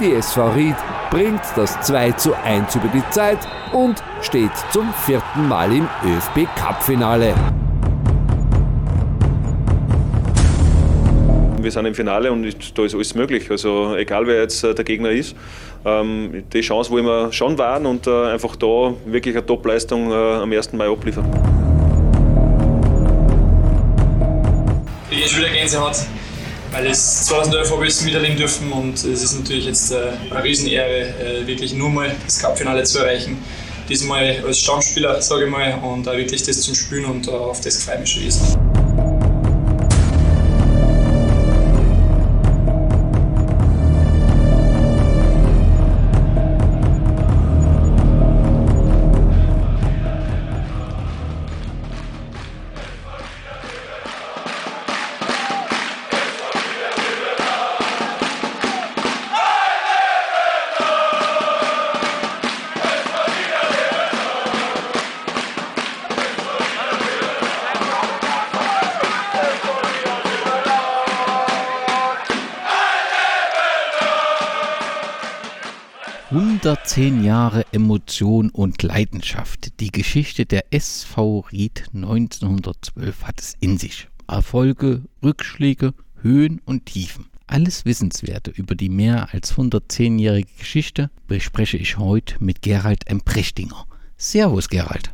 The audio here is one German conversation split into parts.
Die SV Ried bringt das 2 zu 1 über die Zeit und steht zum vierten Mal im ÖFB Cup-Finale. Wir sind im Finale und da ist alles möglich. Also egal wer jetzt äh, der Gegner ist, ähm, die Chance wollen wir schon wahren und äh, einfach da wirklich eine Topleistung äh, am 1. Mai abliefern. Ich bin schon wieder Gänsehaut, weil es 2011 habe ich es miterleben dürfen und es ist natürlich jetzt eine Riesenehre, wirklich nur mal das Cup-Finale zu erreichen. Diesmal als Stammspieler, sage ich mal, und auch wirklich das zum Spielen und auf das freue ich mich schon Jahre Emotion und Leidenschaft. Die Geschichte der SV Ried 1912 hat es in sich. Erfolge, Rückschläge, Höhen und Tiefen. Alles Wissenswerte über die mehr als 110-jährige Geschichte bespreche ich heute mit Gerald M. Prechtinger. Servus, Gerald.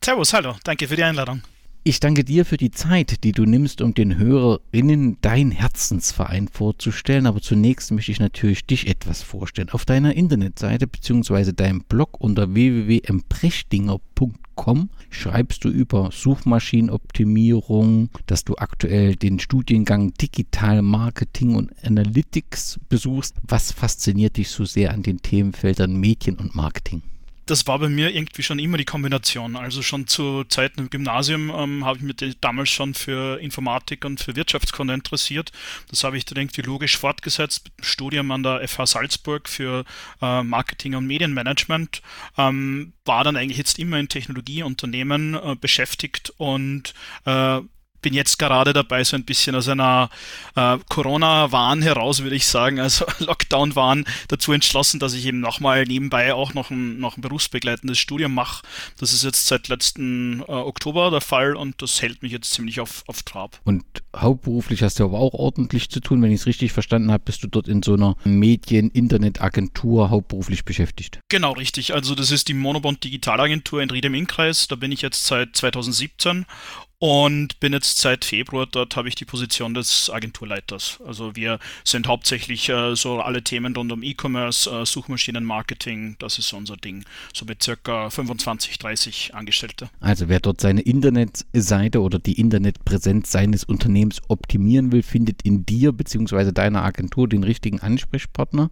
Servus, hallo, danke für die Einladung. Ich danke dir für die Zeit, die du nimmst, um den Hörerinnen dein Herzensverein vorzustellen. Aber zunächst möchte ich natürlich dich etwas vorstellen. Auf deiner Internetseite bzw. deinem Blog unter www.emprechtinger.com schreibst du über Suchmaschinenoptimierung, dass du aktuell den Studiengang Digital Marketing und Analytics besuchst. Was fasziniert dich so sehr an den Themenfeldern Medien und Marketing? Das war bei mir irgendwie schon immer die Kombination. Also schon zu Zeiten im Gymnasium ähm, habe ich mich damals schon für Informatik und für Wirtschaftskunde interessiert. Das habe ich dann irgendwie logisch fortgesetzt mit dem Studium an der FH Salzburg für äh, Marketing und Medienmanagement. Ähm, war dann eigentlich jetzt immer in Technologieunternehmen äh, beschäftigt und äh, bin jetzt gerade dabei, so ein bisschen aus einer äh, Corona-Wahn heraus, würde ich sagen, also Lockdown-Wahn, dazu entschlossen, dass ich eben nochmal nebenbei auch noch ein, noch ein berufsbegleitendes Studium mache. Das ist jetzt seit letzten äh, Oktober der Fall und das hält mich jetzt ziemlich auf, auf Trab. Und hauptberuflich hast du aber auch ordentlich zu tun. Wenn ich es richtig verstanden habe, bist du dort in so einer Medien-Internet-Agentur hauptberuflich beschäftigt. Genau, richtig. Also das ist die Monobond Digitalagentur in Ried im Innkreis. Da bin ich jetzt seit 2017 und bin jetzt seit Februar dort, habe ich die Position des Agenturleiters. Also wir sind hauptsächlich äh, so alle Themen rund um E-Commerce, äh, Suchmaschinenmarketing, das ist unser Ding. So mit circa 25, 30 Angestellte. Also wer dort seine Internetseite oder die Internetpräsenz seines Unternehmens optimieren will, findet in dir bzw. deiner Agentur den richtigen Ansprechpartner.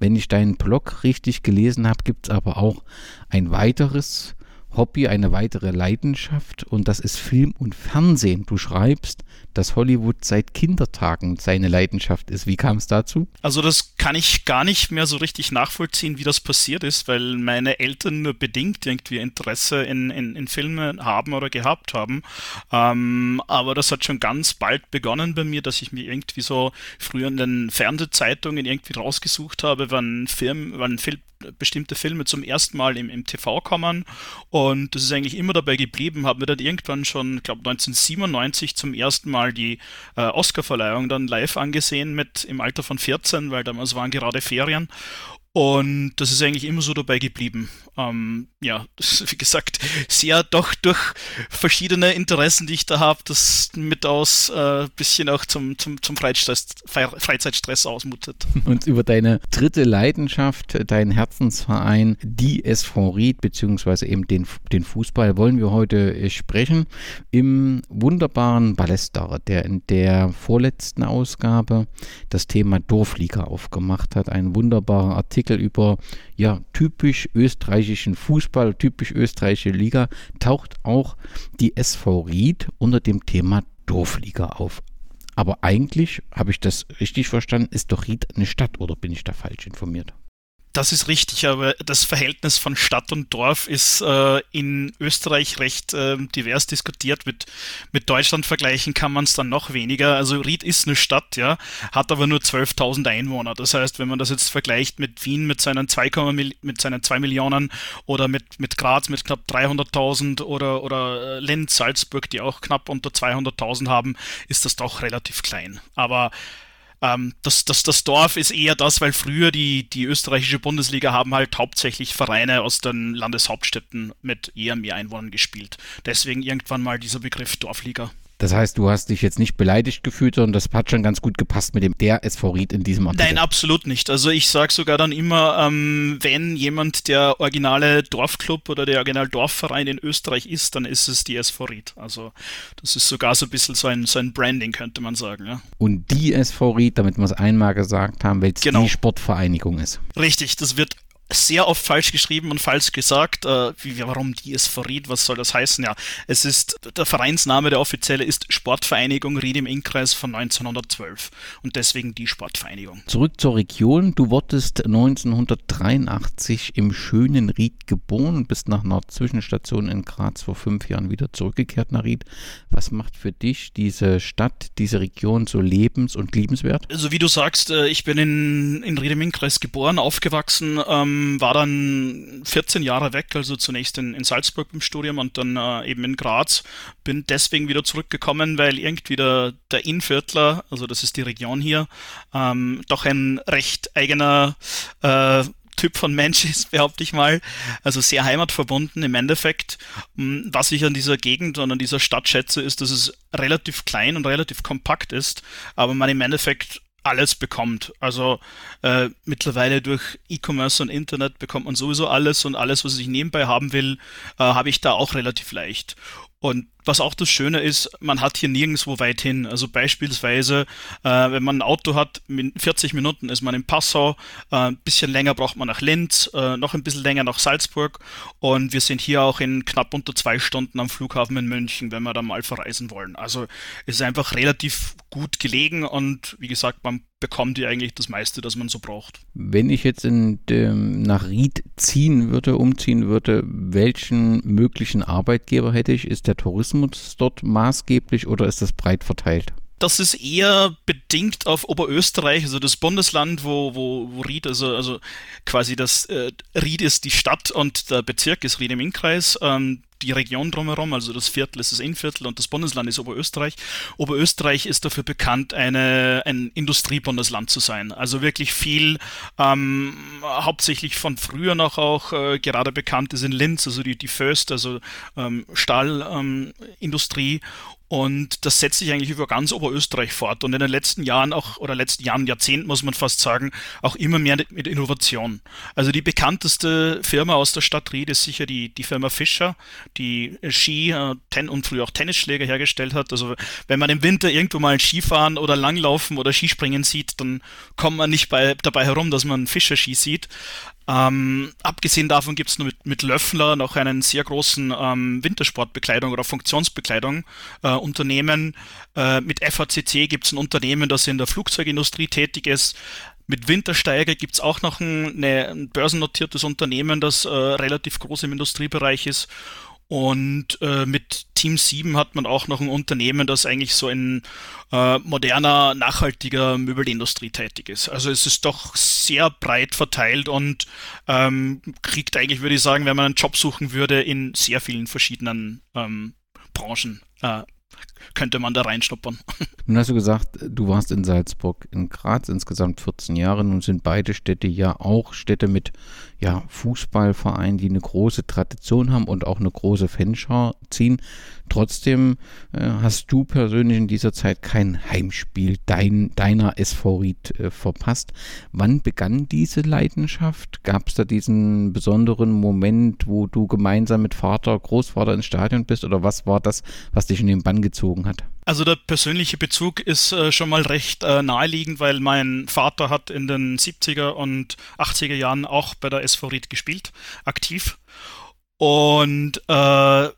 Wenn ich deinen Blog richtig gelesen habe, gibt es aber auch ein weiteres Hobby, eine weitere Leidenschaft und das ist Film und Fernsehen. Du schreibst, dass Hollywood seit Kindertagen seine Leidenschaft ist. Wie kam es dazu? Also das kann ich gar nicht mehr so richtig nachvollziehen, wie das passiert ist, weil meine Eltern nur bedingt irgendwie Interesse in, in, in Filme haben oder gehabt haben. Ähm, aber das hat schon ganz bald begonnen bei mir, dass ich mir irgendwie so früher in den Fernsehzeitungen irgendwie rausgesucht habe, wann Film, wann Film bestimmte Filme zum ersten Mal im, im TV kommen. Und das ist eigentlich immer dabei geblieben, habe mir dann irgendwann schon, ich glaube 1997 zum ersten Mal die äh, Oscarverleihung dann live angesehen mit im Alter von 14, weil damals waren gerade Ferien und das ist eigentlich immer so dabei geblieben. Ähm, ja, wie gesagt, sehr doch durch verschiedene Interessen, die ich da habe, das mit aus ein äh, bisschen auch zum, zum, zum Freizeitstress, Freizeitstress ausmutet. Und über deine dritte Leidenschaft, deinen Herzensverein, die SV Ried, beziehungsweise eben den, den Fußball, wollen wir heute äh, sprechen. Im wunderbaren Ballester, der in der vorletzten Ausgabe das Thema Dorfliga aufgemacht hat. Ein wunderbarer Artikel Artikel über ja, typisch österreichischen Fußball, typisch österreichische Liga, taucht auch die SV Ried unter dem Thema Dorfliga auf. Aber eigentlich, habe ich das richtig verstanden, ist doch Ried eine Stadt oder bin ich da falsch informiert? Das ist richtig, aber das Verhältnis von Stadt und Dorf ist äh, in Österreich recht äh, divers diskutiert. Mit, mit Deutschland vergleichen kann man es dann noch weniger. Also Ried ist eine Stadt, ja, hat aber nur 12.000 Einwohner. Das heißt, wenn man das jetzt vergleicht mit Wien mit seinen 2, mit seinen 2 Millionen oder mit, mit Graz mit knapp 300.000 oder, oder äh, Linz, Salzburg, die auch knapp unter 200.000 haben, ist das doch relativ klein. Aber ähm, das, das, das Dorf ist eher das, weil früher die, die österreichische Bundesliga haben halt hauptsächlich Vereine aus den Landeshauptstädten mit eher mehr Einwohnern gespielt. Deswegen irgendwann mal dieser Begriff Dorfliga. Das heißt, du hast dich jetzt nicht beleidigt gefühlt, sondern das hat schon ganz gut gepasst mit dem der SV Ried in diesem Artikel. Nein, absolut nicht. Also ich sage sogar dann immer, ähm, wenn jemand der originale Dorfclub oder der original Dorfverein in Österreich ist, dann ist es die SV Ried. Also das ist sogar so ein bisschen so ein, so ein Branding, könnte man sagen. Ja. Und die SV Ried, damit wir es einmal gesagt haben, weil es genau. die Sportvereinigung ist. Richtig, das wird sehr oft falsch geschrieben und falsch gesagt. Äh, wie, warum die es verriet, was soll das heißen? Ja, es ist, der Vereinsname, der offizielle, ist Sportvereinigung Ried im Innkreis von 1912 und deswegen die Sportvereinigung. Zurück zur Region. Du wurdest 1983 im schönen Ried geboren und bist nach einer Zwischenstation in Graz vor fünf Jahren wieder zurückgekehrt nach Ried. Was macht für dich diese Stadt, diese Region so lebens- und liebenswert? Also wie du sagst, äh, ich bin in, in Ried im Innkreis geboren, aufgewachsen, ähm, war dann 14 Jahre weg, also zunächst in, in Salzburg im Studium und dann äh, eben in Graz. Bin deswegen wieder zurückgekommen, weil irgendwie der, der Innviertler, also das ist die Region hier, ähm, doch ein recht eigener äh, Typ von Mensch ist, behaupte ich mal. Also sehr heimatverbunden im Endeffekt. Hm, was ich an dieser Gegend und an dieser Stadt schätze, ist, dass es relativ klein und relativ kompakt ist, aber man im Endeffekt alles bekommt. Also äh, mittlerweile durch E-Commerce und Internet bekommt man sowieso alles und alles, was ich nebenbei haben will, äh, habe ich da auch relativ leicht. Und was auch das Schöne ist, man hat hier nirgendwo weit hin. Also beispielsweise, äh, wenn man ein Auto hat, in 40 Minuten ist man in Passau, äh, ein bisschen länger braucht man nach Linz, äh, noch ein bisschen länger nach Salzburg und wir sind hier auch in knapp unter zwei Stunden am Flughafen in München, wenn wir da mal verreisen wollen. Also es ist einfach relativ gut gelegen und wie gesagt, man bekommt hier eigentlich das meiste, das man so braucht. Wenn ich jetzt in dem, nach Ried ziehen würde, umziehen würde, welchen möglichen Arbeitgeber hätte ich? Ist der Tourismus dort maßgeblich oder ist das breit verteilt? das ist eher bedingt auf Oberösterreich, also das Bundesland, wo, wo, wo Ried, also, also quasi das äh, Ried ist die Stadt und der Bezirk ist Ried im Innkreis. Ähm, die Region drumherum, also das Viertel ist das Innviertel und das Bundesland ist Oberösterreich. Oberösterreich ist dafür bekannt, eine, ein Industriebundesland zu sein. Also wirklich viel, ähm, hauptsächlich von früher noch auch äh, gerade bekannt ist in Linz, also die, die Föst, also ähm, Stahlindustrie ähm, und das setzt sich eigentlich über ganz Oberösterreich fort und in den letzten Jahren auch, oder letzten Jahren, Jahrzehnten muss man fast sagen, auch immer mehr mit Innovation. Also die bekannteste Firma aus der Stadt Ried ist sicher die, die Firma Fischer, die Ski äh, ten und früher auch Tennisschläger hergestellt hat. Also wenn man im Winter irgendwo mal Skifahren oder Langlaufen oder Skispringen sieht, dann kommt man nicht bei, dabei herum, dass man Fischer-Ski sieht. Ähm, abgesehen davon gibt es mit, mit Löffler noch einen sehr großen ähm, Wintersportbekleidung oder Funktionsbekleidung äh, Unternehmen. Äh, mit FACC gibt es ein Unternehmen, das in der Flugzeugindustrie tätig ist. Mit Wintersteiger gibt es auch noch ein, eine, ein börsennotiertes Unternehmen, das äh, relativ groß im Industriebereich ist. Und äh, mit Team 7 hat man auch noch ein Unternehmen, das eigentlich so in äh, moderner, nachhaltiger Möbelindustrie tätig ist. Also es ist doch sehr breit verteilt und ähm, kriegt eigentlich, würde ich sagen, wenn man einen Job suchen würde, in sehr vielen verschiedenen ähm, Branchen äh, könnte man da reinschnuppern. Nun hast du gesagt, du warst in Salzburg, in Graz insgesamt 14 Jahre. Nun sind beide Städte ja auch Städte mit ja, Fußballvereinen, die eine große Tradition haben und auch eine große Fanschau ziehen. Trotzdem äh, hast du persönlich in dieser Zeit kein Heimspiel dein, deiner SV Ried äh, verpasst. Wann begann diese Leidenschaft? Gab es da diesen besonderen Moment, wo du gemeinsam mit Vater, Großvater ins Stadion bist? Oder was war das, was dich in den Bann gezogen hat? Also der persönliche Bezug ist äh, schon mal recht äh, naheliegend, weil mein Vater hat in den 70er und 80er Jahren auch bei der SV Ried gespielt, aktiv. Und äh,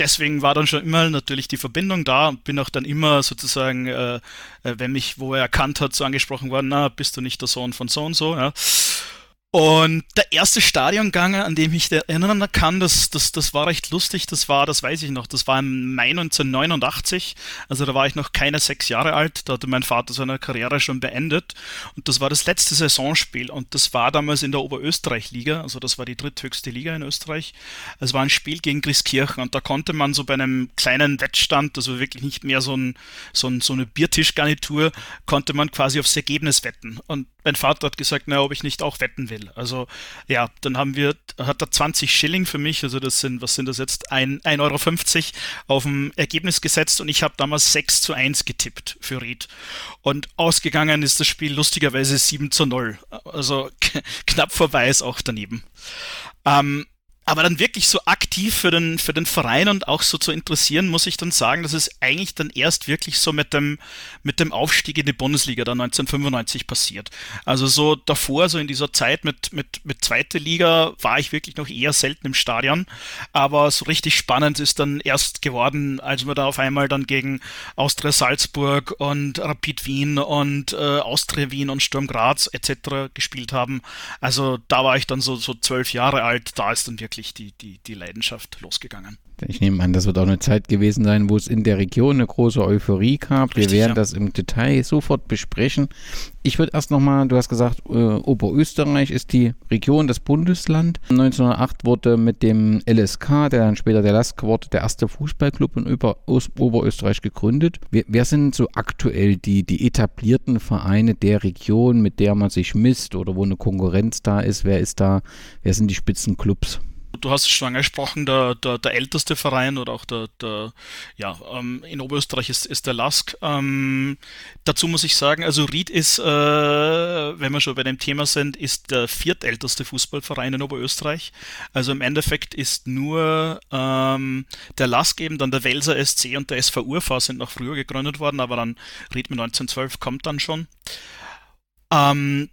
deswegen war dann schon immer natürlich die Verbindung da und bin auch dann immer sozusagen, äh, äh wenn mich wo er erkannt hat, so angesprochen worden, na, bist du nicht der Sohn von so und so, ja. Und der erste Stadiongang, an dem ich erinnern kann, das, das, das war recht lustig. Das war, das weiß ich noch, das war im Mai 1989. Also da war ich noch keine sechs Jahre alt. Da hatte mein Vater seine Karriere schon beendet. Und das war das letzte Saisonspiel. Und das war damals in der Oberösterreich-Liga. Also das war die dritthöchste Liga in Österreich. Es war ein Spiel gegen Grieskirchen. Und da konnte man so bei einem kleinen Wettstand, also wirklich nicht mehr so, ein, so, ein, so eine Biertischgarnitur, konnte man quasi aufs Ergebnis wetten. Und mein Vater hat gesagt, na, ob ich nicht auch wetten will. Also ja, dann haben wir, hat er 20 Schilling für mich, also das sind, was sind das jetzt, 1,50 Euro auf dem Ergebnis gesetzt und ich habe damals 6 zu 1 getippt für Ried. Und ausgegangen ist das Spiel lustigerweise 7 zu 0. Also knapp vorbei ist auch daneben. Ähm, aber dann wirklich so aktiv für den, für den Verein und auch so zu interessieren, muss ich dann sagen, dass es eigentlich dann erst wirklich so mit dem, mit dem Aufstieg in die Bundesliga dann 1995 passiert. Also so davor, so in dieser Zeit mit, mit, mit zweite Liga, war ich wirklich noch eher selten im Stadion. Aber so richtig spannend ist dann erst geworden, als wir da auf einmal dann gegen Austria Salzburg und Rapid Wien und äh, Austria Wien und Sturm Graz etc. gespielt haben. Also da war ich dann so, so zwölf Jahre alt, da ist dann wirklich wirklich die, die, die Leidenschaft losgegangen. Ich nehme an, das wird auch eine Zeit gewesen sein, wo es in der Region eine große Euphorie gab. Richtig, Wir werden ja. das im Detail sofort besprechen. Ich würde erst nochmal, du hast gesagt, äh, Oberösterreich ist die Region, das Bundesland. 1908 wurde mit dem LSK, der dann später der LASK wurde, der erste Fußballclub in Ober Oberösterreich gegründet. Wer, wer, sind so aktuell die, die etablierten Vereine der Region, mit der man sich misst oder wo eine Konkurrenz da ist? Wer ist da, wer sind die Spitzenclubs? Du hast es schon angesprochen, der, der, der älteste Verein oder auch der, der ja, ähm, in Oberösterreich ist, ist der LASK. Ähm, dazu muss ich sagen, also Ried ist, äh, wenn wir schon bei dem Thema sind, ist der viertälteste Fußballverein in Oberösterreich. Also im Endeffekt ist nur ähm, der LASK eben, dann der Welser SC und der SV Urfa sind noch früher gegründet worden, aber dann Ried mit 1912 kommt dann schon. Ähm,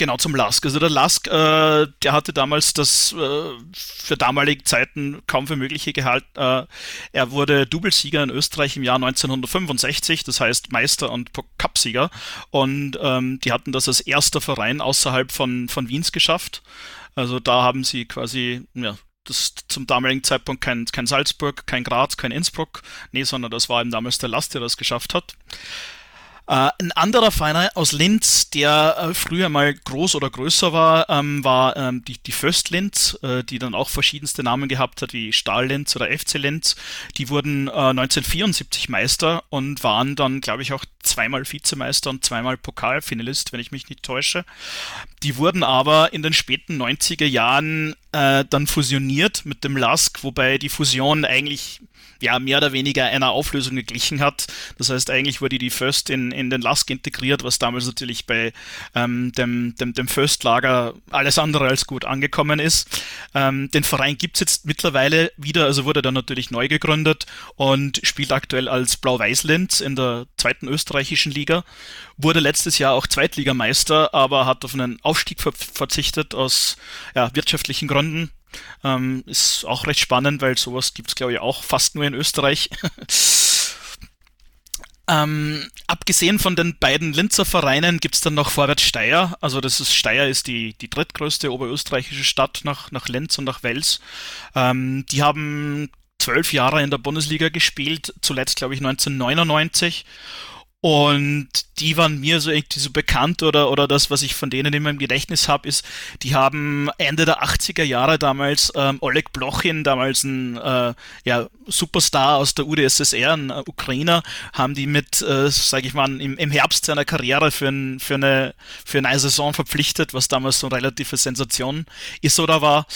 Genau, zum Lask. Also der Lask, äh, der hatte damals das äh, für damalige Zeiten kaum für mögliche gehalten. Äh, er wurde Doublesieger in Österreich im Jahr 1965, das heißt Meister und Cupsieger. Und ähm, die hatten das als erster Verein außerhalb von, von Wiens geschafft. Also da haben sie quasi, ja, das zum damaligen Zeitpunkt kein, kein Salzburg, kein Graz, kein Innsbruck, nee, sondern das war eben damals der Last, der das geschafft hat. Äh, ein anderer Verein aus Linz, der äh, früher mal groß oder größer war, ähm, war ähm, die, die Föst Linz, äh, die dann auch verschiedenste Namen gehabt hat, wie Stahl Linz oder FC Linz. Die wurden 1974 Meister und waren dann, glaube ich, auch zweimal Vizemeister und zweimal Pokalfinalist, wenn ich mich nicht täusche. Die wurden aber in den späten 90er Jahren äh, dann fusioniert mit dem LASK, wobei die Fusion eigentlich ja mehr oder weniger einer Auflösung geglichen hat. Das heißt, eigentlich wurde die First in, in den Lask integriert, was damals natürlich bei ähm, dem, dem, dem First-Lager alles andere als gut angekommen ist. Ähm, den Verein gibt's jetzt mittlerweile wieder, also wurde dann natürlich neu gegründet und spielt aktuell als Blau-Weiß-Linz in der zweiten österreichischen Liga. Wurde letztes Jahr auch Zweitligameister, aber hat auf einen Aufstieg ver verzichtet aus ja, wirtschaftlichen Gründen ähm, ist auch recht spannend, weil sowas gibt es, glaube ich, auch fast nur in Österreich. Ähm, abgesehen von den beiden Linzer Vereinen gibt es dann noch Vorwärts Steyr. Also das ist Steyr ist die, die drittgrößte oberösterreichische Stadt nach, nach Linz und nach Wels. Ähm, die haben zwölf Jahre in der Bundesliga gespielt, zuletzt glaube ich 1999 und die waren mir so irgendwie so bekannt oder, oder das, was ich von denen immer im Gedächtnis habe, ist, die haben Ende der 80er Jahre damals ähm, Oleg Blochin, damals ein äh, ja, Superstar aus der UdSSR, ein äh, Ukrainer, haben die mit, äh, sage ich mal, im, im Herbst seiner Karriere für, ein, für, eine, für eine Saison verpflichtet, was damals so eine relative Sensation ist oder war.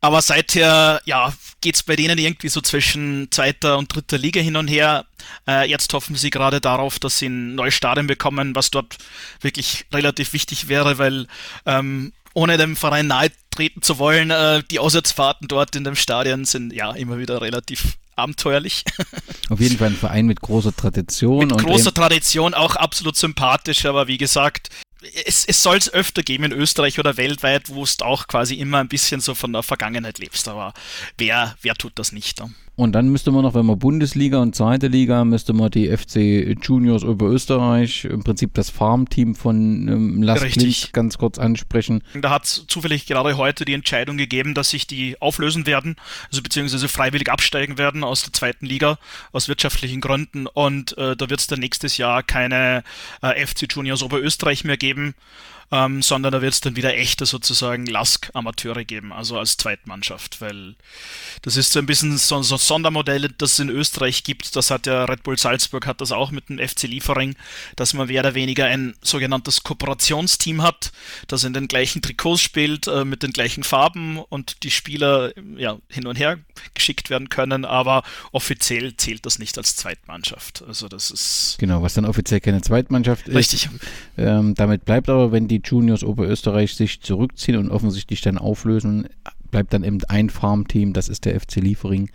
Aber seither, ja, geht's bei denen irgendwie so zwischen zweiter und dritter Liga hin und her. Äh, jetzt hoffen sie gerade darauf, dass sie ein neues Stadion bekommen, was dort wirklich relativ wichtig wäre, weil ähm, ohne dem Verein nahe treten zu wollen, äh, die Auswärtsfahrten dort in dem Stadion sind ja immer wieder relativ abenteuerlich. Auf jeden Fall ein Verein mit großer Tradition. Mit großer Tradition, auch absolut sympathisch, aber wie gesagt, es, es soll es öfter geben in Österreich oder weltweit, wo es auch quasi immer ein bisschen so von der Vergangenheit lebst. Aber wer, wer tut das nicht? Ne? Und dann müsste man noch, wenn man Bundesliga und zweite Liga, müsste man die FC Juniors Oberösterreich, im Prinzip das Farmteam von ähm, Las Klint ganz kurz ansprechen. Da hat es zufällig gerade heute die Entscheidung gegeben, dass sich die auflösen werden, also beziehungsweise freiwillig absteigen werden aus der zweiten Liga, aus wirtschaftlichen Gründen. Und äh, da wird es dann nächstes Jahr keine äh, FC Juniors Oberösterreich mehr geben ähm, sondern da wird es dann wieder echte sozusagen Lask-Amateure geben, also als Zweitmannschaft, weil das ist so ein bisschen so, so Sondermodell, das es in Österreich gibt. Das hat ja Red Bull Salzburg hat das auch mit dem FC Liefering, dass man mehr oder weniger ein sogenanntes Kooperationsteam hat, das in den gleichen Trikots spielt, äh, mit den gleichen Farben und die Spieler ja, hin und her geschickt werden können, aber offiziell zählt das nicht als Zweitmannschaft. Also das ist genau, was dann offiziell keine Zweitmannschaft richtig. ist. Richtig. Ähm, damit bleibt aber, wenn die die Juniors Oberösterreich sich zurückziehen und offensichtlich dann auflösen, bleibt dann eben ein Farmteam, das ist der FC Liefering,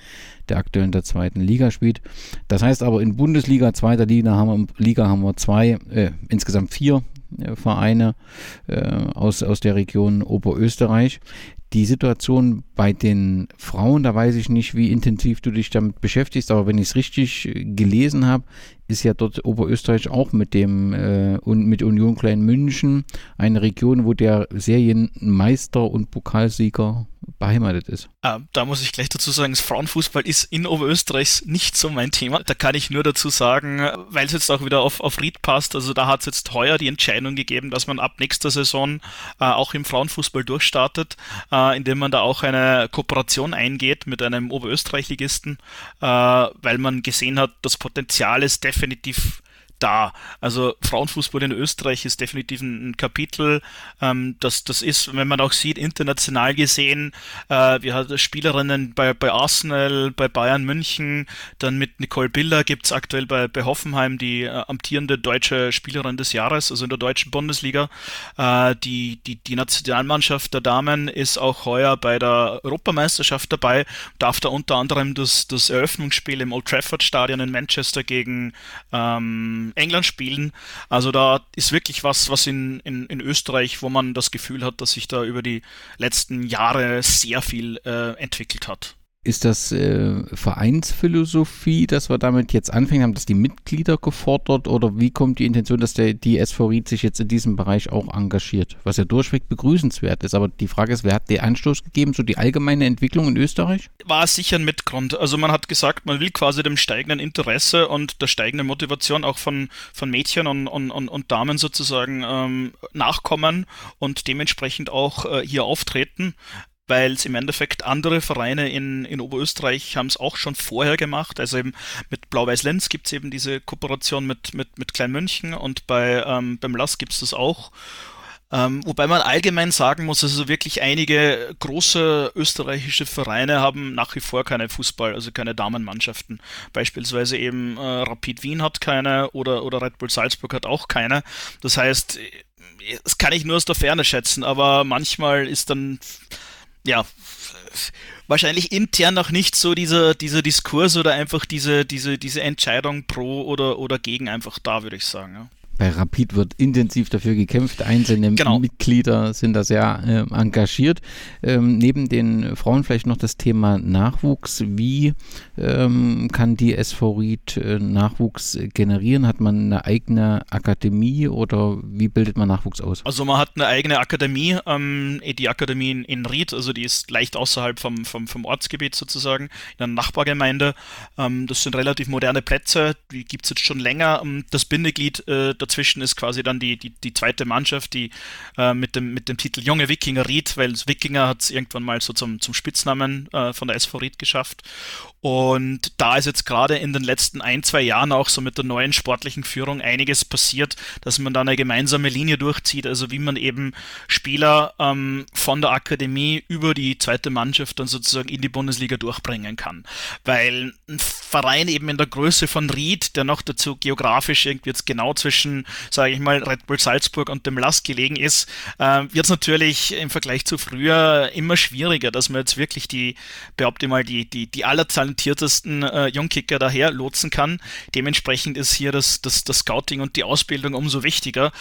der aktuell in der zweiten Liga spielt. Das heißt aber in Bundesliga, zweiter Liga haben wir, Liga haben wir zwei, äh, insgesamt vier Vereine äh, aus, aus der Region Oberösterreich. Die Situation bei den Frauen, da weiß ich nicht, wie intensiv du dich damit beschäftigst, aber wenn ich es richtig äh, gelesen habe, ist ja dort Oberösterreich auch mit dem äh, mit Union Klein München eine Region, wo der Serienmeister und Pokalsieger beheimatet ist. Ah, da muss ich gleich dazu sagen, das Frauenfußball ist in Oberösterreich nicht so mein Thema. Da kann ich nur dazu sagen, weil es jetzt auch wieder auf, auf Ried passt, also da hat es jetzt heuer die Entscheidung gegeben, dass man ab nächster Saison äh, auch im Frauenfußball durchstartet, äh, indem man da auch eine Kooperation eingeht mit einem Oberösterreich-Ligisten, äh, weil man gesehen hat, das Potenzial ist definitiv da. Also Frauenfußball in Österreich ist definitiv ein, Kapitel. Ähm, das, das ist, wenn man auch sieht, international gesehen, äh, wir haben Spielerinnen bei, bei Arsenal, bei Bayern München, dann mit Nicole Biller gibt es aktuell bei, bei Hoffenheim die äh, amtierende deutsche Spielerin des Jahres, also in der deutschen Bundesliga. Äh, die, die, die Nationalmannschaft der Damen ist auch heuer bei der Europameisterschaft dabei, darf da unter anderem das, das Eröffnungsspiel im Old Trafford Stadion in Manchester gegen ähm, England spielen. Also da ist wirklich was, was in, in, in Österreich, wo man das Gefühl hat, dass sich da über die letzten Jahre sehr viel äh, entwickelt hat. Ist das äh, Vereinsphilosophie, dass wir damit jetzt anfangen, haben das die Mitglieder gefordert oder wie kommt die Intention, dass der, die SV Ried sich jetzt in diesem Bereich auch engagiert? Was ja durchweg begrüßenswert ist. Aber die Frage ist, wer hat den Anstoß gegeben, so die allgemeine Entwicklung in Österreich? War sicher ein Mitgrund. Also man hat gesagt, man will quasi dem steigenden Interesse und der steigenden Motivation auch von, von Mädchen und, und, und, Damen sozusagen ähm, nachkommen und dementsprechend auch äh, hier auftreten weil es im Endeffekt andere Vereine in, in Oberösterreich haben es auch schon vorher gemacht. Also eben mit Blau-Weiß-Lenz gibt es eben diese Kooperation mit, mit, mit Kleinmünchen und bei, ähm, beim LAS gibt es das auch. Ähm, wobei man allgemein sagen muss, also wirklich einige große österreichische Vereine haben nach wie vor keine Fußball, also keine Damenmannschaften. Beispielsweise eben äh, Rapid Wien hat keine oder, oder Red Bull Salzburg hat auch keine. Das heißt, das kann ich nur aus der Ferne schätzen, aber manchmal ist dann ja, wahrscheinlich intern noch nicht so dieser, dieser Diskurs oder einfach diese, diese, diese Entscheidung pro oder, oder gegen einfach da, würde ich sagen. Ja bei Rapid wird intensiv dafür gekämpft. Einzelne genau. Mitglieder sind da sehr äh, engagiert. Ähm, neben den Frauen vielleicht noch das Thema Nachwuchs. Wie ähm, kann die SV Ried äh, Nachwuchs generieren? Hat man eine eigene Akademie oder wie bildet man Nachwuchs aus? Also man hat eine eigene Akademie, ähm, die Akademie in, in, Ried, also die ist leicht außerhalb vom, vom, vom Ortsgebiet sozusagen, in einer Nachbargemeinde. Ähm, das sind relativ moderne Plätze, die gibt es jetzt schon länger. Ähm, das Bindeglied äh, dazwischen ist quasi dann die, die, die zweite Mannschaft, die äh, mit, dem, mit dem Titel Junge Wikinger Ried, weil Wikinger hat es irgendwann mal so zum, zum Spitznamen äh, von der SV Ried geschafft. Und da ist jetzt gerade in den letzten ein, zwei Jahren auch so mit der neuen sportlichen Führung einiges passiert, dass man da eine gemeinsame Linie durchzieht, also wie man eben Spieler ähm, von der Akademie über die zweite Mannschaft dann sozusagen in die Bundesliga durchbringen kann. Weil ein Verein eben in der Größe von Ried, der noch dazu geografisch irgendwie jetzt genau zwischen, sage ich mal, Red Bull Salzburg und dem Lask gelegen ist, äh, wird es natürlich im Vergleich zu früher immer schwieriger, dass man jetzt wirklich die, behaupte mal, die, die, die Allerzahlen talentiertesten äh, Jungkicker daher lotsen kann. Dementsprechend ist hier das, das, das Scouting und die Ausbildung umso wichtiger.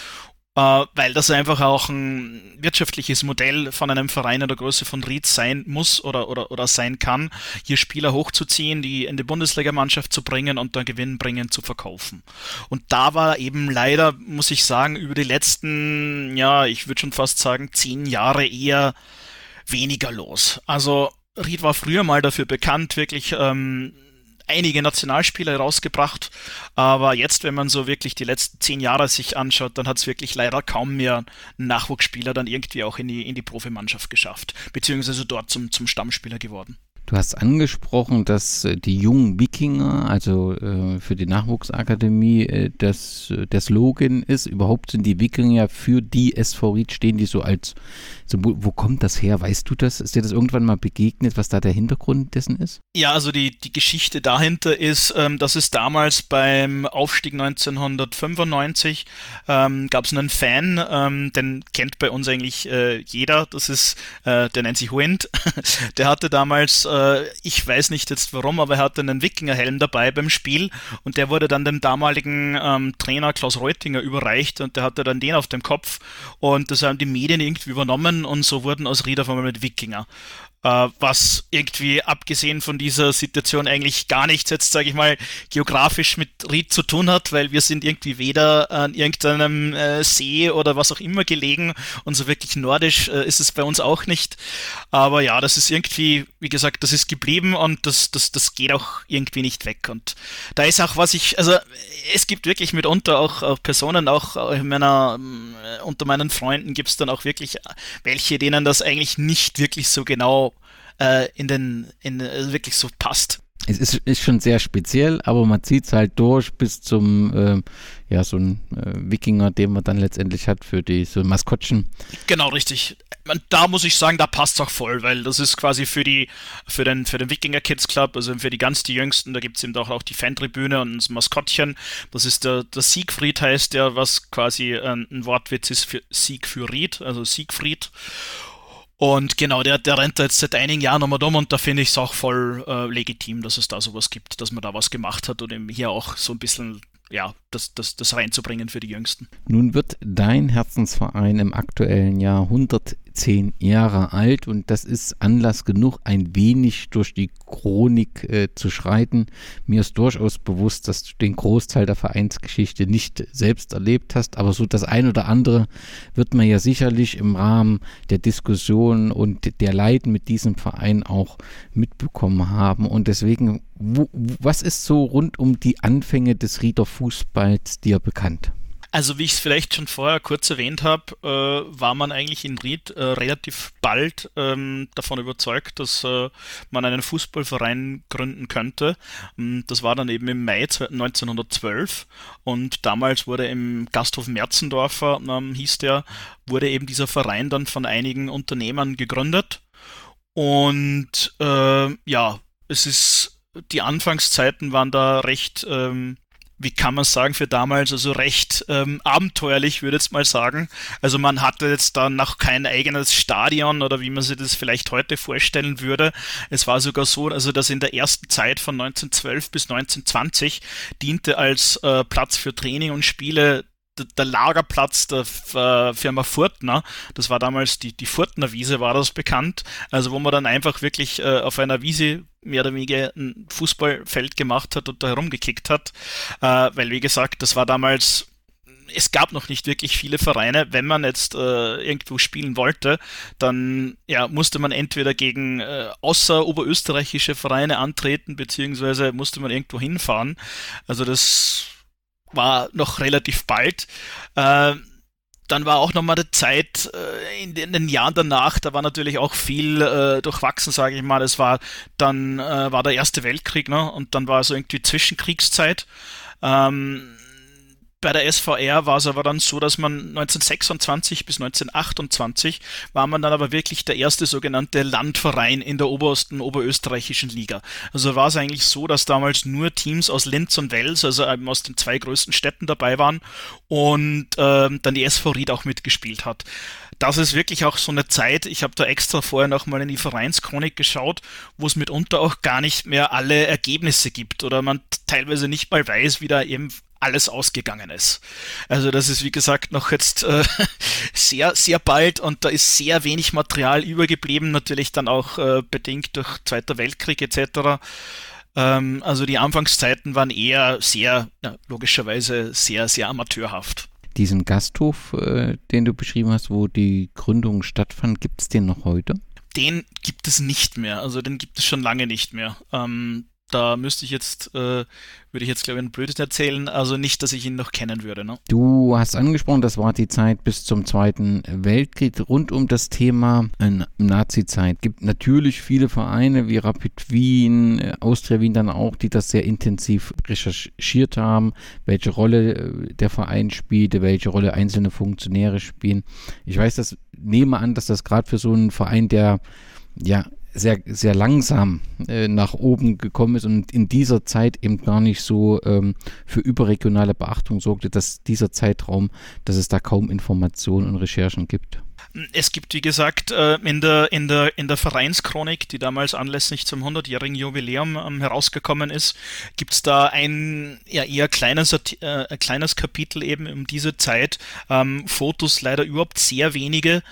äh, weil das einfach auch ein wirtschaftliches Modell von einem Verein in der Größe von Ried sein muss oder, oder, oder sein kann, hier Spieler hochzuziehen, die in die Bundesligamannschaft zu bringen und dann Gewinn bringen zu verkaufen. Und da war eben leider, muss ich sagen, über die letzten, ja, ich würde schon fast sagen, zehn Jahre eher weniger los. Also Ried war früher mal dafür bekannt, wirklich ähm, einige Nationalspieler rausgebracht, aber jetzt, wenn man so wirklich die letzten zehn Jahre sich anschaut, dann hat es wirklich leider kaum mehr Nachwuchsspieler dann irgendwie auch in die, in die Profimannschaft geschafft, beziehungsweise dort zum, zum Stammspieler geworden. Du hast angesprochen, dass äh, die jungen Wikinger, also äh, für die Nachwuchsakademie, äh, das, äh, der Slogan ist, überhaupt sind die Wikinger für die SV Ried, stehen die so als, so, wo, kommt das her? Weißt du das? Ist dir das irgendwann mal begegnet, was da der Hintergrund dessen ist? Ja, also die, die Geschichte dahinter ist, ähm, dass es damals beim Aufstieg 1995 ähm, gab es einen Fan, ähm, den kennt bei uns eigentlich äh, jeder, das ist, äh, der nennt sich Wind, der hatte damals äh, ich weiß nicht jetzt warum, aber er hatte einen Wikingerhelm dabei beim Spiel und der wurde dann dem damaligen ähm, Trainer Klaus Reutinger überreicht und der hatte dann den auf dem Kopf und das haben die Medien irgendwie übernommen und so wurden aus Rieder von mit Wikinger äh, was irgendwie abgesehen von dieser Situation eigentlich gar nichts jetzt, sage ich mal, geografisch mit Ried zu tun hat, weil wir sind irgendwie weder an irgendeinem äh, See oder was auch immer gelegen und so wirklich nordisch äh, ist es bei uns auch nicht. Aber ja, das ist irgendwie, wie gesagt, das ist geblieben und das, das, das geht auch irgendwie nicht weg. Und da ist auch was ich, also es gibt wirklich mitunter auch, auch Personen, auch in meiner, äh, unter meinen Freunden gibt es dann auch wirklich welche, denen das eigentlich nicht wirklich so genau äh, in den, in, also wirklich so passt. Es ist, ist schon sehr speziell, aber man zieht es halt durch bis zum, äh, ja, so ein äh, Wikinger, den man dann letztendlich hat für die so Maskottchen. Genau, richtig. Da muss ich sagen, da passt es auch voll, weil das ist quasi für die, für den, für den Wikinger Kids Club, also für die ganz die Jüngsten, da gibt es eben auch, auch die Fantribüne und das Maskottchen. Das ist der, der Siegfried heißt der, was quasi ein, ein Wortwitz ist für Sieg für Ried, also Siegfried. Und genau, der, der rennt da jetzt seit einigen Jahren nochmal um und da finde ich es auch voll äh, legitim, dass es da sowas gibt, dass man da was gemacht hat und eben hier auch so ein bisschen ja, das, das, das reinzubringen für die Jüngsten. Nun wird dein Herzensverein im aktuellen Jahr 110 Jahre alt und das ist Anlass genug, ein wenig durch die Chronik äh, zu schreiten. Mir ist durchaus bewusst, dass du den Großteil der Vereinsgeschichte nicht selbst erlebt hast, aber so das ein oder andere wird man ja sicherlich im Rahmen der Diskussion und der Leiden mit diesem Verein auch mitbekommen haben und deswegen wo, was ist so rund um die Anfänge des Rieder Fußballs dir bekannt? Also wie ich es vielleicht schon vorher kurz erwähnt habe, äh, war man eigentlich in Ried äh, relativ bald ähm, davon überzeugt, dass äh, man einen Fußballverein gründen könnte. Ähm, das war dann eben im Mai 1912 und damals wurde im Gasthof Merzendorfer, ähm, hieß der, wurde eben dieser Verein dann von einigen Unternehmern gegründet. Und äh, ja, es ist die Anfangszeiten waren da recht, ähm, wie kann man sagen, für damals, also recht ähm, abenteuerlich, würde ich jetzt mal sagen. Also man hatte jetzt dann noch kein eigenes Stadion oder wie man sich das vielleicht heute vorstellen würde. Es war sogar so, also dass in der ersten Zeit von 1912 bis 1920 diente als äh, Platz für Training und Spiele der Lagerplatz der äh, Firma Furtner, das war damals die, die Furtner Wiese, war das bekannt, also wo man dann einfach wirklich äh, auf einer Wiese mehr oder weniger ein Fußballfeld gemacht hat und da herumgekickt hat, äh, weil wie gesagt, das war damals es gab noch nicht wirklich viele Vereine. Wenn man jetzt äh, irgendwo spielen wollte, dann ja, musste man entweder gegen äh, außer oberösterreichische Vereine antreten, beziehungsweise musste man irgendwo hinfahren. Also das war noch relativ bald. Äh, dann war auch nochmal die Zeit äh, in, den, Jahren danach, da war natürlich auch viel äh, durchwachsen, sage ich mal. Es war dann äh, war der Erste Weltkrieg, ne? Und dann war so irgendwie Zwischenkriegszeit. Ähm, bei der SVR war es aber dann so, dass man 1926 bis 1928 war man dann aber wirklich der erste sogenannte Landverein in der obersten oberösterreichischen Liga. Also war es eigentlich so, dass damals nur Teams aus Linz und Wels, also aus den zwei größten Städten dabei waren und ähm, dann die SV Ried auch mitgespielt hat das ist wirklich auch so eine Zeit, ich habe da extra vorher nochmal in die Vereinschronik geschaut, wo es mitunter auch gar nicht mehr alle Ergebnisse gibt oder man teilweise nicht mal weiß, wie da eben alles ausgegangen ist. Also das ist wie gesagt noch jetzt äh, sehr, sehr bald und da ist sehr wenig Material übergeblieben, natürlich dann auch äh, bedingt durch Zweiter Weltkrieg etc. Ähm, also die Anfangszeiten waren eher sehr, ja, logischerweise sehr, sehr amateurhaft. Diesen Gasthof, äh, den du beschrieben hast, wo die Gründung stattfand, gibt es den noch heute? Den gibt es nicht mehr, also den gibt es schon lange nicht mehr. Ähm, da müsste ich jetzt, äh, würde ich jetzt glaube ich ein Blödes erzählen, also nicht, dass ich ihn noch kennen würde. Ne? Du hast angesprochen, das war die Zeit bis zum Zweiten Weltkrieg rund um das Thema Nazi-Zeit. Gibt natürlich viele Vereine wie Rapid Wien, äh, Austria Wien dann auch, die das sehr intensiv recherchiert haben, welche Rolle äh, der Verein spielte, welche Rolle einzelne Funktionäre spielen. Ich weiß, das nehme an, dass das gerade für so einen Verein, der ja sehr, sehr langsam äh, nach oben gekommen ist und in dieser Zeit eben gar nicht so ähm, für überregionale Beachtung sorgte, dass dieser Zeitraum, dass es da kaum Informationen und Recherchen gibt. Es gibt, wie gesagt, äh, in der, in der, in der Vereinschronik, die damals anlässlich zum 100-jährigen Jubiläum ähm, herausgekommen ist, gibt es da ein ja, eher kleines, äh, kleines Kapitel eben um diese Zeit. Ähm, Fotos leider überhaupt sehr wenige.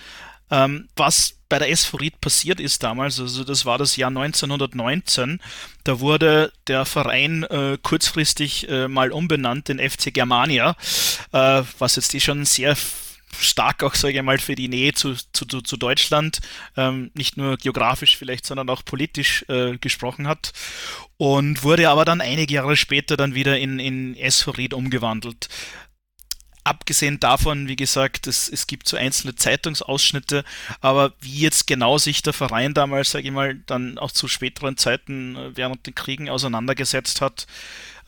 Ähm, was bei der Esphorit passiert ist damals, also das war das Jahr 1919, da wurde der Verein äh, kurzfristig äh, mal umbenannt in FC Germania, äh, was jetzt die schon sehr stark auch, sage ich mal, für die Nähe zu, zu, zu Deutschland, ähm, nicht nur geografisch vielleicht, sondern auch politisch äh, gesprochen hat. Und wurde aber dann einige Jahre später dann wieder in, in Esphorit umgewandelt abgesehen davon, wie gesagt, es, es gibt so einzelne Zeitungsausschnitte, aber wie jetzt genau sich der Verein damals, sage ich mal, dann auch zu späteren Zeiten äh, während den Kriegen auseinandergesetzt hat,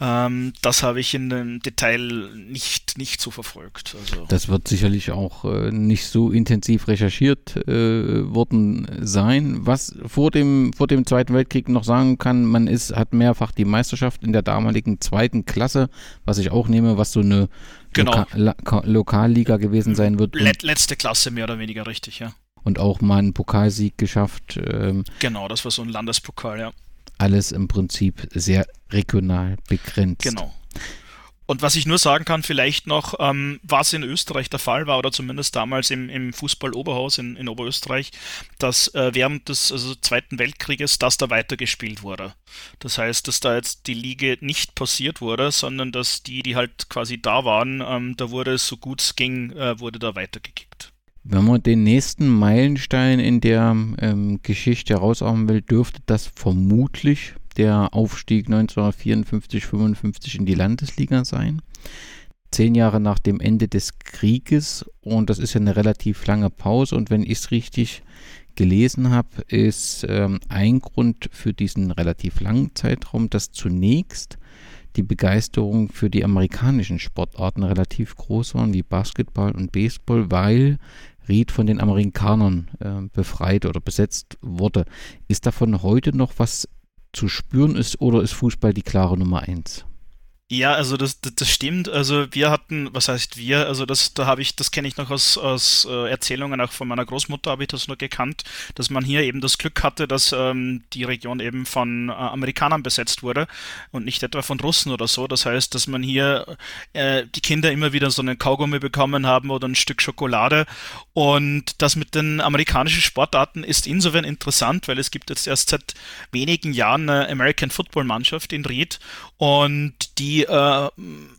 ähm, das habe ich in dem Detail nicht, nicht so verfolgt. Also. Das wird sicherlich auch äh, nicht so intensiv recherchiert äh, worden sein. Was vor dem, vor dem Zweiten Weltkrieg noch sagen kann, man ist, hat mehrfach die Meisterschaft in der damaligen zweiten Klasse, was ich auch nehme, was so eine genau. Loka Lokalliga gewesen sein wird. Let letzte Klasse mehr oder weniger richtig, ja. Und auch mal einen Pokalsieg geschafft. Ähm, genau, das war so ein Landespokal, ja alles im Prinzip sehr regional begrenzt. Genau. Und was ich nur sagen kann, vielleicht noch, ähm, was in Österreich der Fall war, oder zumindest damals im, im Fußball-Oberhaus in, in Oberösterreich, dass äh, während des also Zweiten Weltkrieges das da weitergespielt wurde. Das heißt, dass da jetzt die Liga nicht passiert wurde, sondern dass die, die halt quasi da waren, ähm, da wurde es so gut es ging, äh, wurde da weitergekickt. Wenn man den nächsten Meilenstein in der ähm, Geschichte herausarbeiten will, dürfte das vermutlich der Aufstieg 1954-55 in die Landesliga sein. Zehn Jahre nach dem Ende des Krieges und das ist ja eine relativ lange Pause und wenn ich es richtig gelesen habe, ist ähm, ein Grund für diesen relativ langen Zeitraum, dass zunächst die Begeisterung für die amerikanischen Sportarten relativ groß waren, wie Basketball und Baseball, weil Ried von den Amerikanern äh, befreit oder besetzt wurde. Ist davon heute noch was zu spüren ist oder ist Fußball die klare Nummer eins? Ja, also das, das, das, stimmt. Also wir hatten, was heißt wir? Also das, da habe ich, das kenne ich noch aus, aus äh, Erzählungen auch von meiner Großmutter habe ich das nur gekannt, dass man hier eben das Glück hatte, dass ähm, die Region eben von äh, Amerikanern besetzt wurde und nicht etwa von Russen oder so. Das heißt, dass man hier äh, die Kinder immer wieder so einen Kaugummi bekommen haben oder ein Stück Schokolade. Und das mit den amerikanischen Sportarten ist insofern interessant, weil es gibt jetzt erst seit wenigen Jahren eine American Football Mannschaft in Ried und die äh,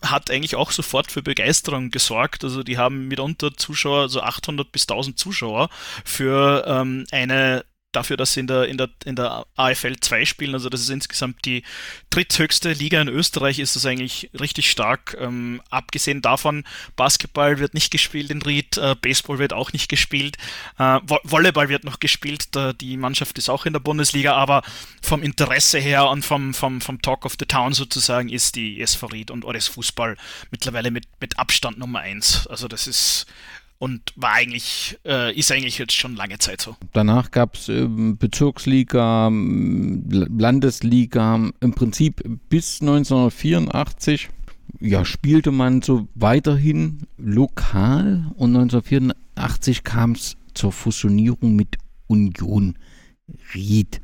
hat eigentlich auch sofort für Begeisterung gesorgt. Also die haben mitunter Zuschauer, so 800 bis 1000 Zuschauer für ähm, eine dafür, dass sie in der, in der, in der AFL 2 spielen, also das ist insgesamt die dritthöchste Liga in Österreich, ist das eigentlich richtig stark. Ähm, abgesehen davon, Basketball wird nicht gespielt in Ried, äh, Baseball wird auch nicht gespielt, äh, Volleyball wird noch gespielt, da, die Mannschaft ist auch in der Bundesliga, aber vom Interesse her und vom, vom, vom Talk of the Town sozusagen ist die SV Ried und Ores Fußball mittlerweile mit, mit Abstand Nummer eins. Also das ist und war eigentlich, äh, ist eigentlich jetzt schon lange Zeit so. Danach gab es äh, Bezirksliga, Landesliga, im Prinzip bis 1984 ja, spielte man so weiterhin lokal und 1984 kam es zur Fusionierung mit Union Ried.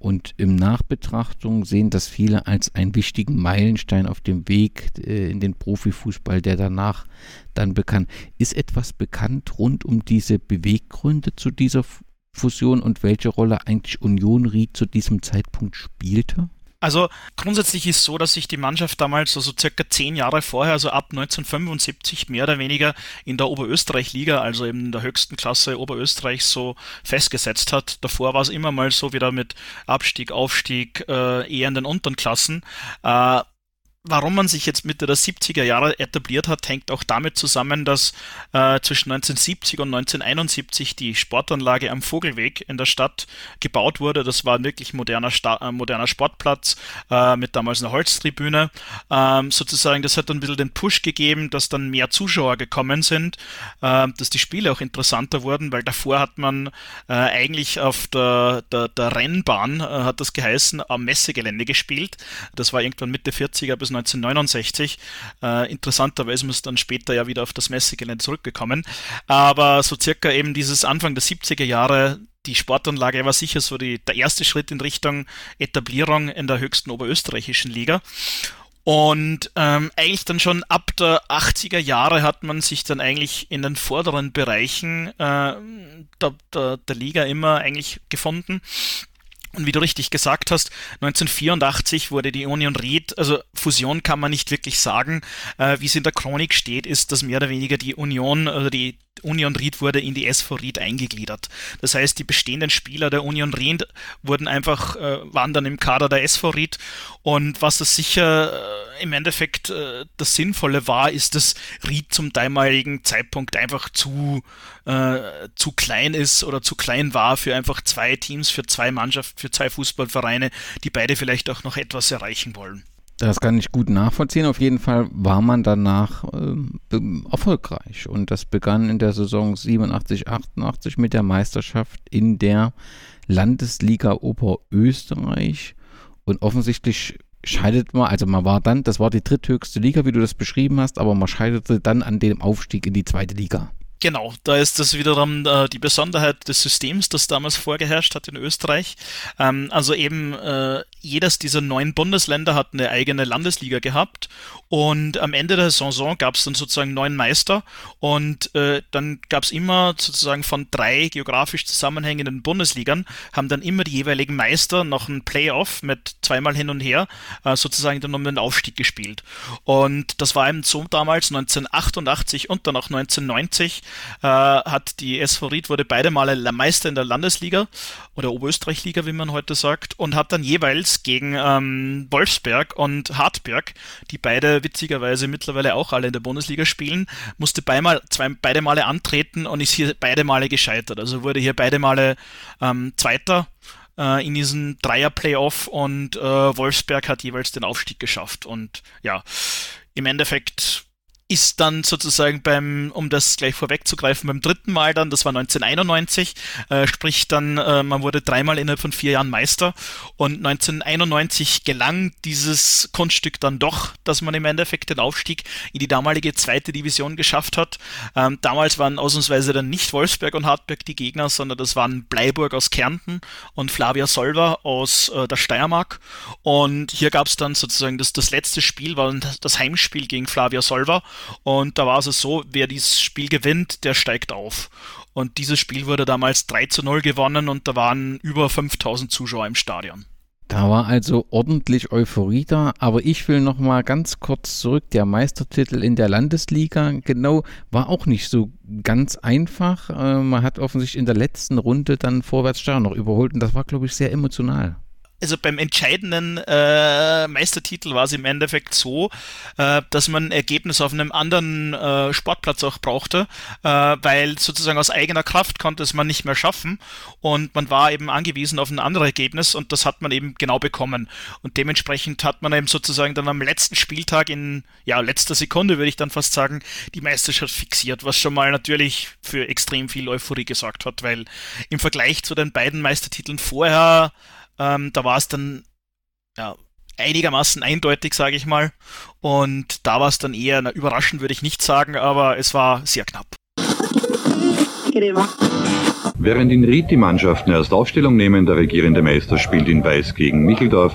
Und im Nachbetrachtung sehen das viele als einen wichtigen Meilenstein auf dem Weg äh, in den Profifußball, der danach dann bekannt. Ist etwas bekannt rund um diese Beweggründe zu dieser Fusion und welche Rolle eigentlich Union Ried zu diesem Zeitpunkt spielte? Also grundsätzlich ist so, dass sich die Mannschaft damals, also circa zehn Jahre vorher, also ab 1975 mehr oder weniger in der Oberösterreich-Liga, also eben in der höchsten Klasse Oberösterreichs so festgesetzt hat. Davor war es immer mal so wieder mit Abstieg, Aufstieg, äh, eher in den unteren Klassen. Äh, Warum man sich jetzt Mitte der 70er Jahre etabliert hat, hängt auch damit zusammen, dass äh, zwischen 1970 und 1971 die Sportanlage am Vogelweg in der Stadt gebaut wurde. Das war ein wirklich moderner, Sta äh, moderner Sportplatz äh, mit damals einer Holztribüne. Ähm, sozusagen, das hat dann ein bisschen den Push gegeben, dass dann mehr Zuschauer gekommen sind, äh, dass die Spiele auch interessanter wurden, weil davor hat man äh, eigentlich auf der, der, der Rennbahn, äh, hat das geheißen, am Messegelände gespielt. Das war irgendwann Mitte 40er bis 1969. Äh, interessanterweise ist dann später ja wieder auf das Messegelände zurückgekommen. Aber so circa eben dieses Anfang der 70er Jahre, die Sportanlage war sicher so die, der erste Schritt in Richtung Etablierung in der höchsten oberösterreichischen Liga. Und ähm, eigentlich dann schon ab der 80er Jahre hat man sich dann eigentlich in den vorderen Bereichen äh, der, der, der Liga immer eigentlich gefunden. Und wie du richtig gesagt hast, 1984 wurde die Union Ried, also Fusion kann man nicht wirklich sagen, äh, wie es in der Chronik steht, ist, dass mehr oder weniger die Union, also die Union Ried wurde in die SV Ried eingegliedert. Das heißt, die bestehenden Spieler der Union Ried wurden einfach, äh, waren dann im Kader der SV Ried. Und was das sicher äh, im Endeffekt äh, das Sinnvolle war, ist, dass Ried zum damaligen Zeitpunkt einfach zu, äh, zu klein ist oder zu klein war für einfach zwei Teams, für zwei Mannschaften, für zwei Fußballvereine, die beide vielleicht auch noch etwas erreichen wollen. Das kann ich gut nachvollziehen. Auf jeden Fall war man danach äh, erfolgreich. Und das begann in der Saison 87, 88 mit der Meisterschaft in der Landesliga Oberösterreich. Und offensichtlich scheidet man, also man war dann, das war die dritthöchste Liga, wie du das beschrieben hast, aber man scheiterte dann an dem Aufstieg in die zweite Liga. Genau, da ist das wiederum äh, die Besonderheit des Systems, das damals vorgeherrscht hat in Österreich. Ähm, also eben äh, jedes dieser neun Bundesländer hat eine eigene Landesliga gehabt und am Ende der Saison gab es dann sozusagen neun Meister und äh, dann gab es immer sozusagen von drei geografisch zusammenhängenden Bundesligern haben dann immer die jeweiligen Meister noch ein Playoff mit zweimal hin und her äh, sozusagen dann um den Aufstieg gespielt. Und das war eben so damals 1988 und dann auch 1990 äh, hat die SV Ried wurde beide Male Meister in der Landesliga oder Oberösterreich-Liga, wie man heute sagt, und hat dann jeweils gegen ähm, Wolfsberg und Hartberg, die beide witzigerweise mittlerweile auch alle in der Bundesliga spielen, musste beimal, zwei, beide Male antreten und ist hier beide Male gescheitert. Also wurde hier beide Male ähm, Zweiter äh, in diesem Dreier-Playoff und äh, Wolfsberg hat jeweils den Aufstieg geschafft. Und ja, im Endeffekt ist dann sozusagen beim, um das gleich vorwegzugreifen, beim dritten Mal dann, das war 1991, äh, sprich dann, äh, man wurde dreimal innerhalb von vier Jahren Meister. Und 1991 gelang dieses Kunststück dann doch, dass man im Endeffekt den Aufstieg in die damalige zweite Division geschafft hat. Ähm, damals waren ausnahmsweise dann nicht Wolfsberg und Hartberg die Gegner, sondern das waren Bleiburg aus Kärnten und Flavia Solver aus äh, der Steiermark. Und hier gab es dann sozusagen das, das letzte Spiel, war das Heimspiel gegen Flavia Solver und da war es so, wer dieses Spiel gewinnt, der steigt auf. Und dieses Spiel wurde damals 3 zu 0 gewonnen und da waren über 5000 Zuschauer im Stadion. Da war also ordentlich Euphorie da, aber ich will noch mal ganz kurz zurück. Der Meistertitel in der Landesliga, genau, war auch nicht so ganz einfach. Äh, man hat offensichtlich in der letzten Runde dann Vorwärtsstern noch überholt und das war, glaube ich, sehr emotional also beim entscheidenden äh, Meistertitel war es im Endeffekt so, äh, dass man Ergebnis auf einem anderen äh, Sportplatz auch brauchte, äh, weil sozusagen aus eigener Kraft konnte es man nicht mehr schaffen und man war eben angewiesen auf ein anderes Ergebnis und das hat man eben genau bekommen. Und dementsprechend hat man eben sozusagen dann am letzten Spieltag in, ja, letzter Sekunde würde ich dann fast sagen, die Meisterschaft fixiert, was schon mal natürlich für extrem viel Euphorie gesorgt hat, weil im Vergleich zu den beiden Meistertiteln vorher ähm, da war es dann ja, einigermaßen eindeutig, sage ich mal. Und da war es dann eher, na, überraschend würde ich nicht sagen, aber es war sehr knapp. Während in Ried die Mannschaften erst Aufstellung nehmen, der regierende Meister spielt in Weiß gegen Micheldorf,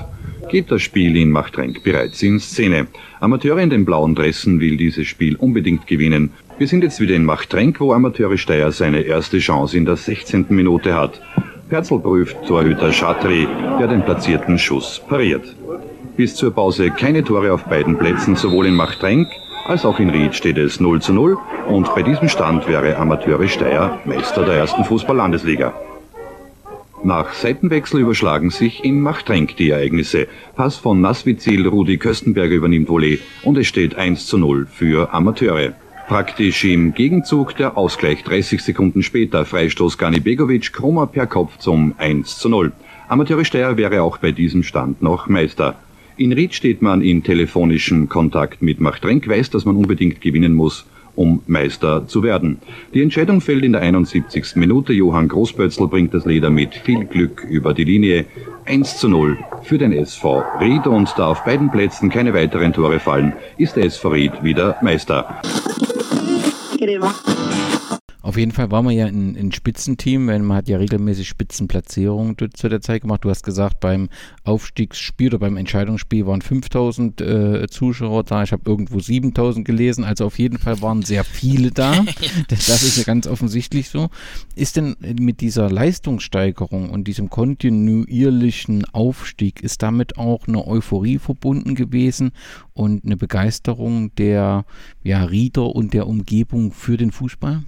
geht das Spiel in Machtrenk bereits in Szene. Amateure in den blauen Dressen will dieses Spiel unbedingt gewinnen. Wir sind jetzt wieder in Machtrenk, wo Amateure Steyr seine erste Chance in der 16. Minute hat. Perzel prüft Torhüter Schatri, der den platzierten Schuss pariert. Bis zur Pause keine Tore auf beiden Plätzen, sowohl in Machtrenk als auch in Ried steht es 0 zu 0 und bei diesem Stand wäre Amateure Steyr Meister der ersten Fußball-Landesliga. Nach Seitenwechsel überschlagen sich in Machtrenk die Ereignisse. Pass von Nasvizil, Rudi Köstenberger übernimmt Volley und es steht 1 zu 0 für Amateure. Praktisch im Gegenzug der Ausgleich 30 Sekunden später Freistoß Gani Begovic, Krummer per Kopf zum 1 zu 0. Amateure Steyr wäre auch bei diesem Stand noch Meister. In Ried steht man in telefonischem Kontakt mit Machtrenk, weiß, dass man unbedingt gewinnen muss, um Meister zu werden. Die Entscheidung fällt in der 71. Minute. Johann Großbötzl bringt das Leder mit viel Glück über die Linie. 1 zu 0 für den SV Ried und da auf beiden Plätzen keine weiteren Tore fallen, ist der SV Ried wieder Meister. skrive. Auf jeden Fall waren wir ja ein, ein Spitzenteam, weil man hat ja regelmäßig Spitzenplatzierungen zu der Zeit gemacht. Du hast gesagt, beim Aufstiegsspiel oder beim Entscheidungsspiel waren 5000 äh, Zuschauer da. Ich habe irgendwo 7000 gelesen. Also auf jeden Fall waren sehr viele da. das, das ist ja ganz offensichtlich so. Ist denn mit dieser Leistungssteigerung und diesem kontinuierlichen Aufstieg, ist damit auch eine Euphorie verbunden gewesen und eine Begeisterung der ja, Rieder und der Umgebung für den Fußball?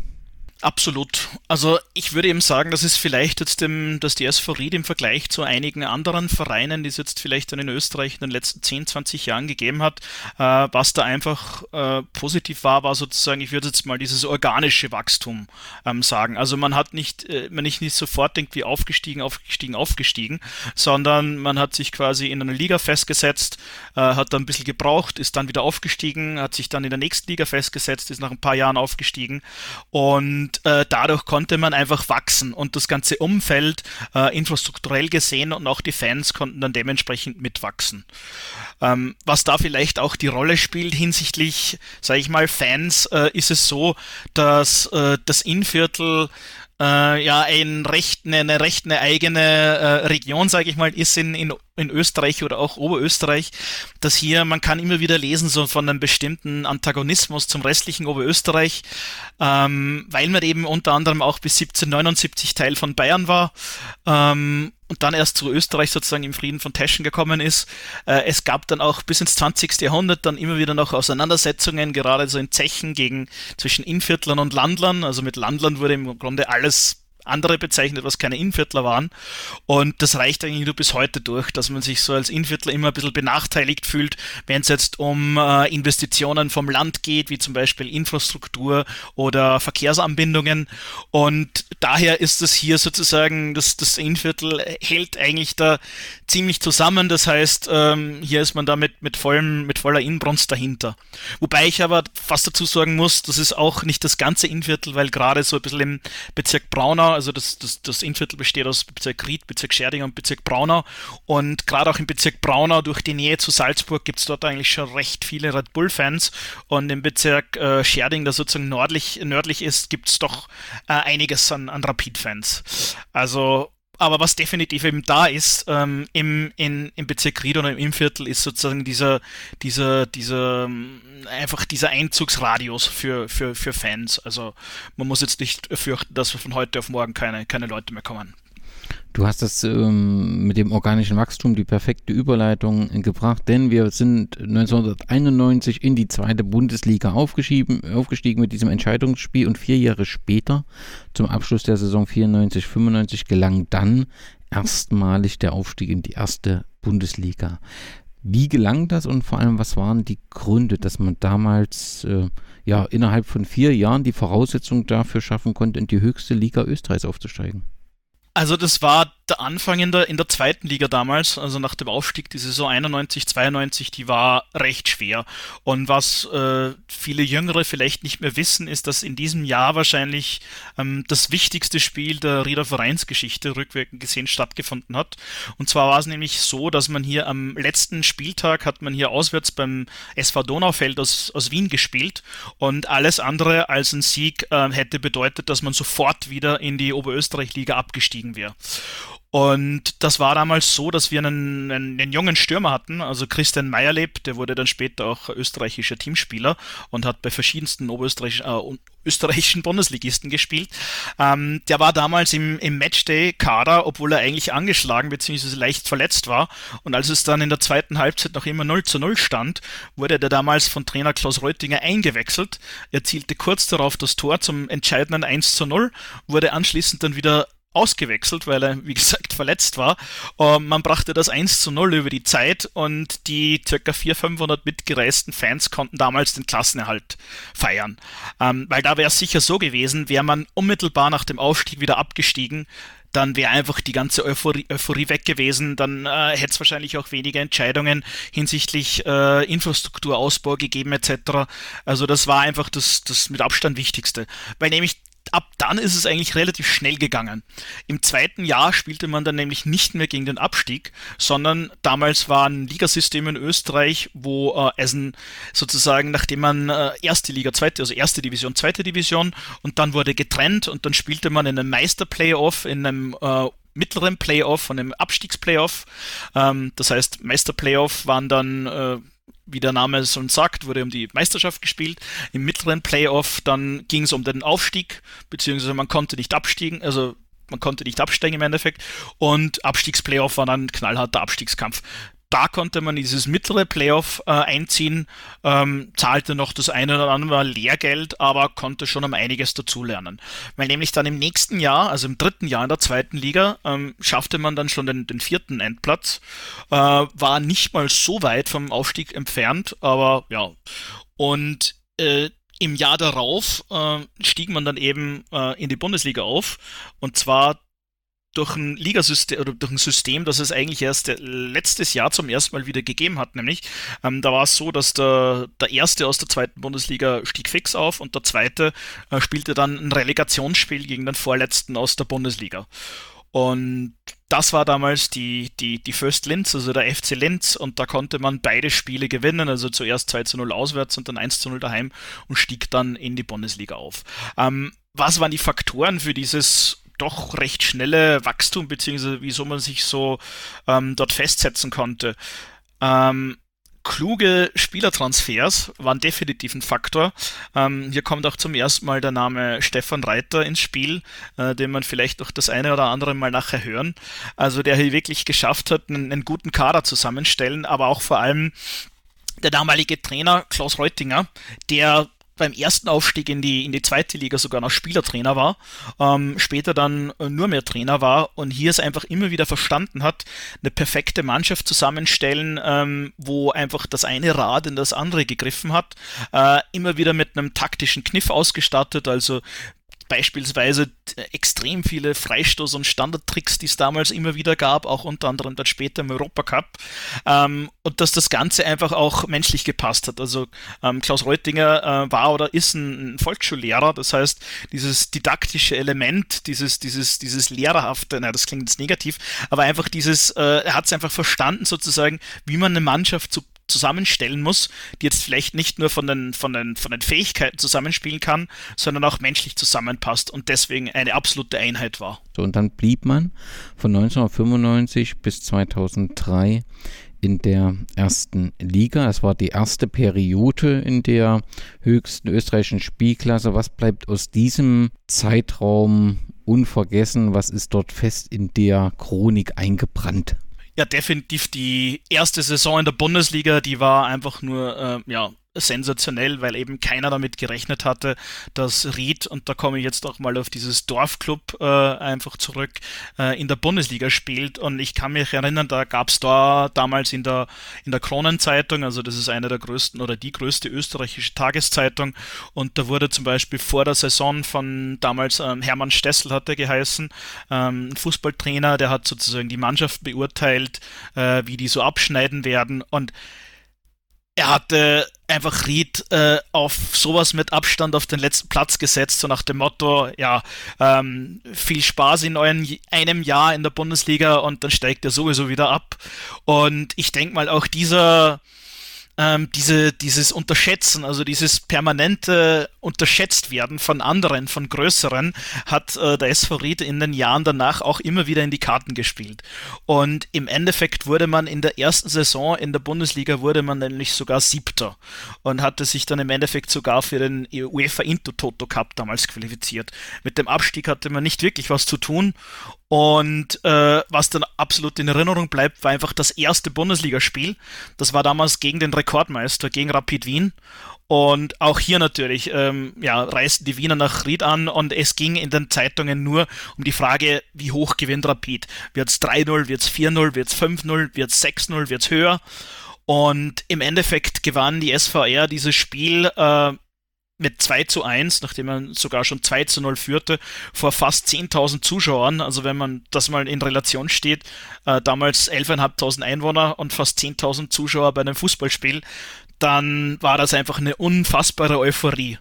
Absolut. Also ich würde eben sagen, das ist vielleicht jetzt dem, dass die SV Ried im Vergleich zu einigen anderen Vereinen, die es jetzt vielleicht dann in Österreich in den letzten 10, 20 Jahren gegeben hat, äh, was da einfach äh, positiv war, war sozusagen, ich würde jetzt mal dieses organische Wachstum ähm, sagen. Also man hat nicht, äh, man nicht, nicht sofort denkt, wie aufgestiegen, aufgestiegen, aufgestiegen, sondern man hat sich quasi in einer Liga festgesetzt, äh, hat dann ein bisschen gebraucht, ist dann wieder aufgestiegen, hat sich dann in der nächsten Liga festgesetzt, ist nach ein paar Jahren aufgestiegen und und äh, dadurch konnte man einfach wachsen und das ganze Umfeld äh, infrastrukturell gesehen und auch die Fans konnten dann dementsprechend mitwachsen. Ähm, was da vielleicht auch die Rolle spielt hinsichtlich, sage ich mal, Fans, äh, ist es so, dass äh, das Innviertel äh, ja ein recht, eine, eine recht eine eigene äh, Region, sage ich mal, ist in, in, in Österreich oder auch Oberösterreich, dass hier, man kann immer wieder lesen, so von einem bestimmten Antagonismus zum restlichen Oberösterreich, ähm, weil man eben unter anderem auch bis 1779 Teil von Bayern war ähm, und dann erst zu Österreich sozusagen im Frieden von Teschen gekommen ist. Äh, es gab dann auch bis ins 20. Jahrhundert dann immer wieder noch Auseinandersetzungen, gerade so in Zechen gegen zwischen Innviertlern und Landlern. Also mit Landlern wurde im Grunde alles andere bezeichnet, was keine Innviertler waren. Und das reicht eigentlich nur bis heute durch, dass man sich so als Innviertler immer ein bisschen benachteiligt fühlt, wenn es jetzt um äh, Investitionen vom Land geht, wie zum Beispiel Infrastruktur oder Verkehrsanbindungen. Und daher ist es hier sozusagen, das, das Innviertel hält eigentlich da ziemlich zusammen. Das heißt, ähm, hier ist man da mit, vollem, mit voller Inbrunst dahinter. Wobei ich aber fast dazu sagen muss, das ist auch nicht das ganze Innviertel, weil gerade so ein bisschen im Bezirk Braunau also das, das, das Innviertel besteht aus Bezirk Ried, Bezirk Scherding und Bezirk Braunau. Und gerade auch im Bezirk Braunau durch die Nähe zu Salzburg gibt es dort eigentlich schon recht viele Red Bull-Fans. Und im Bezirk äh, Scherding, der sozusagen nördlich, nördlich ist, gibt es doch äh, einiges an, an Rapid-Fans. Also aber was definitiv eben da ist, ähm, im, in, im Bezirk Ried oder im Viertel, ist sozusagen dieser, dieser, dieser, ähm, einfach dieser Einzugsradius für, für, für Fans. Also man muss jetzt nicht fürchten, dass von heute auf morgen keine, keine Leute mehr kommen. Du hast das ähm, mit dem organischen Wachstum die perfekte Überleitung gebracht, denn wir sind 1991 in die zweite Bundesliga aufgestiegen, aufgestiegen mit diesem Entscheidungsspiel und vier Jahre später, zum Abschluss der Saison 94-95, gelang dann erstmalig der Aufstieg in die erste Bundesliga. Wie gelang das und vor allem, was waren die Gründe, dass man damals äh, ja innerhalb von vier Jahren die Voraussetzungen dafür schaffen konnte, in die höchste Liga Österreichs aufzusteigen? Also das war der Anfang in der, in der zweiten Liga damals, also nach dem Aufstieg, die Saison 91, 92, die war recht schwer. Und was äh, viele Jüngere vielleicht nicht mehr wissen, ist, dass in diesem Jahr wahrscheinlich ähm, das wichtigste Spiel der Rieder Vereinsgeschichte rückwirkend gesehen stattgefunden hat. Und zwar war es nämlich so, dass man hier am letzten Spieltag hat man hier auswärts beim SV Donaufeld aus, aus Wien gespielt und alles andere als ein Sieg äh, hätte bedeutet, dass man sofort wieder in die Oberösterreich-Liga abgestiegen wäre. Und das war damals so, dass wir einen, einen, einen jungen Stürmer hatten, also Christian Meyerleb, der wurde dann später auch österreichischer Teamspieler und hat bei verschiedensten oberösterreichischen äh, österreichischen Bundesligisten gespielt. Ähm, der war damals im, im Matchday-Kader, obwohl er eigentlich angeschlagen bzw. leicht verletzt war. Und als es dann in der zweiten Halbzeit noch immer 0 zu 0 stand, wurde der damals von Trainer Klaus Reutinger eingewechselt. Er zielte kurz darauf das Tor zum entscheidenden 1 zu 0, wurde anschließend dann wieder ausgewechselt, weil er, wie gesagt, verletzt war. Ähm, man brachte das 1 zu 0 über die Zeit und die ca. 400, 500 mitgereisten Fans konnten damals den Klassenerhalt feiern. Ähm, weil da wäre es sicher so gewesen, wäre man unmittelbar nach dem Aufstieg wieder abgestiegen, dann wäre einfach die ganze Euphorie, Euphorie weg gewesen. Dann äh, hätte es wahrscheinlich auch weniger Entscheidungen hinsichtlich äh, Infrastrukturausbau gegeben etc. Also das war einfach das, das mit Abstand Wichtigste. Weil nämlich ab dann ist es eigentlich relativ schnell gegangen. Im zweiten Jahr spielte man dann nämlich nicht mehr gegen den Abstieg, sondern damals war ein Ligasystem in Österreich, wo äh, Essen sozusagen, nachdem man äh, erste Liga, zweite, also erste Division, zweite Division und dann wurde getrennt und dann spielte man in einem Meisterplayoff, in einem äh, mittleren Playoff, von einem Abstiegsplayoff. Ähm, das heißt, Meisterplayoff waren dann äh, wie der Name schon sagt, wurde um die Meisterschaft gespielt. Im mittleren Playoff dann ging es um den Aufstieg, beziehungsweise man konnte nicht abstiegen, also man konnte nicht absteigen im Endeffekt. Und Abstiegsplayoff war dann ein knallharter Abstiegskampf da konnte man dieses mittlere Playoff äh, einziehen, ähm, zahlte noch das eine oder andere Lehrgeld, aber konnte schon um einiges dazulernen. Weil nämlich dann im nächsten Jahr, also im dritten Jahr in der zweiten Liga, ähm, schaffte man dann schon den, den vierten Endplatz, äh, war nicht mal so weit vom Aufstieg entfernt, aber ja. Und äh, im Jahr darauf äh, stieg man dann eben äh, in die Bundesliga auf und zwar durch ein Ligasystem oder durch ein System, das es eigentlich erst letztes Jahr zum ersten Mal wieder gegeben hat, nämlich ähm, da war es so, dass der, der erste aus der zweiten Bundesliga stieg fix auf und der zweite äh, spielte dann ein Relegationsspiel gegen den vorletzten aus der Bundesliga. Und das war damals die, die, die First Linz, also der FC Linz, und da konnte man beide Spiele gewinnen, also zuerst 2 zu 0 auswärts und dann 1 zu 0 daheim und stieg dann in die Bundesliga auf. Ähm, was waren die Faktoren für dieses doch recht schnelle Wachstum, beziehungsweise wieso man sich so ähm, dort festsetzen konnte. Ähm, kluge Spielertransfers waren definitiv ein Faktor. Ähm, hier kommt auch zum ersten Mal der Name Stefan Reiter ins Spiel, äh, den man vielleicht noch das eine oder andere Mal nachher hören. Also der hier wirklich geschafft hat, einen, einen guten Kader zusammenstellen, aber auch vor allem der damalige Trainer Klaus Reutinger, der beim ersten Aufstieg in die, in die zweite Liga sogar noch Spielertrainer war, ähm, später dann äh, nur mehr Trainer war und hier es einfach immer wieder verstanden hat, eine perfekte Mannschaft zusammenstellen, ähm, wo einfach das eine Rad in das andere gegriffen hat, äh, immer wieder mit einem taktischen Kniff ausgestattet, also beispielsweise extrem viele Freistoß- und Standardtricks, die es damals immer wieder gab, auch unter anderem dann später im Europacup. Ähm, und dass das Ganze einfach auch menschlich gepasst hat. Also ähm, Klaus Reutinger äh, war oder ist ein, ein, Volksschullehrer, das heißt, dieses didaktische Element, dieses, dieses, dieses Lehrerhafte, na, das klingt jetzt negativ, aber einfach dieses, äh, er hat es einfach verstanden sozusagen, wie man eine Mannschaft zu zusammenstellen muss, die jetzt vielleicht nicht nur von den, von den, von den Fähigkeiten zusammenspielen kann, sondern auch menschlich zusammenpasst und deswegen eine absolute Einheit war. So, und dann blieb man von 1995 bis 2003 in der ersten Liga. Es war die erste Periode in der höchsten österreichischen Spielklasse. Was bleibt aus diesem Zeitraum unvergessen? Was ist dort fest in der Chronik eingebrannt? Ja definitiv die erste Saison in der Bundesliga, die war einfach nur, äh, ja, sensationell, weil eben keiner damit gerechnet hatte, dass Ried, und da komme ich jetzt auch mal auf dieses Dorfclub äh, einfach zurück, äh, in der Bundesliga spielt. Und ich kann mich erinnern, da gab es da damals in der, in der Kronenzeitung, also das ist eine der größten oder die größte österreichische Tageszeitung, und da wurde zum Beispiel vor der Saison von damals ähm, Hermann Stessel hat er geheißen, ähm, Fußballtrainer, der hat sozusagen die Mannschaft beurteilt, äh, wie die so abschneiden werden. Und er hatte einfach Ried äh, auf sowas mit Abstand auf den letzten Platz gesetzt, so nach dem Motto, ja, ähm, viel Spaß in euren, einem Jahr in der Bundesliga und dann steigt er sowieso wieder ab. Und ich denke mal, auch dieser, ähm, diese, dieses Unterschätzen, also dieses permanente unterschätzt werden von anderen, von größeren, hat äh, der SV Ried in den Jahren danach auch immer wieder in die Karten gespielt. Und im Endeffekt wurde man in der ersten Saison in der Bundesliga wurde man nämlich sogar Siebter und hatte sich dann im Endeffekt sogar für den UEFA Intertoto Cup damals qualifiziert. Mit dem Abstieg hatte man nicht wirklich was zu tun und äh, was dann absolut in Erinnerung bleibt, war einfach das erste Bundesligaspiel. Das war damals gegen den Rekordmeister, gegen Rapid Wien. Und auch hier natürlich, ähm, ja, reisten die Wiener nach Ried an und es ging in den Zeitungen nur um die Frage, wie hoch gewinnt Rapid? Wird's 3-0, wird's 4-0, wird's 5-0, wird's 6-0, wird's höher? Und im Endeffekt gewann die SVR dieses Spiel äh, mit 2 zu 1, nachdem man sogar schon 2 zu 0 führte, vor fast 10.000 Zuschauern. Also wenn man das mal in Relation steht, äh, damals 11.500 Einwohner und fast 10.000 Zuschauer bei einem Fußballspiel, dann war das einfach eine unfassbare Euphorie.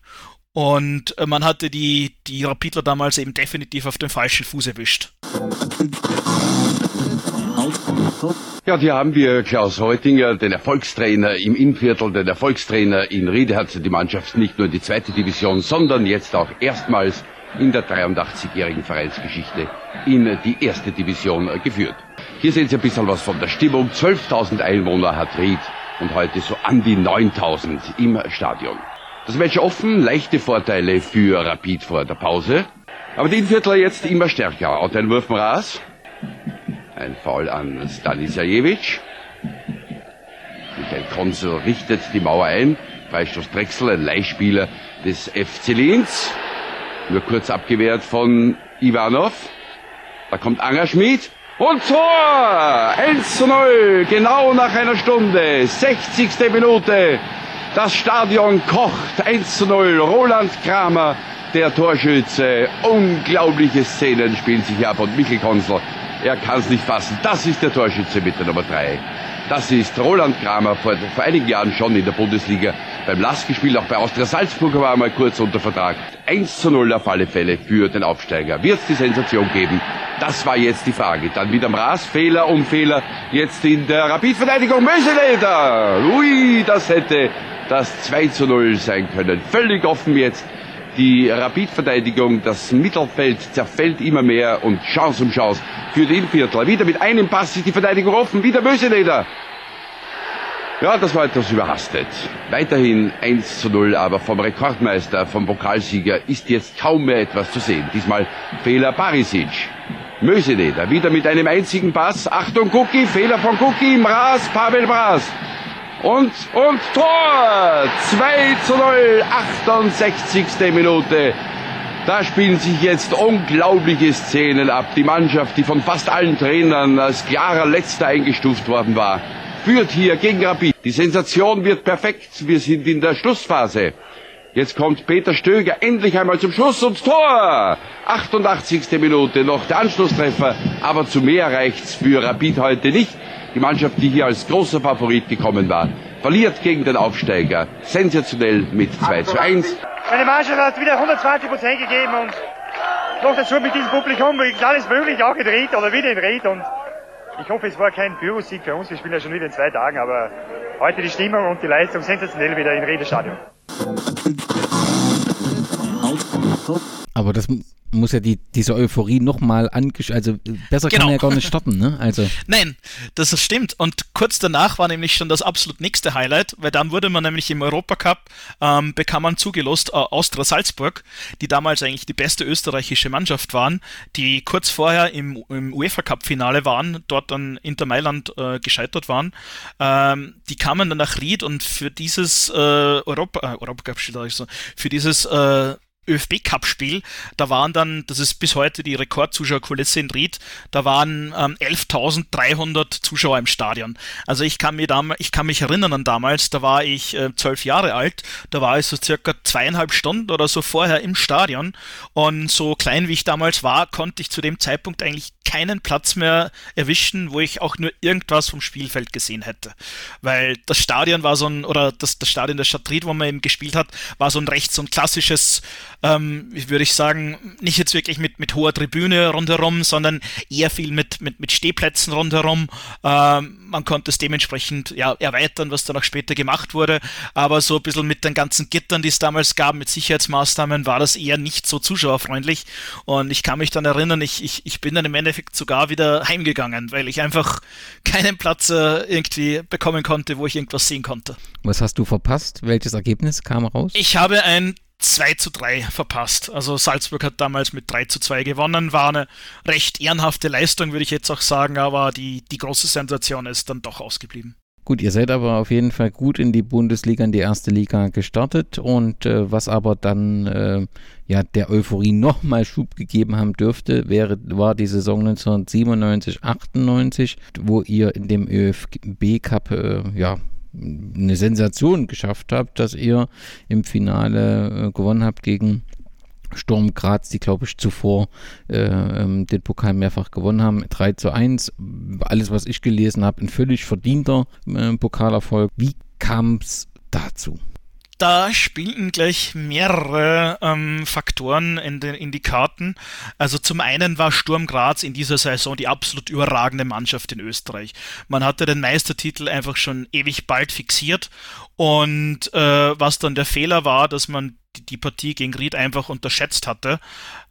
Und äh, man hatte die, die Rapidler damals eben definitiv auf den falschen Fuß erwischt. Ja, und hier haben wir Klaus Heutinger, den Erfolgstrainer im Innviertel, den Erfolgstrainer in Riede hat die Mannschaft nicht nur in die zweite Division, sondern jetzt auch erstmals in der 83-jährigen Vereinsgeschichte in die erste Division geführt. Hier sehen Sie ein bisschen was von der Stimmung. 12.000 Einwohner hat Ried und heute so an die 9.000 im Stadion. Das Match offen, leichte Vorteile für Rapid vor der Pause. Aber die Innviertler jetzt immer stärker. Und ein Wurf Ras. Ein Foul an Stanisajevic. Michael Konsul richtet die Mauer ein. Freistoß Drechsel, ein Leihspieler des FC Linz. Nur kurz abgewehrt von Ivanov. Da kommt Angerschmidt. Und Tor! 1 zu 0, genau nach einer Stunde, 60. Minute. Das Stadion kocht, 1 zu 0. Roland Kramer, der Torschütze. Unglaubliche Szenen spielen sich ab und Michael Konzel er kann es nicht fassen. Das ist der Torschütze mit der Nummer 3. Das ist Roland Kramer, vor, vor einigen Jahren schon in der Bundesliga beim LASK gespielt, auch bei Austria Salzburg war er mal kurz unter Vertrag. 1 zu 0 auf alle Fälle für den Aufsteiger. Wird es die Sensation geben? Das war jetzt die Frage. Dann wieder am Ras, Fehler um Fehler. Jetzt in der Rapidverteidigung Möseleder. Ui, das hätte das 2 zu 0 sein können. Völlig offen jetzt die Rapidverteidigung, das Mittelfeld zerfällt immer mehr und Chance um Chance für den Viertler. Wieder mit einem Pass ist die Verteidigung offen, wieder Möseleder. Ja, das war etwas überhastet. Weiterhin 1 zu 0, aber vom Rekordmeister, vom Pokalsieger ist jetzt kaum mehr etwas zu sehen. Diesmal Fehler Barisic. Möseleder wieder mit einem einzigen Pass. Achtung, Cookie, Fehler von Cookie, Mraz, Pavel Mraz. Und, und Tor! 2 zu 0, 68. Minute. Da spielen sich jetzt unglaubliche Szenen ab. Die Mannschaft, die von fast allen Trainern als klarer Letzter eingestuft worden war, führt hier gegen Rapid. Die Sensation wird perfekt. Wir sind in der Schlussphase. Jetzt kommt Peter Stöger endlich einmal zum Schuss und Tor! 88. Minute noch der Anschlusstreffer, aber zu mehr reicht's für Rapid heute nicht. Die Mannschaft, die hier als großer Favorit gekommen war, verliert gegen den Aufsteiger sensationell mit 2 zu 1. Meine Mannschaft hat wieder 120 Prozent gegeben und noch dazu mit diesem Publikum ist alles möglich, auch in Ried oder wieder in Ried und ich hoffe, es war kein Bürosieg für uns. Wir spielen ja schon wieder in zwei Tagen, aber heute die Stimmung und die Leistung sensationell wieder in Ried Stadion. Aber das muss ja die, diese Euphorie nochmal angesch... Also besser genau. kann man ja gar nicht starten, ne? Also. Nein, das stimmt. Und kurz danach war nämlich schon das absolut nächste Highlight, weil dann wurde man nämlich im Europacup, ähm, bekam man zugelost äh, Austria Salzburg, die damals eigentlich die beste österreichische Mannschaft waren, die kurz vorher im, im UEFA-Cup-Finale waren, dort dann Inter Mailand äh, gescheitert waren. Ähm, die kamen dann nach Ried und für dieses äh, Europa, äh, Europacup-Spiel, so, für dieses äh, ÖFB-Cup-Spiel, da waren dann, das ist bis heute die Rekordzuschauerkulisse in Ried, da waren ähm, 11.300 Zuschauer im Stadion. Also ich kann, mir dam ich kann mich erinnern an damals, da war ich äh, zwölf äh, Jahre alt, da war ich so circa zweieinhalb Stunden oder so vorher im Stadion und so klein wie ich damals war, konnte ich zu dem Zeitpunkt eigentlich keinen Platz mehr erwischen, wo ich auch nur irgendwas vom Spielfeld gesehen hätte. Weil das Stadion war so ein, oder das, das Stadion der Stadt Ried, wo man eben gespielt hat, war so ein recht so ein klassisches ähm, würde ich sagen, nicht jetzt wirklich mit, mit hoher Tribüne rundherum, sondern eher viel mit, mit, mit Stehplätzen rundherum. Ähm, man konnte es dementsprechend ja, erweitern, was dann auch später gemacht wurde, aber so ein bisschen mit den ganzen Gittern, die es damals gab, mit Sicherheitsmaßnahmen, war das eher nicht so zuschauerfreundlich. Und ich kann mich dann erinnern, ich, ich, ich bin dann im Endeffekt sogar wieder heimgegangen, weil ich einfach keinen Platz äh, irgendwie bekommen konnte, wo ich irgendwas sehen konnte. Was hast du verpasst? Welches Ergebnis kam raus? Ich habe ein 2 zu 3 verpasst. Also Salzburg hat damals mit 3 zu 2 gewonnen, war eine recht ehrenhafte Leistung, würde ich jetzt auch sagen, aber die, die große Sensation ist dann doch ausgeblieben. Gut, ihr seid aber auf jeden Fall gut in die Bundesliga, in die erste Liga gestartet und äh, was aber dann äh, ja der Euphorie nochmal Schub gegeben haben dürfte, wäre, war die Saison 1997, 98, wo ihr in dem ÖFB Cup äh, ja eine Sensation geschafft habt, dass ihr im Finale äh, gewonnen habt gegen Sturm Graz, die glaube ich zuvor äh, ähm, den Pokal mehrfach gewonnen haben. 3 zu 1. Alles, was ich gelesen habe, ein völlig verdienter äh, Pokalerfolg. Wie kam es dazu? Da spielten gleich mehrere ähm, Faktoren in, den, in die Karten. Also zum einen war Sturm Graz in dieser Saison die absolut überragende Mannschaft in Österreich. Man hatte den Meistertitel einfach schon ewig bald fixiert und äh, was dann der Fehler war, dass man die Partie gegen Ried einfach unterschätzt hatte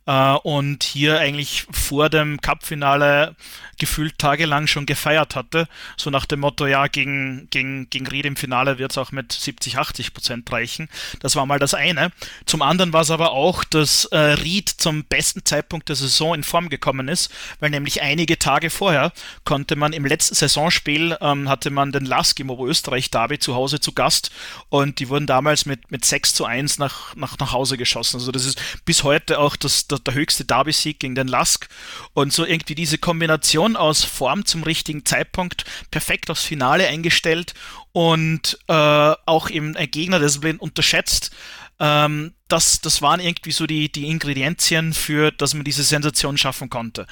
äh, und hier eigentlich vor dem Cup-Finale gefühlt tagelang schon gefeiert hatte. So nach dem Motto, ja, gegen, gegen, gegen Ried im Finale wird es auch mit 70, 80 Prozent reichen. Das war mal das eine. Zum anderen war es aber auch, dass äh, Ried zum besten Zeitpunkt der Saison in Form gekommen ist, weil nämlich einige Tage vorher konnte man im letzten Saisonspiel, ähm, hatte man den Lask im Oberösterreich Derby zu Hause zu Gast und die wurden damals mit, mit 6 zu 1 nach, nach, nach Hause geschossen. Also das ist bis heute auch das, das der, höchste Derby-Sieg gegen den Lask. Und so irgendwie diese Kombination aus Form zum richtigen Zeitpunkt, perfekt aufs Finale eingestellt und äh, auch eben ein Gegner, der so blind unterschätzt. Ähm, das, das waren irgendwie so die, die Ingredienzien für, dass man diese Sensation schaffen konnte.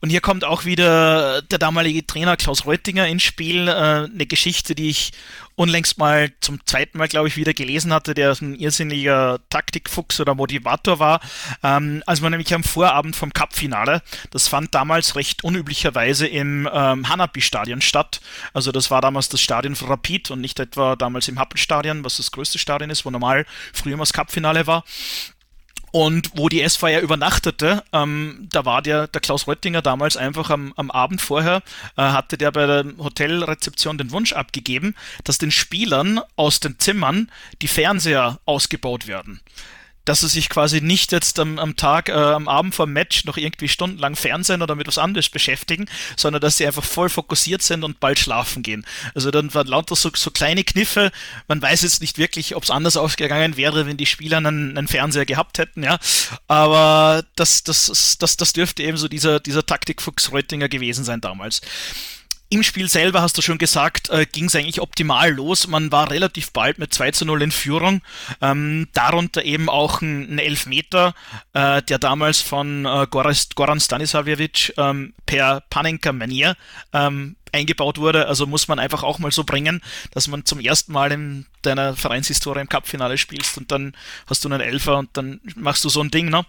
Und hier kommt auch wieder der damalige Trainer Klaus Reutinger ins Spiel, äh, eine Geschichte, die ich unlängst mal zum zweiten Mal, glaube ich, wieder gelesen hatte, der ein irrsinniger Taktikfuchs oder Motivator war, ähm, als man nämlich am Vorabend vom Cup-Finale, das fand damals recht unüblicherweise im ähm, Hanapi-Stadion statt. Also das war damals das Stadion für Rapid und nicht etwa damals im Happel-Stadion, was das größte Stadion ist, wo normal früher immer das Cup-Finale war. Und wo die ja übernachtete, ähm, da war der, der Klaus Röttinger damals einfach am, am Abend vorher, äh, hatte der bei der Hotelrezeption den Wunsch abgegeben, dass den Spielern aus den Zimmern die Fernseher ausgebaut werden dass sie sich quasi nicht jetzt am, am Tag, äh, am Abend vor dem Match noch irgendwie stundenlang Fernsehen oder mit was anderes beschäftigen, sondern dass sie einfach voll fokussiert sind und bald schlafen gehen. Also dann waren lauter so, so kleine Kniffe. Man weiß jetzt nicht wirklich, ob es anders ausgegangen wäre, wenn die Spieler einen, einen Fernseher gehabt hätten, ja. Aber das, das, das, das dürfte eben so dieser, dieser Taktikfuchs Reutinger gewesen sein damals. Im Spiel selber, hast du schon gesagt, äh, ging es eigentlich optimal los. Man war relativ bald mit 2 zu 0 in Führung. Ähm, darunter eben auch ein, ein Elfmeter, äh, der damals von äh, Goran Stanislavjevic ähm, per Panenka-Manier ähm, eingebaut wurde. Also muss man einfach auch mal so bringen, dass man zum ersten Mal in deiner Vereinshistorie im Cup-Finale spielst und dann hast du einen Elfer und dann machst du so ein Ding. Ne?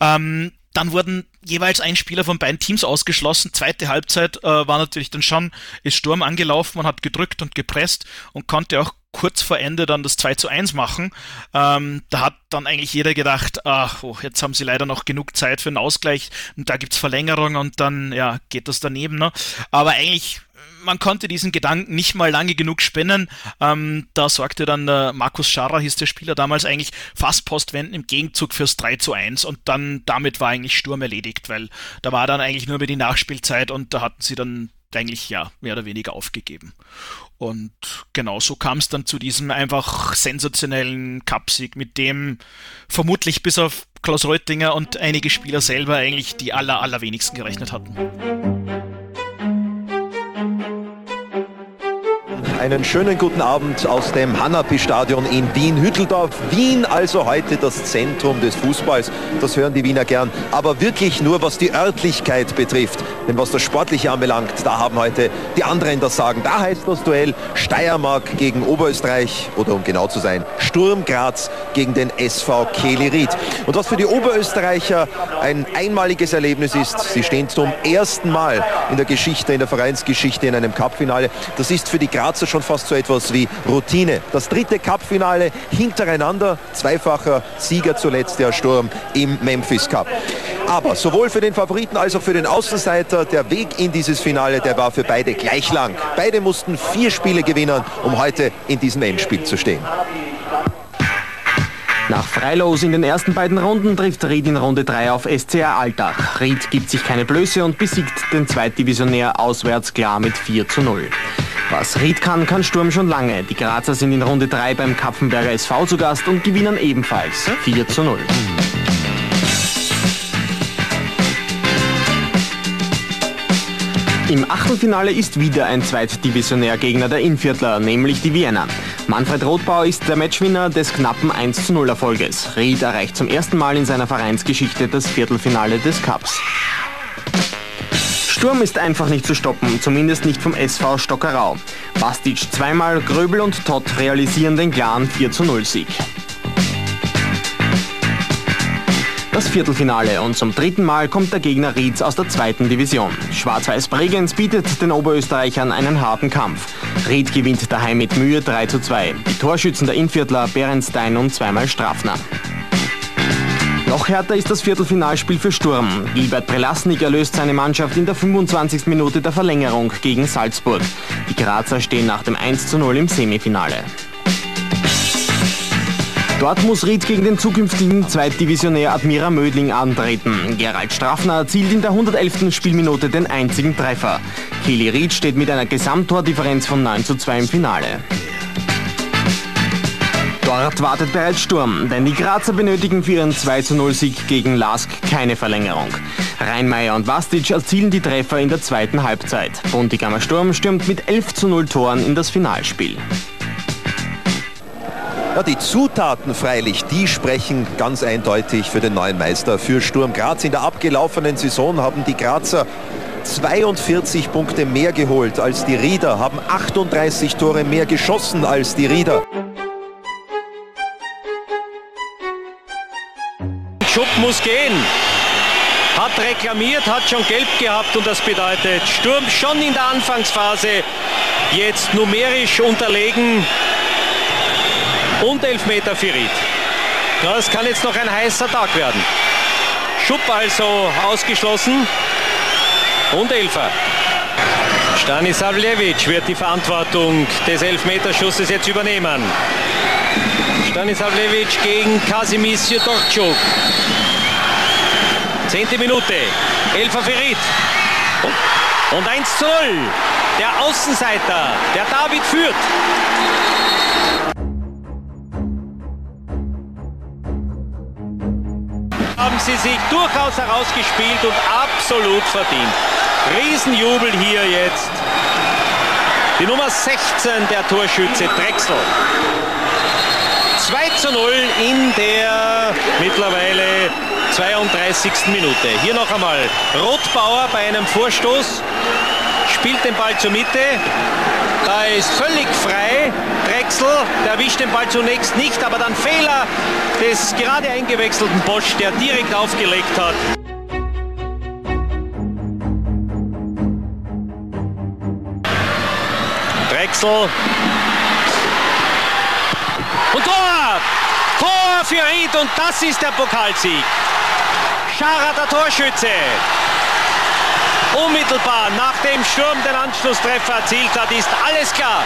Ähm, dann wurden jeweils ein Spieler von beiden Teams ausgeschlossen. Zweite Halbzeit äh, war natürlich dann schon, ist Sturm angelaufen, man hat gedrückt und gepresst und konnte auch kurz vor Ende dann das 2 zu 1 machen. Ähm, da hat dann eigentlich jeder gedacht, ach, oh, jetzt haben sie leider noch genug Zeit für einen Ausgleich und da gibt's Verlängerung und dann ja, geht das daneben. Ne? Aber eigentlich man konnte diesen Gedanken nicht mal lange genug spinnen. Ähm, da sorgte dann äh, Markus Scharrer, hieß der Spieler damals eigentlich, fast postwenden im Gegenzug fürs 3 zu 1 und dann damit war eigentlich Sturm erledigt, weil da war dann eigentlich nur mehr die Nachspielzeit und da hatten sie dann eigentlich ja mehr oder weniger aufgegeben. Und genau so kam es dann zu diesem einfach sensationellen Cupsieg, mit dem vermutlich bis auf Klaus Reutinger und einige Spieler selber eigentlich die aller, allerwenigsten gerechnet hatten. Einen schönen guten Abend aus dem Hanapi-Stadion in Wien-Hütteldorf. Wien also heute das Zentrum des Fußballs. Das hören die Wiener gern. Aber wirklich nur, was die Örtlichkeit betrifft. Denn was das Sportliche anbelangt, da haben heute die anderen das Sagen. Da heißt das Duell Steiermark gegen Oberösterreich oder um genau zu sein, Sturm Graz gegen den SV Kehli Und was für die Oberösterreicher ein einmaliges Erlebnis ist, sie stehen zum ersten Mal in der Geschichte, in der Vereinsgeschichte in einem Cupfinale. Das ist für die Grazer schon fast so etwas wie Routine. Das dritte Cup-Finale hintereinander, zweifacher Sieger zuletzt der Sturm im Memphis Cup. Aber sowohl für den Favoriten als auch für den Außenseiter, der Weg in dieses Finale, der war für beide gleich lang. Beide mussten vier Spiele gewinnen, um heute in diesem Endspiel zu stehen. Nach Freilos in den ersten beiden Runden trifft Ried in Runde 3 auf SCR Altach. Ried gibt sich keine Blöße und besiegt den Zweitdivisionär auswärts klar mit 4 zu 0. Was Ried kann, kann Sturm schon lange. Die Grazer sind in Runde 3 beim Kapfenberger SV zu Gast und gewinnen ebenfalls 4 zu 0. Im Achtelfinale ist wieder ein Zweitdivisionär-Gegner der Inviertler, nämlich die Vienna. Manfred Rothbauer ist der Matchwinner des knappen 1 zu 0 Erfolges. Ried erreicht zum ersten Mal in seiner Vereinsgeschichte das Viertelfinale des Cups. Sturm ist einfach nicht zu stoppen, zumindest nicht vom SV Stockerau. Bastic zweimal, Gröbel und Todd realisieren den klaren 4 zu 0 Sieg. Das Viertelfinale und zum dritten Mal kommt der Gegner Rietz aus der zweiten Division. Schwarz-Weiß Bregenz bietet den Oberösterreichern einen harten Kampf. Ried gewinnt daheim mit Mühe 3 zu 2. Die Torschützen der Inviertler Berenstein und zweimal Strafner. Noch härter ist das Viertelfinalspiel für Sturm. Gilbert Prelasnik erlöst seine Mannschaft in der 25. Minute der Verlängerung gegen Salzburg. Die Grazer stehen nach dem 1 zu 0 im Semifinale. Dort muss Ried gegen den zukünftigen Zweitdivisionär Admira Mödling antreten. Gerald Strafner erzielt in der 111. Spielminute den einzigen Treffer. Kili Ried steht mit einer Gesamtordifferenz von 9 zu 2 im Finale. Dort wartet bereits Sturm, denn die Grazer benötigen für ihren 2 Sieg gegen Lask keine Verlängerung. Rheinmeier und Vastic erzielen die Treffer in der zweiten Halbzeit. Buntigammer Sturm stürmt mit 11 zu 0 Toren in das Finalspiel. Ja, die Zutaten freilich, die sprechen ganz eindeutig für den neuen Meister, für Sturm Graz. In der abgelaufenen Saison haben die Grazer 42 Punkte mehr geholt als die Rieder, haben 38 Tore mehr geschossen als die Rieder. Schupp muss gehen. Hat reklamiert, hat schon gelb gehabt und das bedeutet Sturm schon in der Anfangsphase jetzt numerisch unterlegen und Elfmeter für Ried. Das kann jetzt noch ein heißer Tag werden. Schupp also ausgeschlossen und Elfer. Stanislavljevic wird die Verantwortung des Elfmeterschusses jetzt übernehmen. Stanislavljevic gegen Kasimis Jodorczuk. Zehnte Minute. Elfer Ferit. Und 1 zu 0. Der Außenseiter, der David führt. Haben sie sich durchaus herausgespielt und absolut verdient. Riesenjubel hier jetzt. Die Nummer 16 der Torschütze Drechsel. 2 zu 0 in der mittlerweile 32. Minute. Hier noch einmal Rotbauer bei einem Vorstoß, spielt den Ball zur Mitte. Da ist völlig frei. Drechsel, der erwischt den Ball zunächst nicht, aber dann Fehler des gerade eingewechselten Bosch, der direkt aufgelegt hat. Drechsel Tor! Tor für Ried und das ist der Pokalsieg. Schara der Torschütze. Unmittelbar nach dem Sturm den Anschlusstreffer erzielt hat, ist alles klar.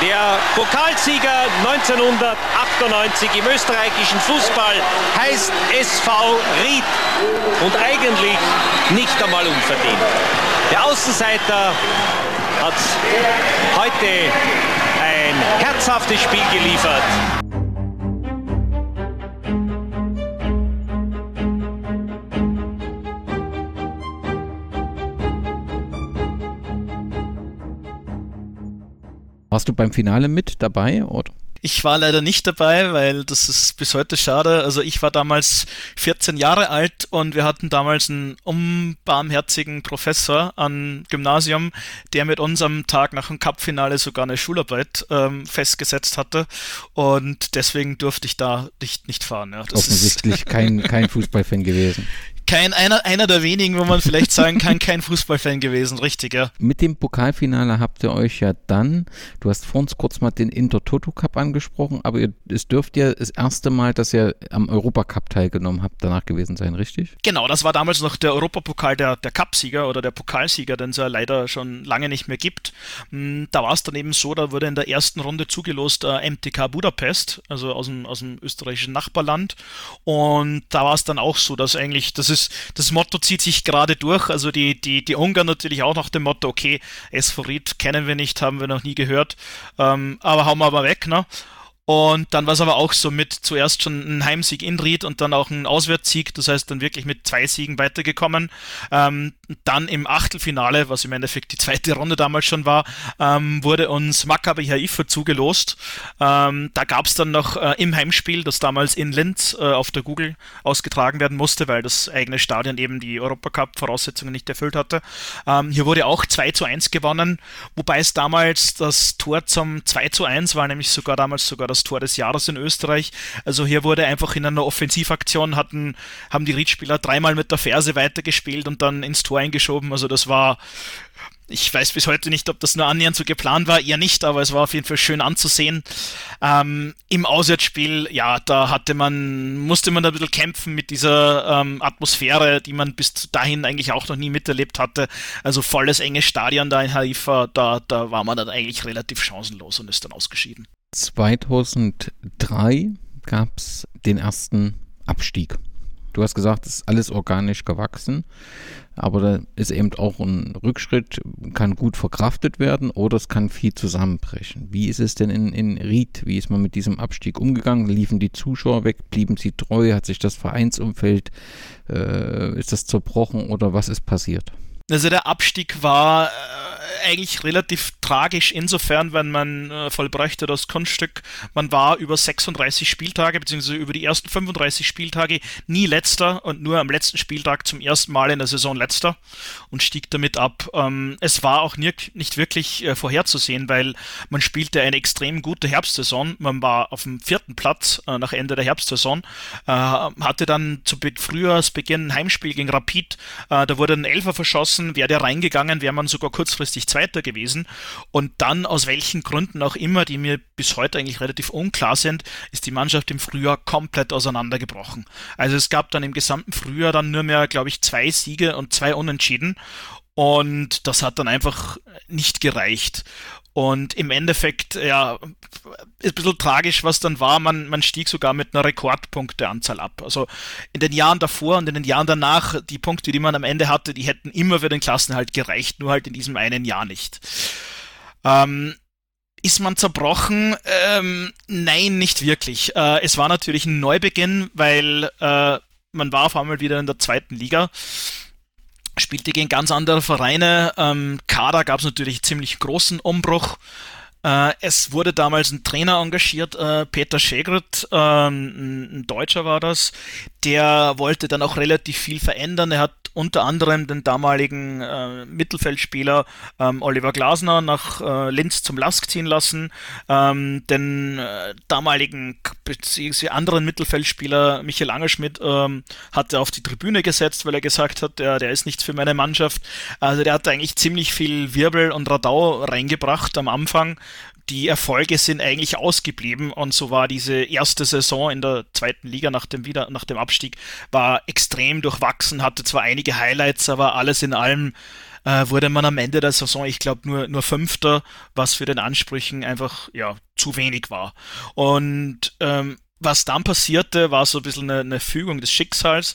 Der Pokalsieger 1998 im österreichischen Fußball heißt SV Ried und eigentlich nicht einmal unverdient. Der Außenseiter hat heute ein herzhaftes Spiel geliefert. Warst du beim Finale mit dabei? Oder? Ich war leider nicht dabei, weil das ist bis heute schade. Also ich war damals 14 Jahre alt und wir hatten damals einen unbarmherzigen Professor am Gymnasium, der mit uns am Tag nach dem Cup-Finale sogar eine Schularbeit ähm, festgesetzt hatte und deswegen durfte ich da nicht, nicht fahren. Ja. Offensichtlich kein, kein Fußballfan gewesen kein einer, einer der wenigen, wo man vielleicht sagen kann, kein Fußballfan gewesen, richtig, ja. Mit dem Pokalfinale habt ihr euch ja dann, du hast vor uns kurz mal den Inter-Toto Cup angesprochen, aber ihr, es dürft ja das erste Mal, dass ihr am Europacup teilgenommen habt, danach gewesen sein, richtig? Genau, das war damals noch der Europapokal der, der Cupsieger oder der Pokalsieger, den es ja leider schon lange nicht mehr gibt. Hm, da war es dann eben so, da wurde in der ersten Runde zugelost äh, MTK Budapest, also aus dem, aus dem österreichischen Nachbarland. Und da war es dann auch so, dass eigentlich, das ist das, das Motto zieht sich gerade durch. Also die, die, die Ungarn natürlich auch nach dem Motto, okay, Esphorit kennen wir nicht, haben wir noch nie gehört, ähm, aber hauen wir aber weg, ne? Und dann war es aber auch so mit zuerst schon ein Heimsieg in Ried und dann auch ein Auswärtssieg, das heißt dann wirklich mit zwei Siegen weitergekommen. Ähm, dann im Achtelfinale, was im Endeffekt die zweite Runde damals schon war, ähm, wurde uns Maccabi Haifa zugelost. Ähm, da gab es dann noch äh, im Heimspiel, das damals in Linz äh, auf der Google ausgetragen werden musste, weil das eigene Stadion eben die Europacup-Voraussetzungen nicht erfüllt hatte. Ähm, hier wurde auch 2 zu 1 gewonnen, wobei es damals das Tor zum 2 zu 1 war, nämlich sogar damals sogar das Tor des Jahres in Österreich. Also hier wurde einfach in einer Offensivaktion hatten, haben die Riedspieler dreimal mit der Ferse weitergespielt und dann ins Tor eingeschoben. Also das war ich weiß bis heute nicht, ob das nur annähernd so geplant war, eher nicht, aber es war auf jeden Fall schön anzusehen. Ähm, Im Auswärtsspiel, ja, da hatte man, musste man ein bisschen kämpfen mit dieser ähm, Atmosphäre, die man bis dahin eigentlich auch noch nie miterlebt hatte. Also volles enge Stadion da in Haifa, da, da war man dann eigentlich relativ chancenlos und ist dann ausgeschieden. 2003 gab es den ersten Abstieg. Du hast gesagt, es ist alles organisch gewachsen, aber da ist eben auch ein Rückschritt, kann gut verkraftet werden oder es kann viel zusammenbrechen. Wie ist es denn in, in Ried? Wie ist man mit diesem Abstieg umgegangen? Liefen die Zuschauer weg? Blieben sie treu? Hat sich das Vereinsumfeld, äh, ist das zerbrochen oder was ist passiert? Also der Abstieg war äh, eigentlich relativ tragisch insofern, wenn man äh, vollbräuchte das Kunststück. Man war über 36 Spieltage, beziehungsweise über die ersten 35 Spieltage nie letzter und nur am letzten Spieltag zum ersten Mal in der Saison letzter und stieg damit ab. Ähm, es war auch nie, nicht wirklich äh, vorherzusehen, weil man spielte eine extrem gute Herbstsaison. Man war auf dem vierten Platz äh, nach Ende der Herbstsaison, äh, hatte dann zu Be Frühjahrsbeginn ein Heimspiel gegen Rapid. Äh, da wurde ein Elfer verschossen, wäre der reingegangen, wäre man sogar kurzfristig Zweiter gewesen. Und dann, aus welchen Gründen auch immer, die mir bis heute eigentlich relativ unklar sind, ist die Mannschaft im Frühjahr komplett auseinandergebrochen. Also es gab dann im gesamten Frühjahr dann nur mehr, glaube ich, zwei Siege und zwei Unentschieden. Und das hat dann einfach nicht gereicht. Und im Endeffekt, ja, ist ein bisschen tragisch, was dann war. Man, man stieg sogar mit einer Rekordpunkteanzahl ab. Also in den Jahren davor und in den Jahren danach, die Punkte, die man am Ende hatte, die hätten immer für den Klassenhalt gereicht, nur halt in diesem einen Jahr nicht. Ähm, ist man zerbrochen? Ähm, nein, nicht wirklich. Äh, es war natürlich ein Neubeginn, weil äh, man war auf einmal wieder in der zweiten Liga spielte gegen ganz andere Vereine. Ähm, Kader gab es natürlich ziemlich großen Umbruch. Äh, es wurde damals ein Trainer engagiert, äh, Peter Schegret, äh, ein, ein, Deutscher war das, der wollte dann auch relativ viel verändern. Er hat unter anderem den damaligen äh, Mittelfeldspieler ähm, Oliver Glasner nach äh, Linz zum Lask ziehen lassen, ähm, den äh, damaligen bzw. anderen Mittelfeldspieler Michael Angerschmidt ähm, hat er auf die Tribüne gesetzt, weil er gesagt hat, der, der ist nichts für meine Mannschaft. Also der hat eigentlich ziemlich viel Wirbel und Radau reingebracht am Anfang die Erfolge sind eigentlich ausgeblieben und so war diese erste Saison in der zweiten Liga nach dem wieder nach dem Abstieg war extrem durchwachsen, hatte zwar einige Highlights, aber alles in allem äh, wurde man am Ende der Saison, ich glaube nur nur Fünfter, was für den Ansprüchen einfach ja zu wenig war. Und ähm, was dann passierte, war so ein bisschen eine, eine Fügung des Schicksals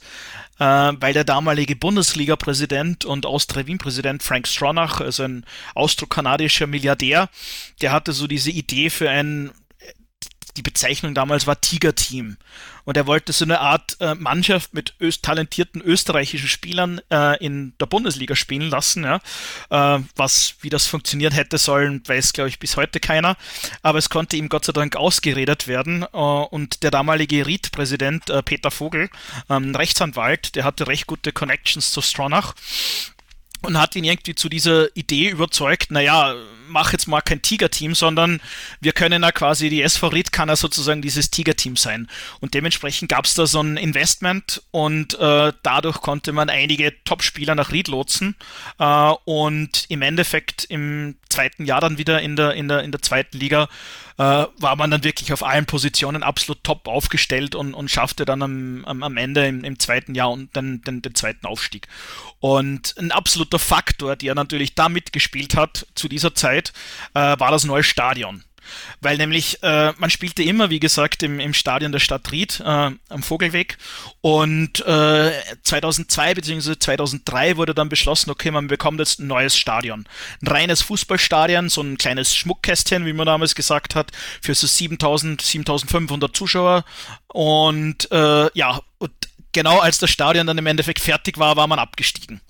weil der damalige Bundesliga-Präsident und Austria Wien-Präsident Frank Stronach, also ein austro-kanadischer Milliardär, der hatte so diese Idee für ein die Bezeichnung damals war Tiger-Team. Und er wollte so eine Art äh, Mannschaft mit öst talentierten österreichischen Spielern äh, in der Bundesliga spielen lassen. Ja? Äh, was, wie das funktioniert hätte sollen, weiß, glaube ich, bis heute keiner. Aber es konnte ihm Gott sei Dank ausgeredet werden. Äh, und der damalige Ried-Präsident äh, Peter Vogel, ähm, Rechtsanwalt, der hatte recht gute Connections zu Stronach und hat ihn irgendwie zu dieser Idee überzeugt, naja, mach jetzt mal kein Tiger-Team, sondern wir können ja quasi, die SV Ried kann ja sozusagen dieses Tiger-Team sein. Und dementsprechend gab es da so ein Investment und äh, dadurch konnte man einige Top-Spieler nach Ried lotsen äh, und im Endeffekt im zweiten Jahr dann wieder in der, in der, in der zweiten Liga äh, war man dann wirklich auf allen Positionen absolut top aufgestellt und, und schaffte dann am, am, am Ende im, im zweiten Jahr und dann den, den zweiten Aufstieg. Und ein absoluter Faktor, der natürlich da mitgespielt hat zu dieser Zeit, äh, war das neue Stadion. Weil nämlich äh, man spielte immer, wie gesagt, im, im Stadion der Stadt Ried äh, am Vogelweg und äh, 2002 bzw. 2003 wurde dann beschlossen, okay, man bekommt jetzt ein neues Stadion. Ein reines Fußballstadion, so ein kleines Schmuckkästchen, wie man damals gesagt hat, für so 7000, 7500 Zuschauer und äh, ja, und genau als das Stadion dann im Endeffekt fertig war, war man abgestiegen.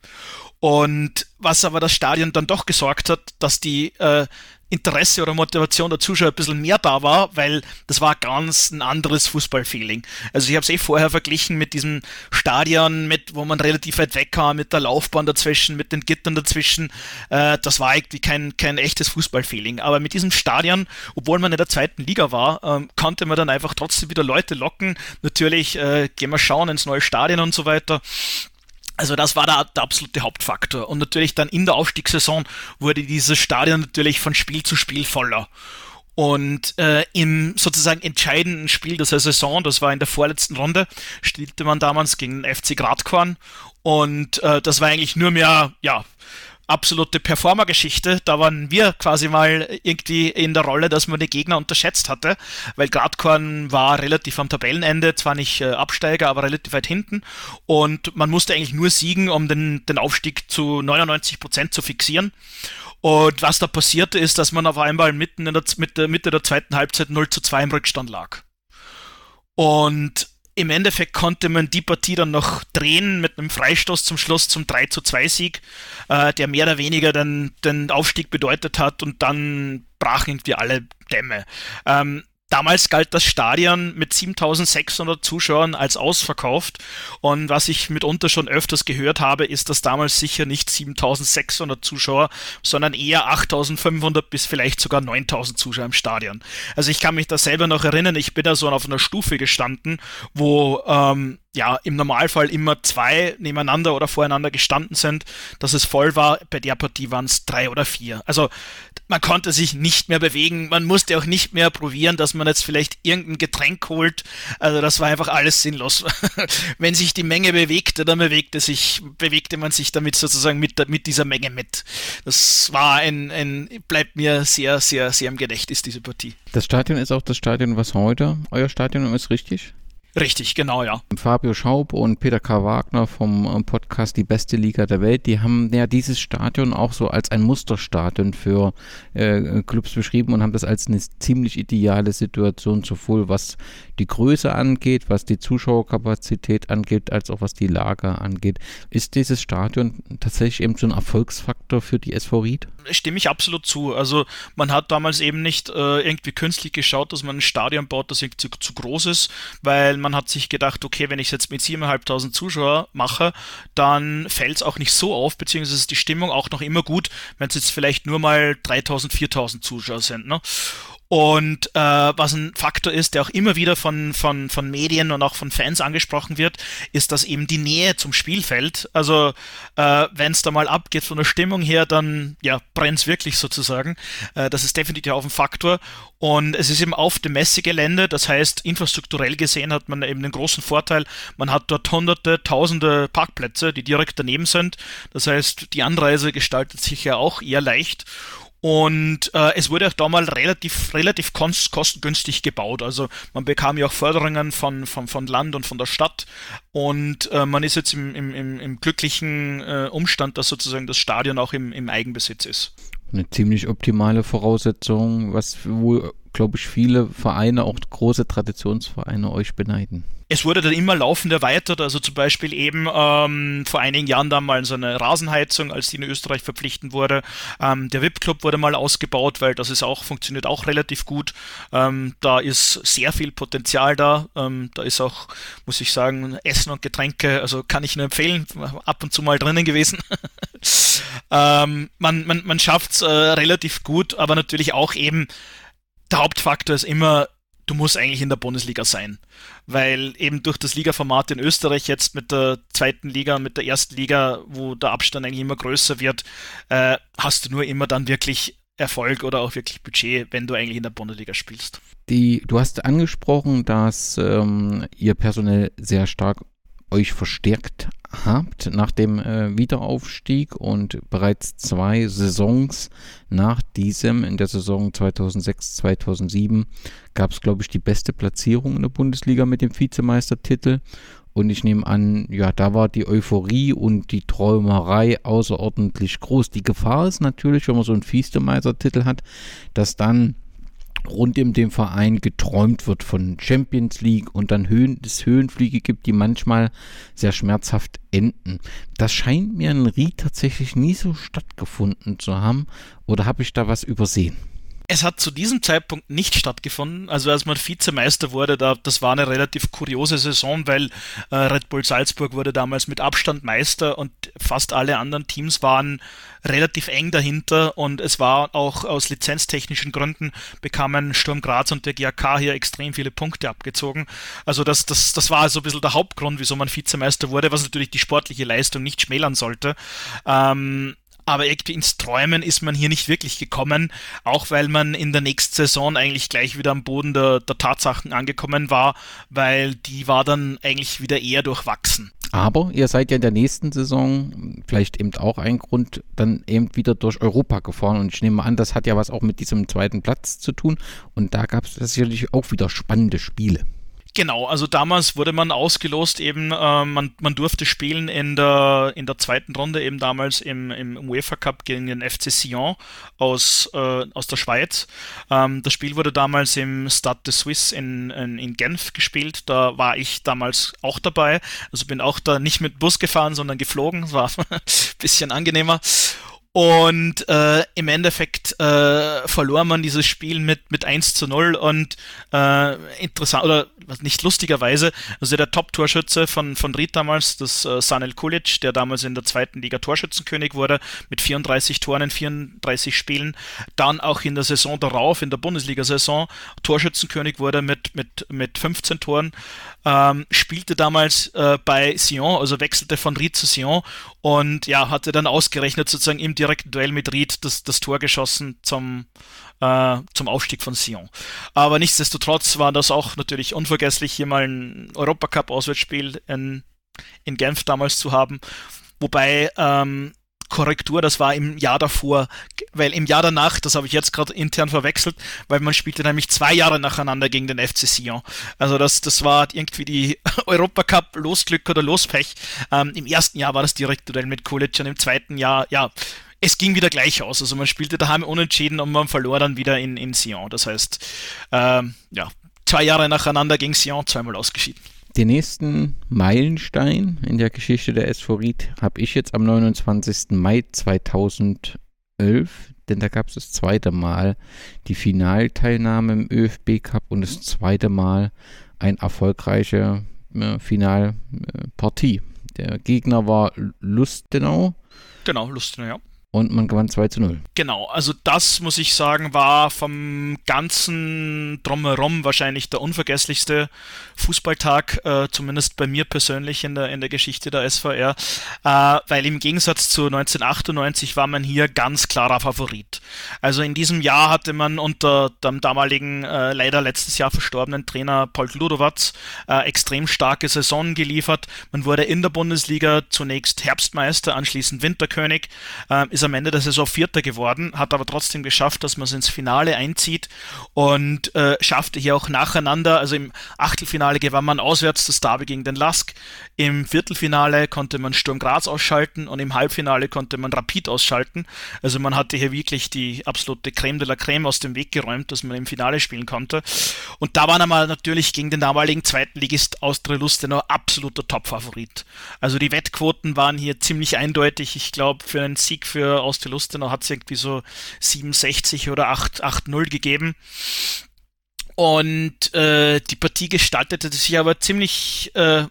Und was aber das Stadion dann doch gesorgt hat, dass die äh, Interesse oder Motivation der Zuschauer ein bisschen mehr da war, weil das war ganz ein anderes Fußballfeeling. Also ich habe es eh vorher verglichen mit diesem Stadion, mit wo man relativ weit weg kam, mit der Laufbahn dazwischen, mit den Gittern dazwischen. Äh, das war irgendwie kein, kein echtes Fußballfeeling. Aber mit diesem Stadion, obwohl man in der zweiten Liga war, ähm, konnte man dann einfach trotzdem wieder Leute locken. Natürlich äh, gehen wir schauen ins neue Stadion und so weiter. Also das war der, der, absolute Hauptfaktor. Und natürlich dann in der Aufstiegssaison wurde dieses Stadion natürlich von Spiel zu Spiel voller. Und äh, im sozusagen entscheidenden Spiel der Saison, das war in der vorletzten Runde, spielte man damals gegen den FC Gradkorn. Und äh, das war eigentlich nur mehr, ja, absolute Performer-Geschichte. Da waren wir quasi mal irgendwie in der Rolle, dass man die Gegner unterschätzt hatte, weil Gradkorn war relativ am Tabellenende, zwar nicht äh, Absteiger, aber relativ weit hinten und man musste eigentlich nur siegen, um den, den Aufstieg zu 99 Prozent zu fixieren. Und was da passierte, ist, dass man auf einmal mitten in der Mitte, Mitte der zweiten Halbzeit 0 zu 2 im Rückstand lag. Und im Endeffekt konnte man die Partie dann noch drehen mit einem Freistoß zum Schluss zum 3 zu 2 Sieg, äh, der mehr oder weniger dann den Aufstieg bedeutet hat und dann brachen irgendwie alle Dämme. Ähm, Damals galt das Stadion mit 7600 Zuschauern als ausverkauft und was ich mitunter schon öfters gehört habe, ist, dass damals sicher nicht 7600 Zuschauer, sondern eher 8500 bis vielleicht sogar 9000 Zuschauer im Stadion. Also ich kann mich da selber noch erinnern, ich bin da so auf einer Stufe gestanden, wo ähm, ja, im Normalfall immer zwei nebeneinander oder voreinander gestanden sind, dass es voll war. Bei der Partie waren es drei oder vier. Also man konnte sich nicht mehr bewegen. Man musste auch nicht mehr probieren, dass man jetzt vielleicht irgendein Getränk holt. Also das war einfach alles sinnlos. Wenn sich die Menge bewegte, dann bewegte sich, bewegte man sich damit sozusagen mit, mit dieser Menge mit. Das war ein, ein, bleibt mir sehr, sehr, sehr im Gedächtnis, diese Partie. Das Stadion ist auch das Stadion, was heute euer Stadion ist, richtig? Richtig, genau, ja. Fabio Schaub und Peter K. Wagner vom ähm, Podcast Die beste Liga der Welt, die haben ja dieses Stadion auch so als ein Musterstadion für äh, Clubs beschrieben und haben das als eine ziemlich ideale Situation sowohl was die Größe angeht, was die Zuschauerkapazität angeht, als auch was die Lager angeht. Ist dieses Stadion tatsächlich eben so ein Erfolgsfaktor für die SV Ried? Stimme ich absolut zu. Also man hat damals eben nicht äh, irgendwie künstlich geschaut, dass man ein Stadion baut, das irgendwie zu, zu groß ist, weil man hat sich gedacht, okay, wenn ich es jetzt mit 7.500 Zuschauer mache, dann fällt es auch nicht so auf, beziehungsweise ist die Stimmung auch noch immer gut, wenn es jetzt vielleicht nur mal 3.000, 4.000 Zuschauer sind. Ne? Und äh, was ein Faktor ist, der auch immer wieder von, von, von Medien und auch von Fans angesprochen wird, ist, dass eben die Nähe zum Spielfeld, also äh, wenn es da mal abgeht von der Stimmung her, dann ja, brennt wirklich sozusagen. Äh, das ist definitiv auch ein Faktor. Und es ist eben auf dem Messegelände, das heißt, infrastrukturell gesehen hat man eben den großen Vorteil, man hat dort hunderte, tausende Parkplätze, die direkt daneben sind. Das heißt, die Anreise gestaltet sich ja auch eher leicht. Und äh, es wurde auch damals relativ, relativ kostengünstig gebaut. Also man bekam ja auch Förderungen von, von, von Land und von der Stadt. Und äh, man ist jetzt im, im, im, glücklichen äh, Umstand, dass sozusagen das Stadion auch im, im Eigenbesitz ist. Eine ziemlich optimale Voraussetzung, was wohl, glaube ich, viele Vereine, auch große Traditionsvereine euch beneiden es wurde dann immer laufend erweitert, also zum Beispiel eben ähm, vor einigen Jahren dann mal so eine Rasenheizung, als die in Österreich verpflichtend wurde. Ähm, der VIP-Club wurde mal ausgebaut, weil das ist auch, funktioniert auch relativ gut. Ähm, da ist sehr viel Potenzial da. Ähm, da ist auch, muss ich sagen, Essen und Getränke, also kann ich nur empfehlen, ab und zu mal drinnen gewesen. Ähm, man man, man schafft es äh, relativ gut, aber natürlich auch eben, der Hauptfaktor ist immer, du musst eigentlich in der Bundesliga sein. Weil eben durch das Ligaformat in Österreich jetzt mit der zweiten Liga, mit der ersten Liga, wo der Abstand eigentlich immer größer wird, äh, hast du nur immer dann wirklich Erfolg oder auch wirklich Budget, wenn du eigentlich in der Bundesliga spielst. Die, du hast angesprochen, dass ähm, ihr personell sehr stark euch verstärkt habt nach dem äh, Wiederaufstieg und bereits zwei Saisons nach diesem, in der Saison 2006-2007, gab es, glaube ich, die beste Platzierung in der Bundesliga mit dem Vizemeistertitel. Und ich nehme an, ja, da war die Euphorie und die Träumerei außerordentlich groß. Die Gefahr ist natürlich, wenn man so einen Vizemeistertitel hat, dass dann rund um den Verein geträumt wird von Champions League und dann Höhen, es Höhenflüge gibt, die manchmal sehr schmerzhaft enden. Das scheint mir in Ried tatsächlich nie so stattgefunden zu haben oder habe ich da was übersehen? Es hat zu diesem Zeitpunkt nicht stattgefunden. Also als man Vizemeister wurde, da, das war eine relativ kuriose Saison, weil äh, Red Bull Salzburg wurde damals mit Abstand Meister und fast alle anderen Teams waren relativ eng dahinter und es war auch aus lizenztechnischen Gründen bekamen Sturm Graz und der GAK hier extrem viele Punkte abgezogen. Also das, das, das war so ein bisschen der Hauptgrund, wieso man Vizemeister wurde, was natürlich die sportliche Leistung nicht schmälern sollte. Ähm, aber irgendwie ins Träumen ist man hier nicht wirklich gekommen, auch weil man in der nächsten Saison eigentlich gleich wieder am Boden der, der Tatsachen angekommen war, weil die war dann eigentlich wieder eher durchwachsen. Aber ihr seid ja in der nächsten Saison, vielleicht eben auch ein Grund, dann eben wieder durch Europa gefahren. Und ich nehme an, das hat ja was auch mit diesem zweiten Platz zu tun. Und da gab es sicherlich auch wieder spannende Spiele. Genau, also damals wurde man ausgelost, eben äh, man, man durfte spielen in der, in der zweiten Runde, eben damals im, im UEFA Cup gegen den FC Sion aus, äh, aus der Schweiz. Ähm, das Spiel wurde damals im Stade de Suisse in, in, in Genf gespielt. Da war ich damals auch dabei. Also bin auch da nicht mit Bus gefahren, sondern geflogen. Das war ein bisschen angenehmer. Und äh, im Endeffekt äh, verlor man dieses Spiel mit, mit 1 zu 0 und äh, interessant, oder nicht lustigerweise, also der Top-Torschütze von, von Ried damals, das äh, Sanel Kulic, der damals in der zweiten Liga Torschützenkönig wurde, mit 34 Toren in 34 Spielen, dann auch in der Saison darauf, in der Bundesliga-Saison, Torschützenkönig wurde mit, mit, mit 15 Toren, ähm, spielte damals äh, bei Sion, also wechselte von Ried zu Sion und ja, hatte dann ausgerechnet sozusagen im direkten Duell mit Ried das, das Tor geschossen zum, äh, zum Aufstieg von Sion. Aber nichtsdestotrotz war das auch natürlich unvergesslich, hier mal ein Europacup-Auswärtsspiel in, in Genf damals zu haben. Wobei ähm, Korrektur, das war im Jahr davor, weil im Jahr danach, das habe ich jetzt gerade intern verwechselt, weil man spielte nämlich zwei Jahre nacheinander gegen den FC Sion. Also das, das war irgendwie die Europacup Losglück oder Lospech. Ähm, Im ersten Jahr war das direkte Duell mit Kulic und im zweiten Jahr, ja, es ging wieder gleich aus. Also man spielte daheim unentschieden und man verlor dann wieder in, in Sion. Das heißt, ähm, ja, zwei Jahre nacheinander gegen Sion, zweimal ausgeschieden. Den nächsten Meilenstein in der Geschichte der Ried habe ich jetzt am 29. Mai 2011, denn da gab es das zweite Mal die Finalteilnahme im ÖFB Cup und das zweite Mal eine erfolgreiche äh, Finalpartie. Der Gegner war Lustenau. Genau, Lustenau, ja und man gewann 2 zu 0. Genau, also das muss ich sagen, war vom ganzen Drumherum wahrscheinlich der unvergesslichste Fußballtag, äh, zumindest bei mir persönlich in der, in der Geschichte der SVR, äh, weil im Gegensatz zu 1998 war man hier ganz klarer Favorit. Also in diesem Jahr hatte man unter dem damaligen, äh, leider letztes Jahr verstorbenen Trainer Paul Ludowatz äh, extrem starke Saison geliefert. Man wurde in der Bundesliga zunächst Herbstmeister, anschließend Winterkönig, äh, ist am Ende der Saison Vierter geworden, hat aber trotzdem geschafft, dass man es ins Finale einzieht und äh, schaffte hier auch nacheinander. Also im Achtelfinale gewann man auswärts das Derby gegen den Lask, im Viertelfinale konnte man Sturm Graz ausschalten und im Halbfinale konnte man Rapid ausschalten. Also man hatte hier wirklich die absolute Creme de la Creme aus dem Weg geräumt, dass man im Finale spielen konnte. Und da war man natürlich gegen den damaligen zweiten Ligist Austria Lustenau absoluter Top-Favorit. Also die Wettquoten waren hier ziemlich eindeutig. Ich glaube, für einen Sieg für aus der Lustenau hat es irgendwie so 67 oder 8-0 gegeben. Und äh, die Partie gestaltete sich aber ziemlich äh,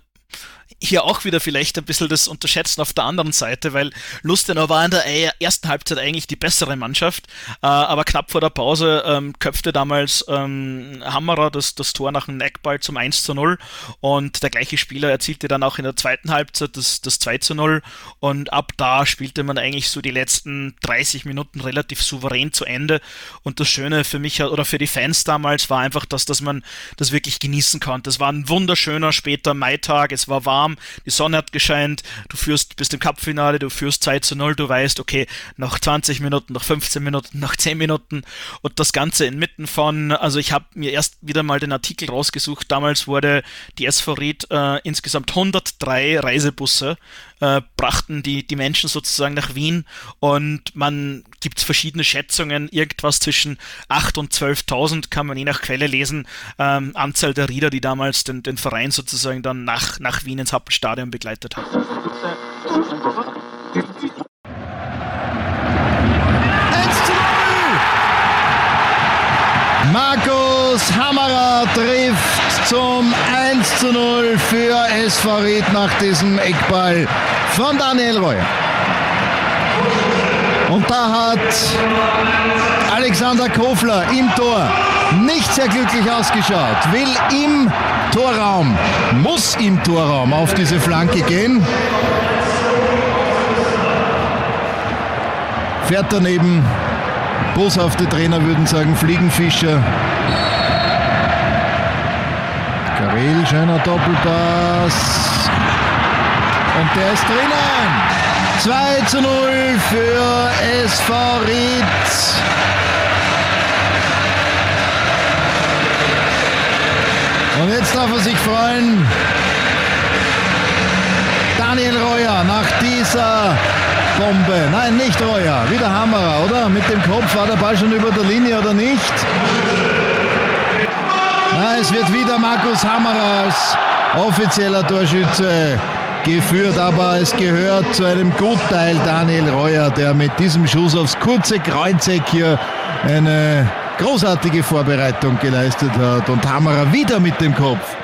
hier auch wieder vielleicht ein bisschen das Unterschätzen auf der anderen Seite, weil Lustenau war in der ersten Halbzeit eigentlich die bessere Mannschaft, äh, aber knapp vor der Pause ähm, köpfte damals ähm, Hammerer das, das Tor nach einem Neckball zum 1 zu 0 und der gleiche Spieler erzielte dann auch in der zweiten Halbzeit das, das 2 zu 0 und ab da spielte man eigentlich so die letzten 30 Minuten relativ souverän zu Ende und das Schöne für mich oder für die Fans damals war einfach, dass, dass man das wirklich genießen konnte. Es war ein wunderschöner später Maitag, es war warm, warm, die Sonne hat gescheint, du führst bis zum Cup-Finale, du führst 2 zu 0, du weißt, okay, noch 20 Minuten, noch 15 Minuten, noch 10 Minuten und das Ganze inmitten von, also ich habe mir erst wieder mal den Artikel rausgesucht, damals wurde die SV Ried äh, insgesamt 103 Reisebusse äh, brachten die, die Menschen sozusagen nach Wien. Und man gibt verschiedene Schätzungen, irgendwas zwischen 8 und 12.000 kann man je nach Quelle lesen, ähm, Anzahl der Rieder, die damals den, den Verein sozusagen dann nach, nach Wien ins Hauptstadion begleitet hat. Markus Hammerer trifft zum 1 zu 0 für SV Ried nach diesem Eckball von Daniel Reuer. Und da hat Alexander Kofler im Tor nicht sehr glücklich ausgeschaut. Will im Torraum, muss im Torraum auf diese Flanke gehen. Fährt daneben. Boshafte Trainer würden sagen Fliegenfischer. Karel, schöner Doppelpass. Und der ist drinnen. 2 zu 0 für SV Ried. Und jetzt darf er sich freuen. Daniel Reuer nach dieser Bombe. Nein, nicht Reuer. Wieder Hammerer, oder? Mit dem Kopf war der Ball schon über der Linie oder nicht? Nein, es wird wieder Markus Hammerer als offizieller Torschütze geführt, aber es gehört zu einem Gutteil Daniel Reuer, der mit diesem Schuss aufs kurze Kreuzeck hier eine großartige Vorbereitung geleistet hat und Hammerer wieder mit dem Kopf.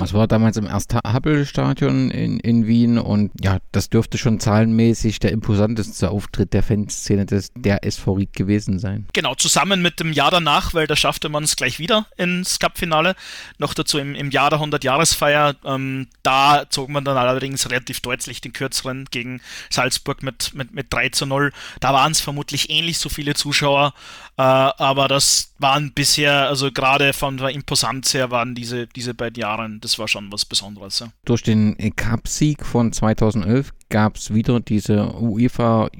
Das war damals im Erst-Happel-Stadion in, in Wien und ja, das dürfte schon zahlenmäßig der imposanteste Auftritt der Fanszene des, der SV gewesen sein. Genau, zusammen mit dem Jahr danach, weil da schaffte man es gleich wieder ins Cup-Finale. Noch dazu im, im Jahr der 100-Jahresfeier. Ähm, da zog man dann allerdings relativ deutlich den kürzeren gegen Salzburg mit, mit, mit 3 zu 0. Da waren es vermutlich ähnlich so viele Zuschauer, aber das waren bisher, also gerade von der Imposanz her, waren diese, diese beiden Jahre, das war schon was Besonderes. Ja. Durch den Cup-Sieg von 2011 gab es wieder diese UEFA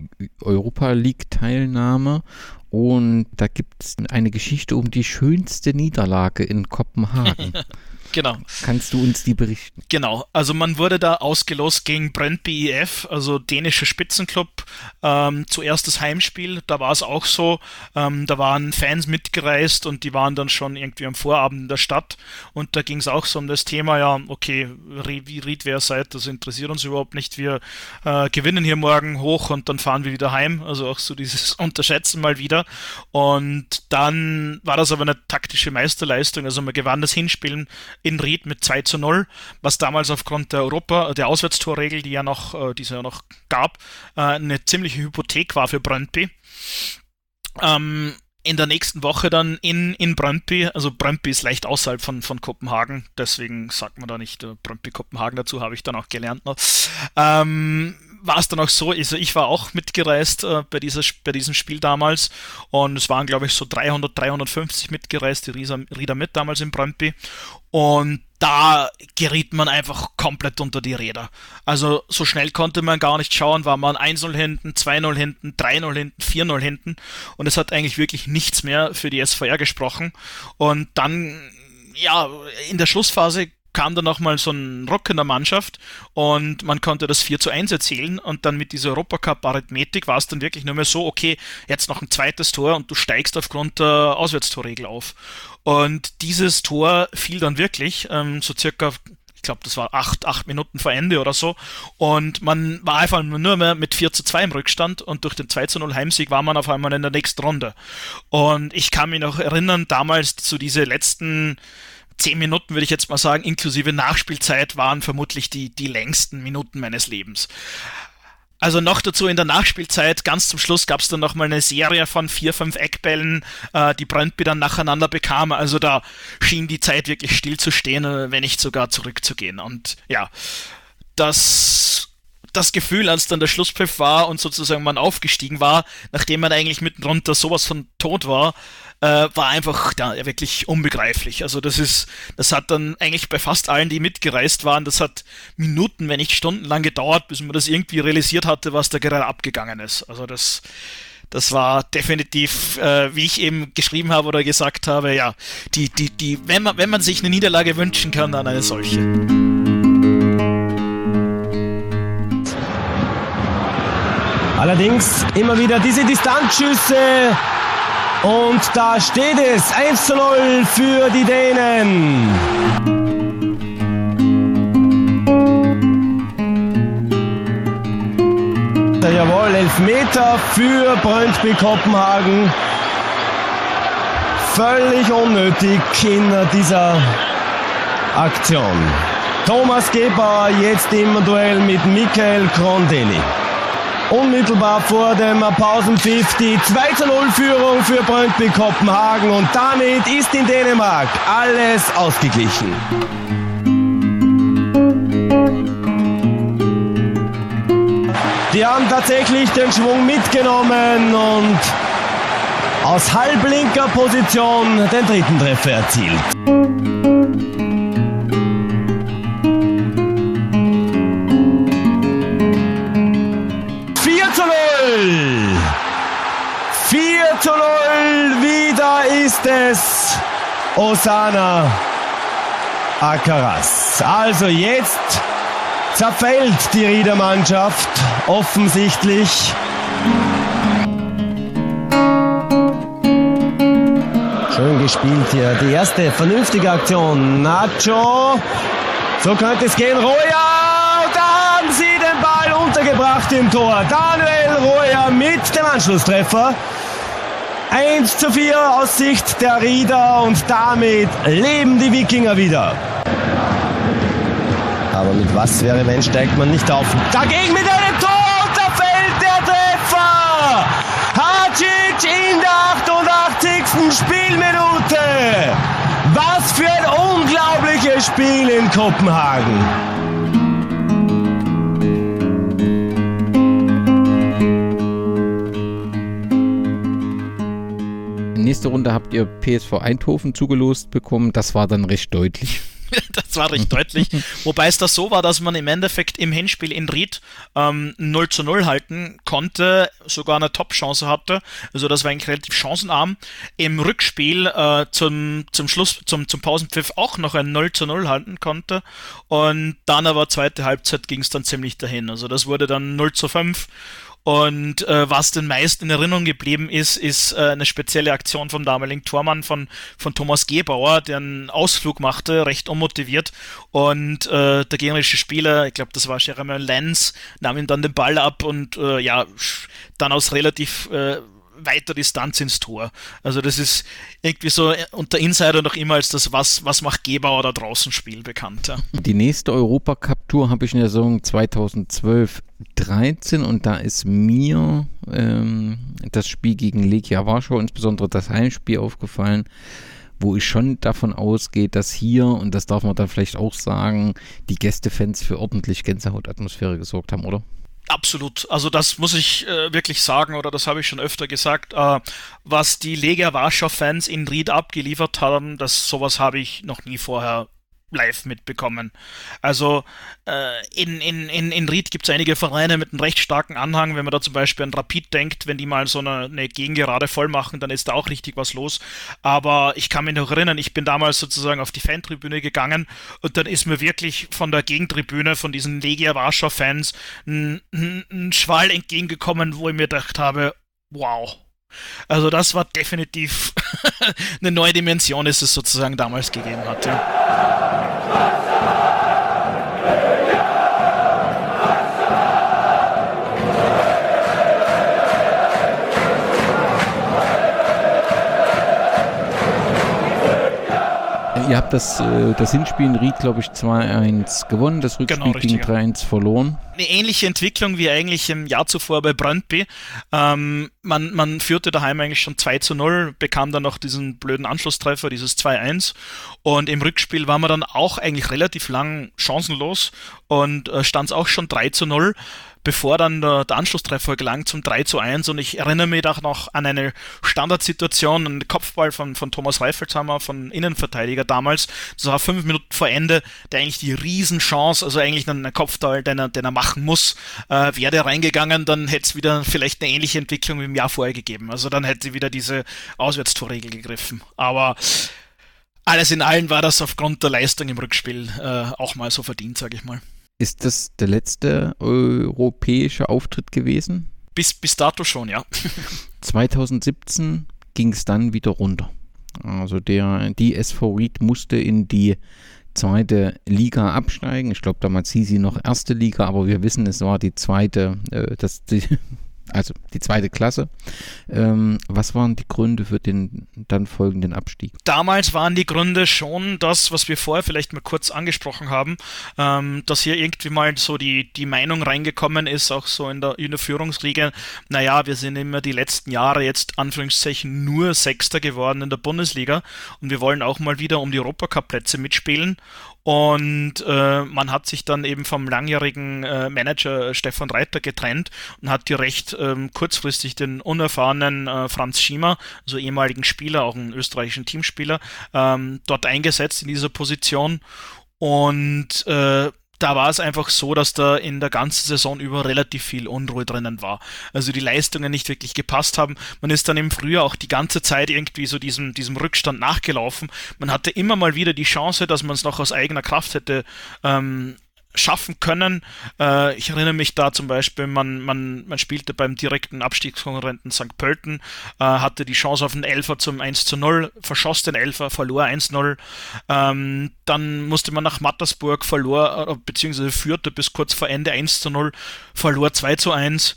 Europa League-Teilnahme und da gibt es eine Geschichte um die schönste Niederlage in Kopenhagen. Genau. Kannst du uns die berichten? Genau, also man wurde da ausgelost gegen Brøndby IF, also dänischer Spitzenclub. Ähm, zuerst das Heimspiel, da war es auch so, ähm, da waren Fans mitgereist und die waren dann schon irgendwie am Vorabend in der Stadt. Und da ging es auch so um das Thema, ja, okay, wie Ried wer seid, das interessiert uns überhaupt nicht, wir äh, gewinnen hier morgen hoch und dann fahren wir wieder heim, also auch so dieses Unterschätzen mal wieder. Und dann war das aber eine taktische Meisterleistung, also man gewann das Hinspielen in Ried mit 2 zu 0, was damals aufgrund der Europa, der Auswärtstorregel, die ja noch, äh, die es ja noch gab, äh, eine ziemliche Hypothek war für Brøndby. Ähm, in der nächsten Woche dann in, in Brøndby, also Brøndby ist leicht außerhalb von, von Kopenhagen, deswegen sagt man da nicht äh, Brøndby Kopenhagen dazu, habe ich dann auch gelernt noch. Ähm, war es dann auch so, also ich war auch mitgereist äh, bei, dieser, bei diesem Spiel damals und es waren glaube ich so 300, 350 mitgereist, die Rieder mit damals in Brøndby und da geriet man einfach komplett unter die Räder. Also so schnell konnte man gar nicht schauen, war man 1-0 hinten, 2-0 hinten, 3-0 hinten, 4-0 hinten und es hat eigentlich wirklich nichts mehr für die SVR gesprochen und dann ja, in der Schlussphase kam dann nochmal so ein Rock in der Mannschaft und man konnte das 4 zu 1 erzielen und dann mit dieser Europacup-Arithmetik war es dann wirklich nur mehr so, okay, jetzt noch ein zweites Tor und du steigst aufgrund der Auswärtstorregel auf. Und dieses Tor fiel dann wirklich, ähm, so circa ich glaube, das war acht, acht Minuten vor Ende oder so. Und man war einfach nur mehr mit 4 zu 2 im Rückstand und durch den 2 zu 0 Heimsieg war man auf einmal in der nächsten Runde. Und ich kann mich noch erinnern, damals zu diese letzten zehn Minuten, würde ich jetzt mal sagen, inklusive Nachspielzeit, waren vermutlich die, die längsten Minuten meines Lebens. Also noch dazu in der Nachspielzeit, ganz zum Schluss gab es dann nochmal eine Serie von vier, fünf Eckbällen, äh, die Brøndby dann nacheinander bekam. Also da schien die Zeit wirklich stillzustehen, äh, wenn nicht sogar zurückzugehen. Und ja, das das Gefühl, als dann der Schlusspfiff war und sozusagen man aufgestiegen war, nachdem man eigentlich mitten runter sowas von tot war, äh, war einfach da wirklich unbegreiflich. Also das ist, das hat dann eigentlich bei fast allen, die mitgereist waren, das hat Minuten, wenn nicht stundenlang gedauert, bis man das irgendwie realisiert hatte, was da gerade abgegangen ist. Also das, das war definitiv, äh, wie ich eben geschrieben habe oder gesagt habe, ja, die, die, die, wenn man, wenn man sich eine Niederlage wünschen kann, dann eine solche. Allerdings immer wieder diese Distanzschüsse und da steht es 1 zu 0 für die Dänen. Jawohl, Elfmeter für Brøndby Kopenhagen. Völlig unnötig in dieser Aktion. Thomas Gebauer jetzt im Duell mit Michael Krondelli unmittelbar vor dem Pausenpfiff die 2 zu 0 Führung für Brøndby Kopenhagen und damit ist in Dänemark alles ausgeglichen. Die haben tatsächlich den Schwung mitgenommen und aus halblinker Position den dritten Treffer erzielt. Wieder ist es Osana Akaras. Also jetzt zerfällt die Riedermannschaft offensichtlich. Schön gespielt hier. Die erste vernünftige Aktion. Nacho. So könnte es gehen. Roya. Da haben sie den Ball untergebracht im Tor. Daniel Roya mit dem Anschlusstreffer. 1 zu 4 aus Sicht der Rieder und damit leben die Wikinger wieder. Aber mit was wäre, wenn steigt man nicht auf? Dagegen mit einem Tor und da fällt der Treffer! Hacic in der 88. Spielminute! Was für ein unglaubliches Spiel in Kopenhagen! Nächste Runde habt ihr PSV Eindhoven zugelost bekommen. Das war dann recht deutlich. das war recht deutlich. Wobei es da so war, dass man im Endeffekt im Hinspiel in Ried ähm, 0 zu 0 halten konnte, sogar eine Top-Chance hatte. Also das war eigentlich relativ chancenarm. Im Rückspiel äh, zum, zum Schluss, zum, zum Pausenpfiff auch noch ein 0 zu 0 halten konnte. Und dann aber zweite Halbzeit ging es dann ziemlich dahin. Also das wurde dann 0 zu 5 und äh, was den meisten in Erinnerung geblieben ist, ist äh, eine spezielle Aktion vom damaligen Tormann von, von Thomas Gebauer, der einen Ausflug machte, recht unmotiviert. Und äh, der gegnerische Spieler, ich glaube, das war Jeremy Lenz, nahm ihm dann den Ball ab und äh, ja, dann aus relativ äh, weiter Distanz ins Tor. Also das ist irgendwie so unter Insider noch immer als das Was, was macht Gebauer da draußen Spiel bekannt. Ja. Die nächste Europacup-Tour habe ich in der Saison 2012 13 und da ist mir ähm, das Spiel gegen Legia Warschau, insbesondere das Heimspiel, aufgefallen, wo ich schon davon ausgehe, dass hier, und das darf man dann vielleicht auch sagen, die Gästefans für ordentlich Gänsehautatmosphäre gesorgt haben, oder? Absolut. Also das muss ich äh, wirklich sagen, oder das habe ich schon öfter gesagt. Äh, was die Lega Warschau-Fans in Ried abgeliefert haben, das sowas habe ich noch nie vorher live mitbekommen. Also äh, in, in, in, in Ried gibt es einige Vereine mit einem recht starken Anhang. Wenn man da zum Beispiel an Rapid denkt, wenn die mal so eine, eine Gegengerade voll machen, dann ist da auch richtig was los. Aber ich kann mich noch erinnern, ich bin damals sozusagen auf die Fantribüne gegangen und dann ist mir wirklich von der Gegentribüne, von diesen Legia Warschau-Fans, ein, ein, ein Schwall entgegengekommen, wo ich mir gedacht habe, wow, also das war definitiv eine neue Dimension, ist es sozusagen damals gegeben hat. Ja. Ihr habt das, äh, das Hinspiel in Ried, glaube ich, 2-1 gewonnen, das Rückspiel genau, gegen 3-1 verloren. Eine ähnliche Entwicklung wie eigentlich im Jahr zuvor bei Brøndby. Ähm, man, man führte daheim eigentlich schon 2 zu 0, bekam dann noch diesen blöden Anschlusstreffer, dieses 2-1. Und im Rückspiel war man dann auch eigentlich relativ lang chancenlos und äh, stand es auch schon 3 zu 0 bevor dann der, der Anschlusstreffer gelang zum 3 zu 1 und ich erinnere mich auch noch an eine Standardsituation, einen Kopfball von, von Thomas Reifelshammer, von Innenverteidiger damals, das war fünf Minuten vor Ende, der eigentlich die Riesenchance, also eigentlich einen Kopfball, den er, den er machen muss, äh, wäre der reingegangen, dann hätte es wieder vielleicht eine ähnliche Entwicklung wie im Jahr vorher gegeben. Also dann hätte wieder diese Auswärtstorregel gegriffen. Aber alles in allem war das aufgrund der Leistung im Rückspiel äh, auch mal so verdient, sage ich mal. Ist das der letzte europäische Auftritt gewesen? Bis, bis dato schon, ja. 2017 ging es dann wieder runter. Also der, die SV Ried musste in die zweite Liga absteigen. Ich glaube, damals hieß sie noch erste Liga, aber wir wissen, es war die zweite, äh, das, die, also die zweite Klasse. Ähm, was waren die Gründe für den dann folgenden Abstieg? Damals waren die Gründe schon das, was wir vorher vielleicht mal kurz angesprochen haben, ähm, dass hier irgendwie mal so die, die Meinung reingekommen ist, auch so in der, in der Führungsriege, naja, wir sind immer die letzten Jahre jetzt Anführungszeichen nur Sechster geworden in der Bundesliga und wir wollen auch mal wieder um die Europacup-Plätze mitspielen und äh, man hat sich dann eben vom langjährigen äh, Manager Stefan Reiter getrennt und hat die recht ähm, kurzfristig den unerfahrenen äh, Franz Schiemer, also ehemaligen Spieler, auch einen österreichischen Teamspieler, ähm, dort eingesetzt in dieser Position. Und äh, da war es einfach so, dass da in der ganzen Saison über relativ viel Unruhe drinnen war. Also die Leistungen nicht wirklich gepasst haben. Man ist dann im Frühjahr auch die ganze Zeit irgendwie so diesem, diesem Rückstand nachgelaufen. Man hatte immer mal wieder die Chance, dass man es noch aus eigener Kraft hätte ähm, schaffen können. Äh, ich erinnere mich da zum Beispiel, man, man, man spielte beim direkten Abstiegskonkurrenten St. Pölten, äh, hatte die Chance auf einen Elfer zum 1 zu 0, verschoss den Elfer, verlor 1-0. Ähm, dann musste man nach Mattersburg, verlor, äh, beziehungsweise führte bis kurz vor Ende 1 zu 0, verlor 2 zu 1.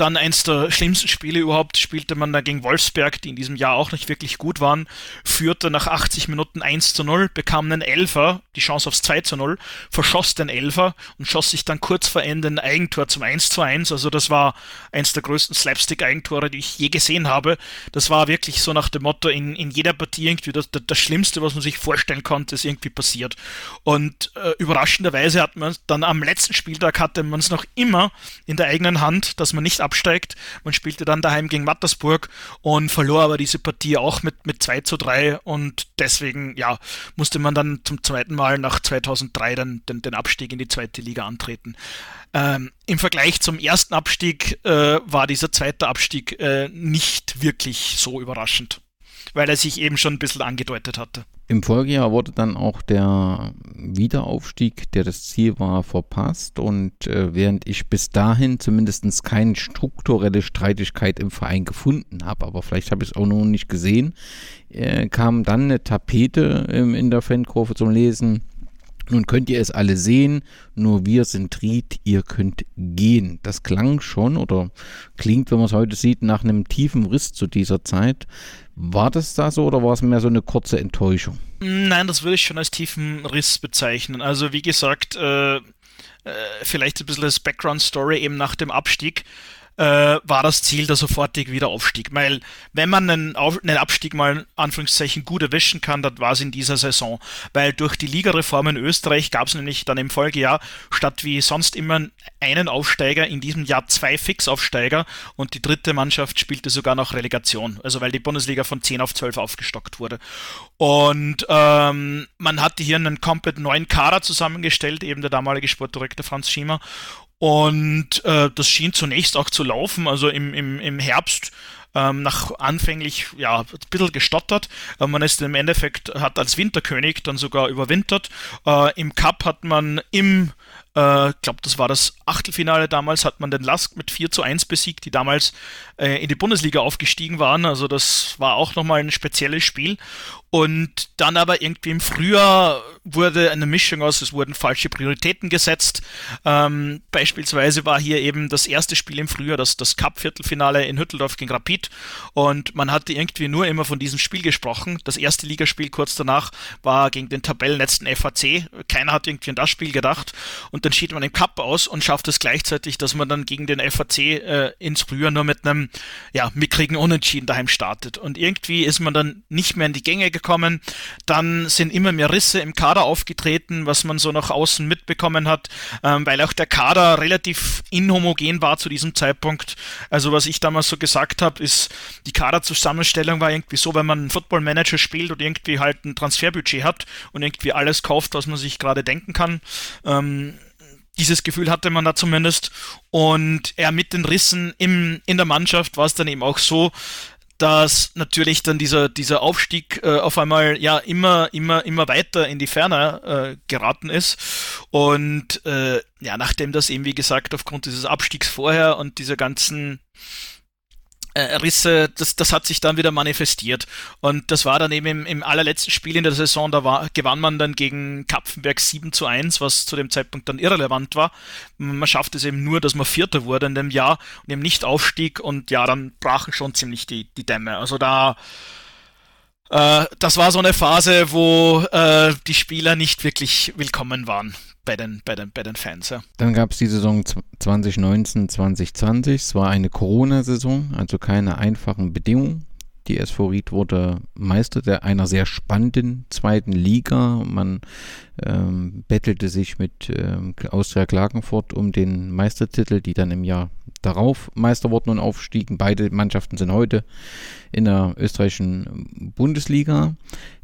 Dann eins der schlimmsten Spiele überhaupt spielte man da gegen Wolfsberg, die in diesem Jahr auch nicht wirklich gut waren, führte nach 80 Minuten 1 zu 0, bekam einen Elfer, die Chance aufs 2 zu 0, verschoss den Elfer und schoss sich dann kurz vor Ende ein Eigentor zum 1 zu 1. Also das war eins der größten Slapstick-Eigentore, die ich je gesehen habe. Das war wirklich so nach dem Motto, in, in jeder Partie irgendwie das, das, das Schlimmste, was man sich vorstellen konnte, ist irgendwie passiert. Und äh, überraschenderweise hat man dann am letzten Spieltag hatte man es noch immer in der eigenen Hand, dass man nicht ab absteigt. Man spielte dann daheim gegen Mattersburg und verlor aber diese Partie auch mit, mit 2 zu 3 und deswegen, ja, musste man dann zum zweiten Mal nach 2003 dann den, den Abstieg in die zweite Liga antreten. Ähm, Im Vergleich zum ersten Abstieg äh, war dieser zweite Abstieg äh, nicht wirklich so überraschend, weil er sich eben schon ein bisschen angedeutet hatte. Im Folgejahr wurde dann auch der Wiederaufstieg, der das Ziel war, verpasst. Und äh, während ich bis dahin zumindest keine strukturelle Streitigkeit im Verein gefunden habe, aber vielleicht habe ich es auch noch nicht gesehen, äh, kam dann eine Tapete ähm, in der Fankurve zum Lesen nun könnt ihr es alle sehen, nur wir sind Ried, ihr könnt gehen. Das klang schon oder klingt, wenn man es heute sieht, nach einem tiefen Riss zu dieser Zeit. War das da so oder war es mehr so eine kurze Enttäuschung? Nein, das würde ich schon als tiefen Riss bezeichnen. Also wie gesagt, äh, äh, vielleicht ein bisschen als Background-Story eben nach dem Abstieg war das Ziel der sofortige Wiederaufstieg. Weil wenn man einen, Auf einen Abstieg mal Anführungszeichen gut erwischen kann, dann war es in dieser Saison. Weil durch die Ligareform in Österreich gab es nämlich dann im Folgejahr statt wie sonst immer einen Aufsteiger, in diesem Jahr zwei Fixaufsteiger und die dritte Mannschaft spielte sogar noch Relegation. Also weil die Bundesliga von 10 auf 12 aufgestockt wurde. Und ähm, man hatte hier einen komplett neuen Kader zusammengestellt, eben der damalige Sportdirektor Franz Schiemer. Und äh, das schien zunächst auch zu laufen. Also im, im, im Herbst ähm, nach anfänglich ja ein bisschen gestottert. Äh, man ist im Endeffekt hat als Winterkönig dann sogar überwintert. Äh, Im Cup hat man im äh, glaube, das war das Achtelfinale damals, hat man den Lask mit 4 zu 1 besiegt, die damals äh, in die Bundesliga aufgestiegen waren. Also das war auch nochmal ein spezielles Spiel. Und dann aber irgendwie im Frühjahr wurde eine Mischung aus, es wurden falsche Prioritäten gesetzt. Ähm, beispielsweise war hier eben das erste Spiel im Frühjahr, das, das Cup-Viertelfinale in Hütteldorf gegen Rapid. Und man hatte irgendwie nur immer von diesem Spiel gesprochen. Das erste Ligaspiel kurz danach war gegen den Tabellenletzten FAC. Keiner hat irgendwie an das Spiel gedacht. Und dann schied man im Cup aus und schafft es gleichzeitig, dass man dann gegen den FAC äh, ins Frühjahr nur mit einem ja, mickrigen Unentschieden daheim startet. Und irgendwie ist man dann nicht mehr in die Gänge gekommen. Dann sind immer mehr Risse im Kader aufgetreten, was man so nach außen mitbekommen hat, ähm, weil auch der Kader relativ inhomogen war zu diesem Zeitpunkt. Also was ich damals so gesagt habe, ist, die Kaderzusammenstellung war irgendwie so, wenn man einen Football Manager spielt und irgendwie halt ein Transferbudget hat und irgendwie alles kauft, was man sich gerade denken kann. Ähm, dieses Gefühl hatte man da zumindest. Und er mit den Rissen im, in der Mannschaft war es dann eben auch so, dass natürlich dann dieser, dieser Aufstieg äh, auf einmal ja immer, immer, immer weiter in die Ferne äh, geraten ist. Und äh, ja, nachdem das eben, wie gesagt, aufgrund dieses Abstiegs vorher und dieser ganzen äh, Risse, das, das hat sich dann wieder manifestiert. Und das war dann eben im, im allerletzten Spiel in der Saison, da war, gewann man dann gegen Kapfenberg 7 zu 1, was zu dem Zeitpunkt dann irrelevant war. Man schafft es eben nur, dass man Vierter wurde in dem Jahr und eben nicht aufstieg und ja, dann brachen schon ziemlich die, die Dämme. Also da, äh, das war so eine Phase, wo äh, die Spieler nicht wirklich willkommen waren bei den, bei den, bei den Fans. Ja. Dann gab es die Saison 2019, 2020. Es war eine Corona-Saison, also keine einfachen Bedingungen. Die SV Ried wurde Meister der einer sehr spannenden zweiten Liga. Man ähm, bettelte sich mit ähm, Austria Klagenfurt um den Meistertitel, die dann im Jahr darauf Meister wurden und aufstiegen. Beide Mannschaften sind heute in der österreichischen Bundesliga.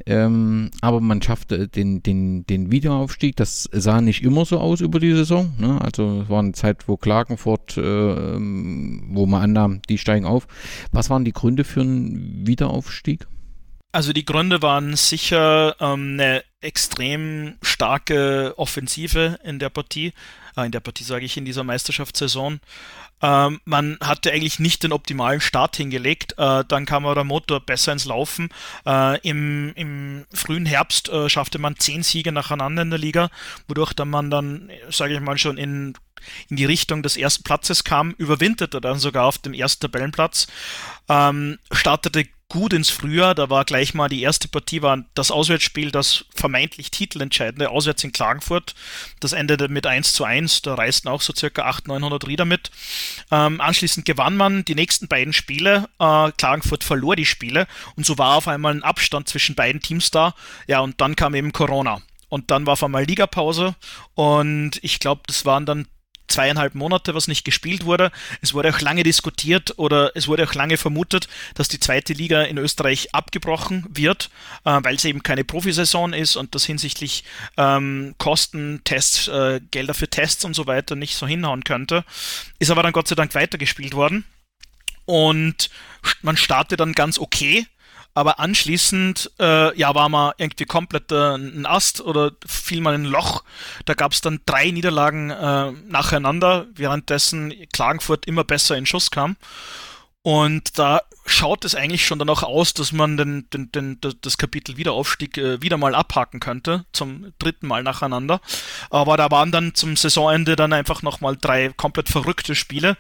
Ähm, aber man schaffte den, den, den Wiederaufstieg. Das sah nicht immer so aus über die Saison. Ne? Also es war eine Zeit, wo Klagenfurt, äh, wo man annahm, die steigen auf. Was waren die Gründe für einen Wiederaufstieg? Also die Gründe waren sicher ähm, eine extrem starke Offensive in der Partie, in der Partie sage ich, in dieser Meisterschaftssaison. Ähm, man hatte eigentlich nicht den optimalen Start hingelegt. Äh, dann kam aber der Motor besser ins Laufen. Äh, im, Im frühen Herbst äh, schaffte man zehn Siege nacheinander in der Liga, wodurch dann man dann, sage ich mal, schon in in die Richtung des ersten Platzes kam, überwinterte dann sogar auf dem ersten Tabellenplatz, ähm, startete gut ins Frühjahr. Da war gleich mal die erste Partie, war das Auswärtsspiel, das vermeintlich titelentscheidende, auswärts in Klagenfurt. Das endete mit 1 zu 1. Da reisten auch so circa 800, 900 Rieder mit. Ähm, anschließend gewann man die nächsten beiden Spiele. Äh, Klagenfurt verlor die Spiele und so war auf einmal ein Abstand zwischen beiden Teams da. Ja, und dann kam eben Corona. Und dann war auf einmal Ligapause und ich glaube, das waren dann zweieinhalb Monate, was nicht gespielt wurde. Es wurde auch lange diskutiert oder es wurde auch lange vermutet, dass die zweite Liga in Österreich abgebrochen wird, äh, weil es eben keine Profisaison ist und das hinsichtlich ähm, Kosten, Tests, äh, Gelder für Tests und so weiter nicht so hinhauen könnte. Ist aber dann Gott sei Dank weitergespielt worden. Und man startet dann ganz okay aber anschließend, äh, ja, war man irgendwie komplett äh, ein Ast oder fiel in ein Loch. Da gab es dann drei Niederlagen äh, nacheinander, währenddessen Klagenfurt immer besser in Schuss kam. Und da schaut es eigentlich schon danach aus, dass man den, den, den, das Kapitel Wiederaufstieg äh, wieder mal abhaken könnte, zum dritten Mal nacheinander. Aber da waren dann zum Saisonende dann einfach nochmal drei komplett verrückte Spiele.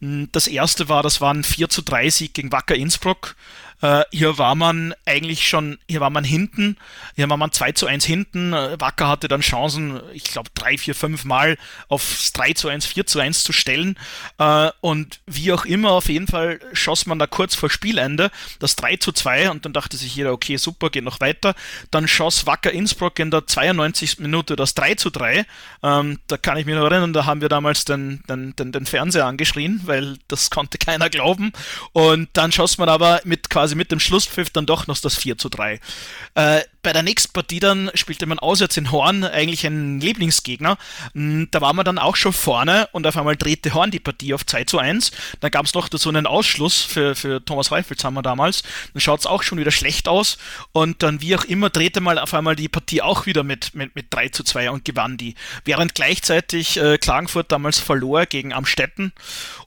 Hm, das erste war, das war ein 4 zu 3 Sieg gegen Wacker Innsbruck. Äh, hier war man eigentlich schon, hier war man hinten, hier war man 2 zu 1 hinten. Äh, Wacker hatte dann Chancen, ich glaube, drei, vier, fünf Mal aufs 3 zu 1, 4 zu 1 zu stellen. Äh, und wie auch immer, auf jeden Fall schoss man da kurz vor Spielende das 3 zu 2 und dann dachte sich jeder, okay, super, geht noch weiter. Dann schoss Wacker Innsbruck in der 92. Minute das 3 zu 3. Ähm, da kann ich mich noch erinnern, da haben wir damals den, den, den, den Fernseher angeschrien, weil das konnte keiner glauben. Und dann schoss man aber mit quasi quasi mit dem Schlusspfiff dann doch noch das 4 zu 3. Äh, bei der nächsten Partie dann spielte man auswärts in Horn, eigentlich ein Lieblingsgegner. Hm, da war man dann auch schon vorne und auf einmal drehte Horn die Partie auf 2 zu 1. Dann gab es noch so einen Ausschluss für, für Thomas Reifelshammer damals. Dann schaut es auch schon wieder schlecht aus und dann wie auch immer drehte mal auf einmal die Partie auch wieder mit, mit, mit 3 zu 2 und gewann die. Während gleichzeitig äh, Klagenfurt damals verlor gegen Amstetten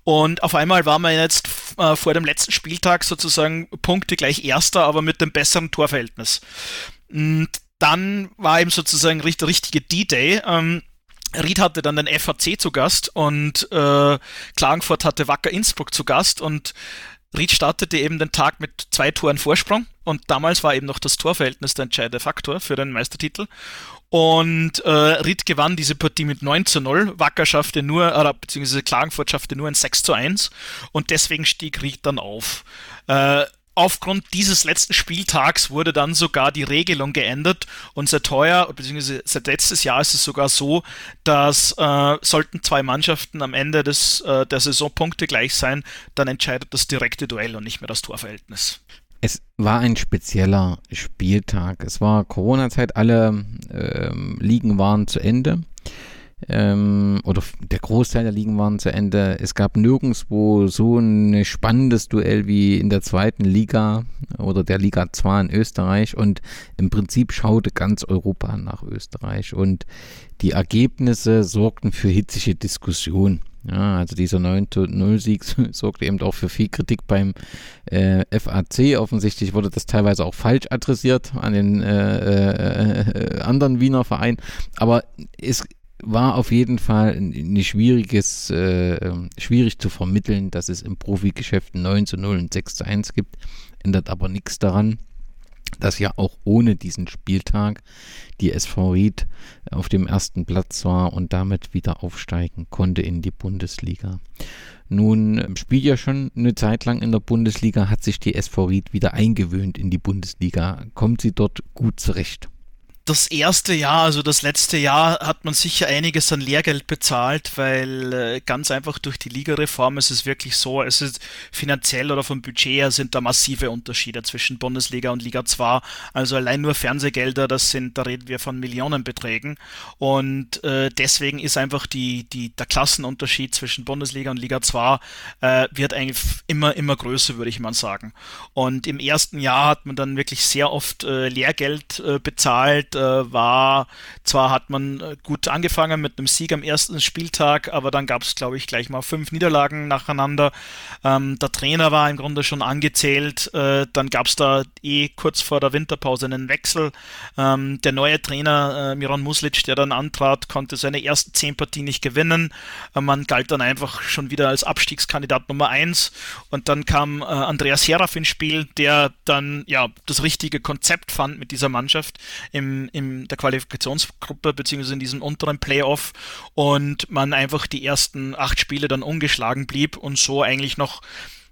und auf einmal war man jetzt äh, vor dem letzten Spieltag sozusagen Punkte gleich Erster, aber mit dem besseren Torverhältnis. Und dann war eben sozusagen der richtige D-Day. Ähm, Ried hatte dann den FAC zu Gast und äh, Klagenfurt hatte Wacker Innsbruck zu Gast und Ried startete eben den Tag mit zwei Toren Vorsprung und damals war eben noch das Torverhältnis der entscheidende Faktor für den Meistertitel. Und äh, Ried gewann diese Partie mit 9 zu 0. Wacker schaffte nur, oder beziehungsweise Klagenfurt schaffte nur ein 6 zu 1 und deswegen stieg Ried dann auf. Äh, Aufgrund dieses letzten Spieltags wurde dann sogar die Regelung geändert und seit heuer, beziehungsweise seit letztes Jahr ist es sogar so, dass äh, sollten zwei Mannschaften am Ende des, äh, der Saison Punkte gleich sein, dann entscheidet das direkte Duell und nicht mehr das Torverhältnis. Es war ein spezieller Spieltag. Es war Corona-Zeit, alle ähm, Ligen waren zu Ende ähm, oder der Großteil der Ligen waren zu Ende. Es gab nirgendwo so ein spannendes Duell wie in der zweiten Liga oder der Liga 2 in Österreich und im Prinzip schaute ganz Europa nach Österreich und die Ergebnisse sorgten für hitzige Diskussionen. Ja, also dieser 9-0-Sieg sorgte eben auch für viel Kritik beim äh, FAC. Offensichtlich wurde das teilweise auch falsch adressiert an den äh, äh, äh anderen Wiener Verein. Aber es war auf jeden Fall ein schwieriges, äh, ähm, schwierig zu vermitteln, dass es im Profigeschäft 9 zu 0 und 6 zu 1 gibt. Ändert aber nichts daran, dass ja auch ohne diesen Spieltag die SV Ried auf dem ersten Platz war und damit wieder aufsteigen konnte in die Bundesliga. Nun ähm, spielt ja schon eine Zeit lang in der Bundesliga, hat sich die SV Ried wieder eingewöhnt in die Bundesliga. Kommt sie dort gut zurecht? Das erste Jahr, also das letzte Jahr, hat man sicher einiges an Lehrgeld bezahlt, weil äh, ganz einfach durch die Ligareform ist es wirklich so, es ist finanziell oder vom Budget her sind da massive Unterschiede zwischen Bundesliga und Liga 2. Also allein nur Fernsehgelder, das sind, da reden wir von Millionenbeträgen. Und äh, deswegen ist einfach die, die, der Klassenunterschied zwischen Bundesliga und Liga 2 äh, wird eigentlich immer, immer größer, würde ich mal sagen. Und im ersten Jahr hat man dann wirklich sehr oft äh, Lehrgeld äh, bezahlt war, zwar hat man äh, gut angefangen mit einem Sieg am ersten Spieltag, aber dann gab es, glaube ich, gleich mal fünf Niederlagen nacheinander. Ähm, der Trainer war im Grunde schon angezählt. Äh, dann gab es da eh kurz vor der Winterpause einen Wechsel. Ähm, der neue Trainer äh, Miron Muslic, der dann antrat, konnte seine ersten zehn Partien nicht gewinnen. Äh, man galt dann einfach schon wieder als Abstiegskandidat Nummer eins. Und dann kam äh, Andreas Heraf ins Spiel, der dann ja das richtige Konzept fand mit dieser Mannschaft im in, der Qualifikationsgruppe beziehungsweise in diesem unteren Playoff und man einfach die ersten acht Spiele dann ungeschlagen blieb und so eigentlich noch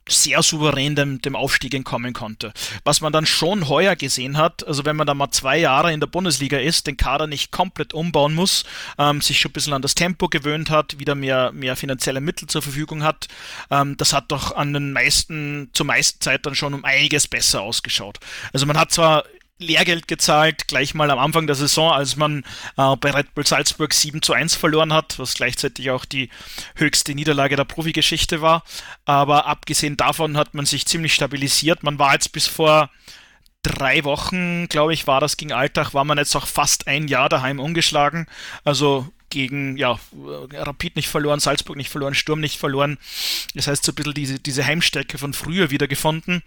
sehr souverän dem, dem Aufstieg entkommen konnte. Was man dann schon heuer gesehen hat, also wenn man da mal zwei Jahre in der Bundesliga ist, den Kader nicht komplett umbauen muss, ähm, sich schon ein bisschen an das Tempo gewöhnt hat, wieder mehr, mehr finanzielle Mittel zur Verfügung hat, ähm, das hat doch an den meisten, zur meisten Zeit dann schon um einiges besser ausgeschaut. Also man hat zwar Lehrgeld gezahlt, gleich mal am Anfang der Saison, als man äh, bei Red Bull Salzburg 7 zu 1 verloren hat, was gleichzeitig auch die höchste Niederlage der Profigeschichte war. Aber abgesehen davon hat man sich ziemlich stabilisiert. Man war jetzt bis vor drei Wochen, glaube ich, war das gegen Alltag, war man jetzt auch fast ein Jahr daheim ungeschlagen. Also gegen, ja, Rapid nicht verloren, Salzburg nicht verloren, Sturm nicht verloren. Das heißt, so ein bisschen diese, diese Heimstärke von früher wieder gefunden.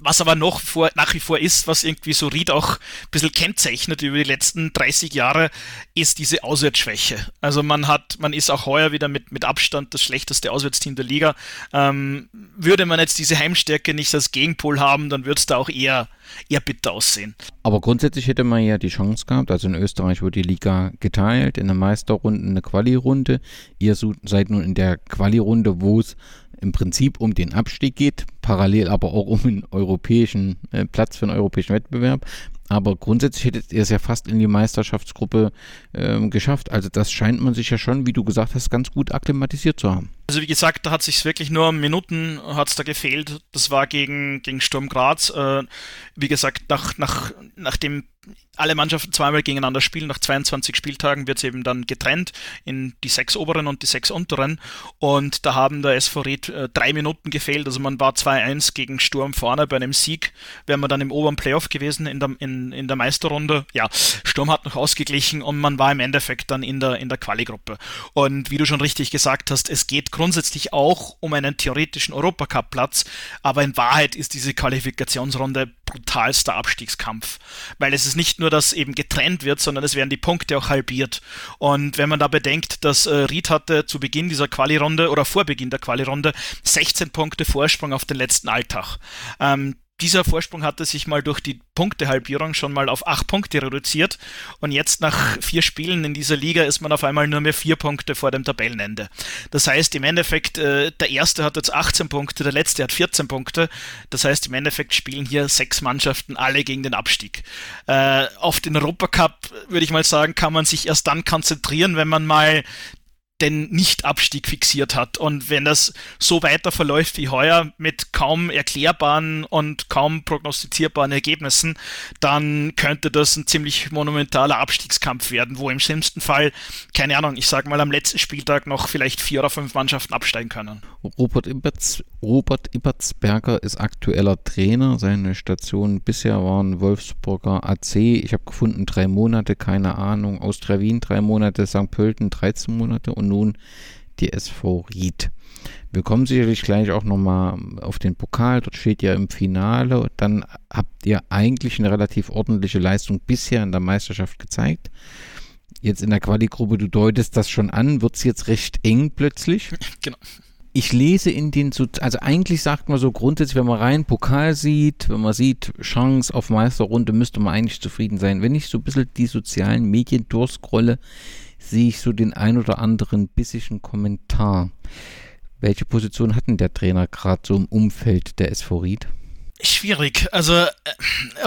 Was aber noch vor, nach wie vor ist, was irgendwie so Ried auch ein bisschen kennzeichnet über die letzten 30 Jahre, ist diese Auswärtsschwäche. Also man hat, man ist auch heuer wieder mit, mit Abstand das schlechteste Auswärtsteam der Liga. Ähm, würde man jetzt diese Heimstärke nicht als Gegenpol haben, dann würde es da auch eher, eher bitter aussehen. Aber grundsätzlich hätte man ja die Chance gehabt, also in Österreich wurde die Liga geteilt, in der Meisterrunde eine Quali-Runde. Ihr seid nun in der Quali-Runde, wo es im Prinzip um den Abstieg geht, parallel aber auch um einen europäischen äh, Platz für einen europäischen Wettbewerb. Aber grundsätzlich hättet ihr es ja fast in die Meisterschaftsgruppe ähm, geschafft. Also das scheint man sich ja schon, wie du gesagt hast, ganz gut akklimatisiert zu haben. Also wie gesagt, da hat sich wirklich nur Minuten hat's da gefehlt. Das war gegen, gegen Sturm Graz. Äh, wie gesagt, nach, nach, nachdem alle Mannschaften zweimal gegeneinander spielen. Nach 22 Spieltagen wird es eben dann getrennt in die sechs oberen und die sechs unteren. Und da haben der SV Ried äh, drei Minuten gefehlt. Also man war 2-1 gegen Sturm vorne. Bei einem Sieg wäre man dann im oberen Playoff gewesen in der, in, in der Meisterrunde. Ja, Sturm hat noch ausgeglichen und man war im Endeffekt dann in der, in der Quali-Gruppe. Und wie du schon richtig gesagt hast, es geht grundsätzlich auch um einen theoretischen Europacup-Platz. Aber in Wahrheit ist diese Qualifikationsrunde brutalster Abstiegskampf. Weil es ist nicht nur, dass eben getrennt wird, sondern es werden die Punkte auch halbiert. Und wenn man da bedenkt, dass äh, Ried hatte zu Beginn dieser Quali-Runde oder vor Beginn der Quali-Runde 16 Punkte Vorsprung auf den letzten Alltag. Ähm, dieser Vorsprung hatte sich mal durch die Punktehalbierung schon mal auf acht Punkte reduziert und jetzt nach vier Spielen in dieser Liga ist man auf einmal nur mehr vier Punkte vor dem Tabellenende. Das heißt im Endeffekt, äh, der erste hat jetzt 18 Punkte, der letzte hat 14 Punkte. Das heißt im Endeffekt spielen hier sechs Mannschaften alle gegen den Abstieg. Äh, auf den Europacup würde ich mal sagen, kann man sich erst dann konzentrieren, wenn man mal den Nicht-Abstieg fixiert hat. Und wenn das so weiter verläuft wie heuer mit kaum erklärbaren und kaum prognostizierbaren Ergebnissen, dann könnte das ein ziemlich monumentaler Abstiegskampf werden, wo im schlimmsten Fall, keine Ahnung, ich sage mal am letzten Spieltag noch vielleicht vier oder fünf Mannschaften absteigen können. Robert, Iberts, Robert Ibertsberger ist aktueller Trainer. Seine Station bisher waren Wolfsburger AC. Ich habe gefunden drei Monate, keine Ahnung. Austria Wien drei Monate, St. Pölten 13 Monate und nun die SV Ried. Wir kommen sicherlich gleich auch nochmal auf den Pokal. Dort steht ja im Finale. Dann habt ihr eigentlich eine relativ ordentliche Leistung bisher in der Meisterschaft gezeigt. Jetzt in der Quali-Gruppe, du deutest das schon an, wird es jetzt recht eng plötzlich. Genau. Ich lese in den, also eigentlich sagt man so grundsätzlich, wenn man rein Pokal sieht, wenn man sieht, Chance auf Meisterrunde, müsste man eigentlich zufrieden sein. Wenn ich so ein bisschen die sozialen Medien durchscrolle, sehe ich so den ein oder anderen bissigen Kommentar. Welche Position hat denn der Trainer gerade so im Umfeld der SV Ried? Schwierig. Also äh,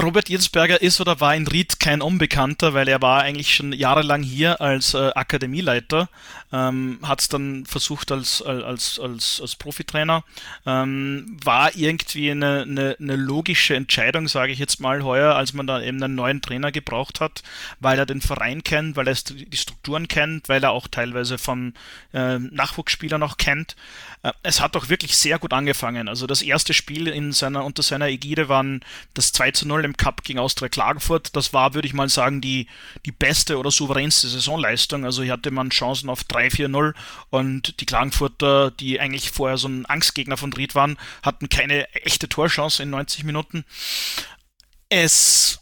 Robert Jensberger ist oder war in Ried kein Unbekannter, weil er war eigentlich schon jahrelang hier als äh, Akademieleiter, ähm, hat es dann versucht als, als, als, als Profitrainer, ähm, war irgendwie eine, eine, eine logische Entscheidung, sage ich jetzt mal heuer, als man da eben einen neuen Trainer gebraucht hat, weil er den Verein kennt, weil er die Strukturen kennt, weil er auch teilweise von äh, Nachwuchsspielern noch kennt. Äh, es hat auch wirklich sehr gut angefangen. Also das erste Spiel in seiner, unter seiner Ägide waren das 2 zu 0 im Cup gegen Austria Klagenfurt. Das war, würde ich mal sagen, die, die beste oder souveränste Saisonleistung. Also hier hatte man Chancen auf 3-4-0 und die Klagenfurter, die eigentlich vorher so ein Angstgegner von Ried waren, hatten keine echte Torchance in 90 Minuten. Es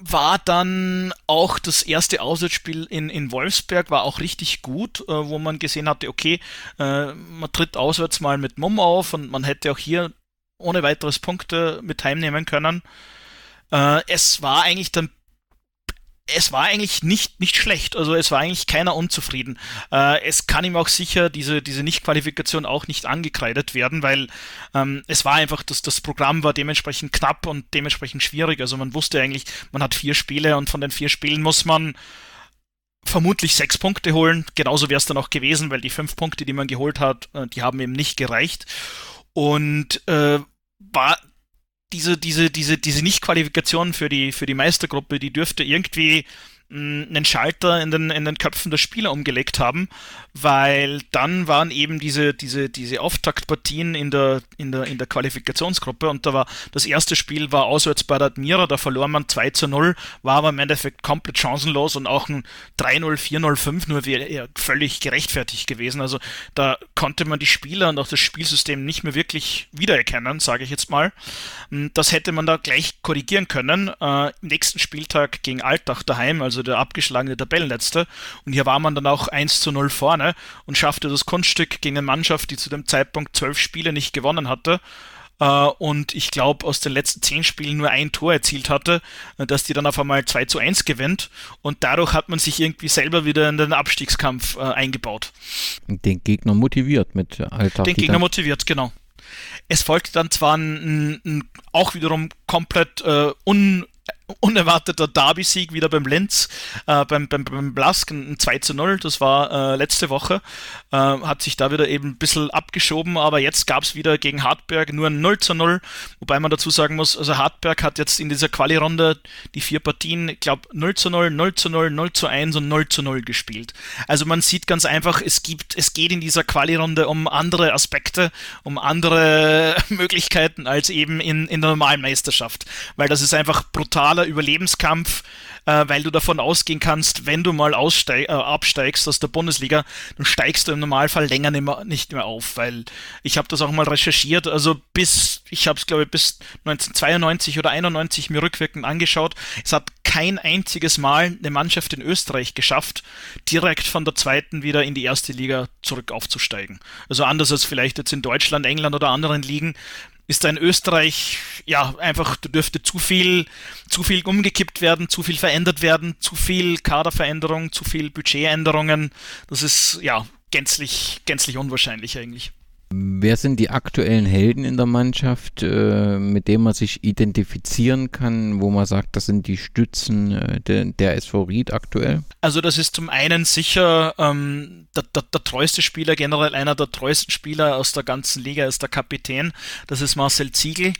war dann auch das erste Auswärtsspiel in, in Wolfsberg, war auch richtig gut, äh, wo man gesehen hatte, okay, äh, man tritt auswärts mal mit Mumm auf und man hätte auch hier ohne weiteres Punkte mit heimnehmen können. Äh, es war eigentlich dann es war eigentlich nicht, nicht schlecht. Also es war eigentlich keiner unzufrieden. Äh, es kann ihm auch sicher diese, diese Nicht-Qualifikation auch nicht angekreidet werden, weil ähm, es war einfach, dass das Programm war dementsprechend knapp und dementsprechend schwierig. Also man wusste eigentlich, man hat vier Spiele und von den vier Spielen muss man vermutlich sechs Punkte holen. Genauso wäre es dann auch gewesen, weil die fünf Punkte, die man geholt hat, äh, die haben eben nicht gereicht. Und äh, war diese, diese, diese, diese Nicht-Qualifikation für die, für die Meistergruppe, die dürfte irgendwie einen Schalter in den, in den Köpfen der Spieler umgelegt haben, weil dann waren eben diese, diese, diese Auftaktpartien in der, in der, in der Qualifikationsgruppe und da war, das erste Spiel war auswärts bei der Admira, da verlor man 2 zu 0, war aber im Endeffekt komplett chancenlos und auch ein 3-0, 4-0, 5-0 wäre völlig gerechtfertigt gewesen. Also da konnte man die Spieler und auch das Spielsystem nicht mehr wirklich wiedererkennen, sage ich jetzt mal. Das hätte man da gleich korrigieren können. Äh, nächsten Spieltag gegen Altach daheim, also also der abgeschlagene Tabellenletzte. Und hier war man dann auch 1 zu 0 vorne und schaffte das Kunststück gegen eine Mannschaft, die zu dem Zeitpunkt zwölf Spiele nicht gewonnen hatte äh, und ich glaube aus den letzten zehn Spielen nur ein Tor erzielt hatte, äh, dass die dann auf einmal 2 zu 1 gewinnt und dadurch hat man sich irgendwie selber wieder in den Abstiegskampf äh, eingebaut. Den Gegner motiviert mit Alltag. Den Gegner motiviert, genau. Es folgte dann zwar ein, ein, auch wiederum komplett äh, un unerwarteter Derby-Sieg wieder beim Lenz, äh, beim, beim, beim Blask, ein 2 zu 0, das war äh, letzte Woche, äh, hat sich da wieder eben ein bisschen abgeschoben, aber jetzt gab es wieder gegen Hartberg nur ein 0 zu 0, wobei man dazu sagen muss, also Hartberg hat jetzt in dieser Quali-Runde die vier Partien, ich glaube 0 zu 0, 0 zu 0, 0 zu 1 und 0 zu 0 gespielt. Also man sieht ganz einfach, es gibt, es geht in dieser Quali-Runde um andere Aspekte, um andere Möglichkeiten als eben in, in der normalen Meisterschaft, weil das ist einfach brutal totaler Überlebenskampf, äh, weil du davon ausgehen kannst, wenn du mal aussteig, äh, absteigst aus der Bundesliga, dann steigst du im Normalfall länger nicht mehr, nicht mehr auf, weil ich habe das auch mal recherchiert, also bis, ich habe es glaube ich bis 1992 oder 91 mir rückwirkend angeschaut, es hat kein einziges Mal eine Mannschaft in Österreich geschafft, direkt von der zweiten wieder in die erste Liga zurück aufzusteigen. Also anders als vielleicht jetzt in Deutschland, England oder anderen Ligen, ist da in Österreich ja einfach da dürfte zu viel zu viel umgekippt werden, zu viel verändert werden, zu viel Kaderveränderung, zu viel Budgetänderungen. Das ist ja gänzlich gänzlich unwahrscheinlich eigentlich. Wer sind die aktuellen Helden in der Mannschaft, äh, mit denen man sich identifizieren kann, wo man sagt, das sind die Stützen äh, de, der SV Ried aktuell? Also das ist zum einen sicher ähm, der, der, der, treueste Spieler, generell einer der treuesten Spieler aus der ganzen Liga ist der Kapitän. Das ist Marcel Ziegel.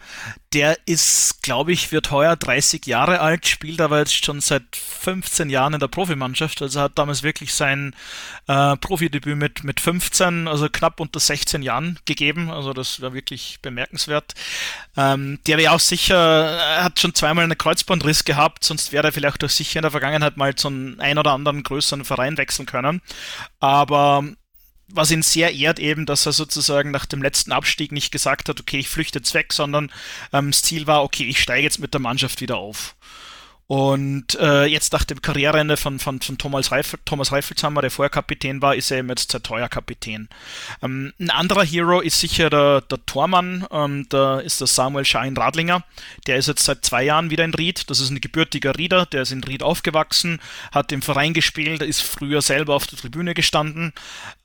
Der ist, glaube ich, wird heuer 30 Jahre alt, spielt aber jetzt schon seit 15 Jahren in der Profimannschaft. Also hat damals wirklich sein äh, Profidebüt mit, mit 15, also knapp unter 16 Jahren gegeben. Also das war wirklich bemerkenswert. Ähm, der wäre auch sicher, hat schon zweimal einen Kreuzbandriss gehabt, sonst wäre er vielleicht auch sicher in der Vergangenheit mal zu einem ein oder anderen größeren Verein wechseln können. Aber was ihn sehr ehrt eben, dass er sozusagen nach dem letzten Abstieg nicht gesagt hat, okay, ich flüchte jetzt weg, sondern ähm, das Ziel war, okay, ich steige jetzt mit der Mannschaft wieder auf. Und äh, jetzt nach dem Karriereende von, von, von Thomas, Reifel, Thomas Reifelshammer, der vorher Kapitän war, ist er eben jetzt teuer Kapitän. Ähm, ein anderer Hero ist sicher der, der Tormann, ähm, da ist der Samuel Schein Radlinger. Der ist jetzt seit zwei Jahren wieder in Ried. Das ist ein gebürtiger Rieder, der ist in Ried aufgewachsen, hat im Verein gespielt, ist früher selber auf der Tribüne gestanden,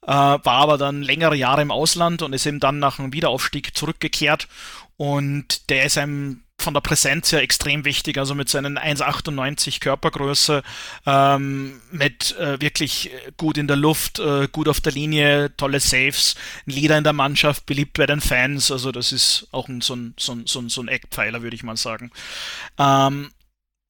äh, war aber dann längere Jahre im Ausland und ist eben dann nach einem Wiederaufstieg zurückgekehrt. Und der ist einem von der Präsenz her extrem wichtig, also mit seinen 1,98 Körpergröße, ähm, mit äh, wirklich gut in der Luft, äh, gut auf der Linie, tolle Saves, ein Leader in der Mannschaft, beliebt bei den Fans, also das ist auch ein, so, ein, so, ein, so ein Eckpfeiler, würde ich mal sagen. Ähm,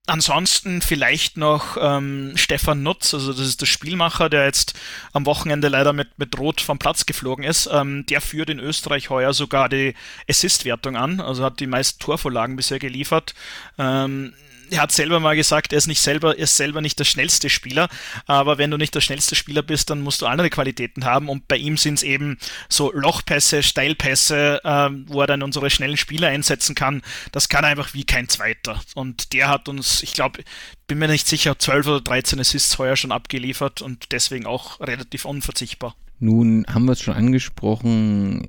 Ansonsten vielleicht noch ähm, Stefan Nutz, also das ist der Spielmacher, der jetzt am Wochenende leider mit, mit Rot vom Platz geflogen ist. Ähm, der führt in Österreich heuer sogar die Assist-Wertung an, also hat die meisten Torvorlagen bisher geliefert. Ähm, er hat selber mal gesagt, er ist nicht selber, er ist selber nicht der schnellste Spieler, aber wenn du nicht der schnellste Spieler bist, dann musst du andere Qualitäten haben und bei ihm sind es eben so Lochpässe, Steilpässe, äh, wo er dann unsere schnellen Spieler einsetzen kann. Das kann er einfach wie kein zweiter. Und der hat uns, ich glaube, bin mir nicht sicher, 12 oder 13 Assists heuer schon abgeliefert und deswegen auch relativ unverzichtbar. Nun haben wir es schon angesprochen,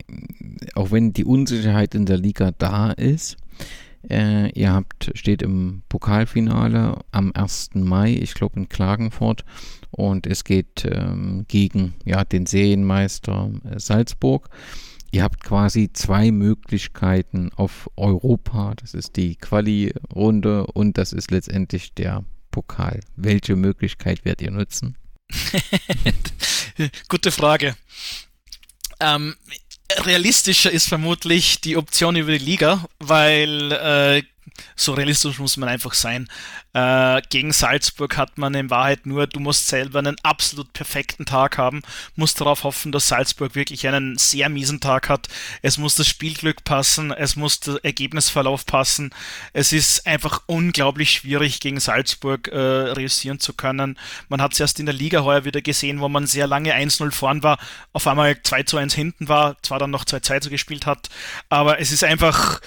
auch wenn die Unsicherheit in der Liga da ist, Äh, ihr habt, steht im Pokalfinale am 1. Mai, ich glaube in Klagenfurt. Und es geht ähm, gegen ja, den Serienmeister äh, Salzburg. Ihr habt quasi zwei Möglichkeiten auf Europa. Das ist die Quali-Runde und das ist letztendlich der Pokal. Welche Möglichkeit werdet ihr nutzen? Gute Frage. Ähm, realistischer ist vermutlich die Option über die Liga, weil äh, so realistisch muss man einfach sein. Äh, gegen Salzburg hat man in Wahrheit nur, du musst selber einen absolut perfekten Tag haben, musst darauf hoffen, dass Salzburg wirklich einen sehr miesen Tag hat. Es muss das Spielglück passen, es muss der Ergebnisverlauf passen. Es ist einfach unglaublich schwierig, gegen Salzburg äh, reüssieren zu können. Man hat es erst in der Liga heuer wieder gesehen, wo man sehr lange 1-0 vorn war, auf einmal 2 zu 1 hinten war, zwar dann noch 2-2 gespielt hat, aber es ist einfach.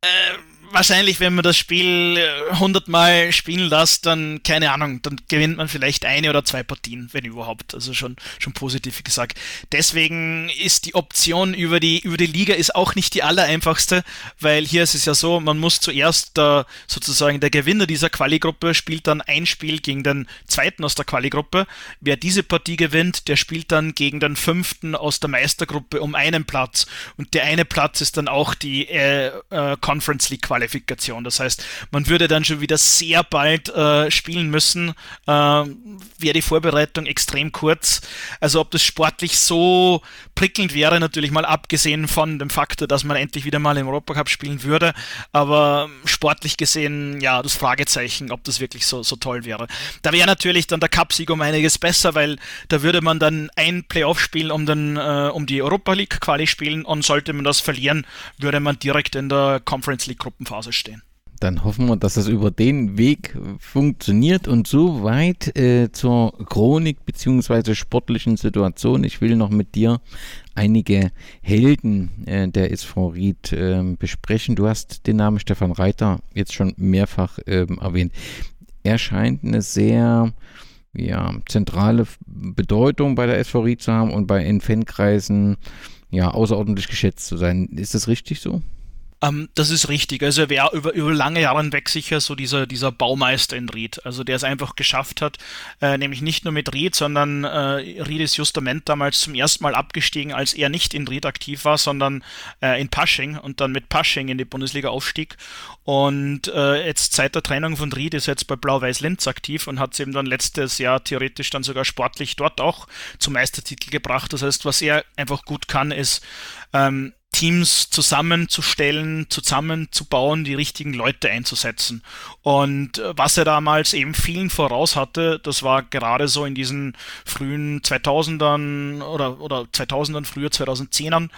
Äh, wahrscheinlich, wenn man das Spiel 100 äh, Mal spielen lässt, dann, keine Ahnung, dann gewinnt man vielleicht eine oder zwei Partien, wenn überhaupt. Also schon, schon positiv gesagt. Deswegen ist die Option über die, über die Liga ist auch nicht die allereinfachste, weil hier ist es ja so, man muss zuerst äh, sozusagen der Gewinner dieser Quali-Gruppe spielt dann ein Spiel gegen den zweiten aus der Quali-Gruppe. Wer diese Partie gewinnt, der spielt dann gegen den fünften aus der Meistergruppe um einen Platz. Und der eine Platz ist dann auch die äh, äh, Conference League Quali Qualifikation. Das heißt, man würde dann schon wieder sehr bald äh, spielen müssen. Äh, wäre die Vorbereitung extrem kurz. Also ob das sportlich so prickelnd wäre, natürlich mal abgesehen von dem Faktor, dass man endlich wieder mal im Europacup spielen würde. Aber sportlich gesehen, ja, das Fragezeichen, ob das wirklich so, so toll wäre. Da wäre natürlich dann der Cup-Sieg um einiges besser, weil da würde man dann ein Playoff-Spiel um, äh, um die Europa League Quali spielen und sollte man das verlieren, würde man direkt in der Conference League Gruppen Gruppenphase stehen. Dann hoffen wir, dass es über den Weg funktioniert und soweit äh, zur Chronik bzw. sportlichen Situation. Ich will noch mit dir einige Helden äh, der SV Ried äh, besprechen. Du hast den Namen Stefan Reiter jetzt schon mehrfach ähm, erwähnt. Er scheint eine sehr ja, zentrale Bedeutung bei der SV Ried zu haben und bei den Fankreisen ja, außerordentlich geschätzt zu sein. Ist das richtig so? Ähm, das ist richtig. Also er wäre über, über lange Jahre hinweg sicher so dieser, dieser Baumeister in Ried. Also der es einfach geschafft hat, äh, nämlich nicht nur mit Ried, sondern äh, Ried ist Justament damals zum ersten Mal abgestiegen, als er nicht in Ried aktiv war, sondern äh, in Pasching und dann mit Pasching in die Bundesliga aufstieg. Und äh, jetzt seit der Trennung von Ried ist er jetzt bei Blau-Weiß-Linz aktiv und hat es eben dann letztes Jahr theoretisch dann sogar sportlich dort auch zum Meistertitel gebracht. Das heißt, was er einfach gut kann, ist ähm, Teams zusammenzustellen, zusammenzubauen, die richtigen Leute einzusetzen. Und äh, was er damals eben vielen voraus hatte, das war gerade so in diesen frühen 2000ern oder, oder 2000ern, früher 2010ern,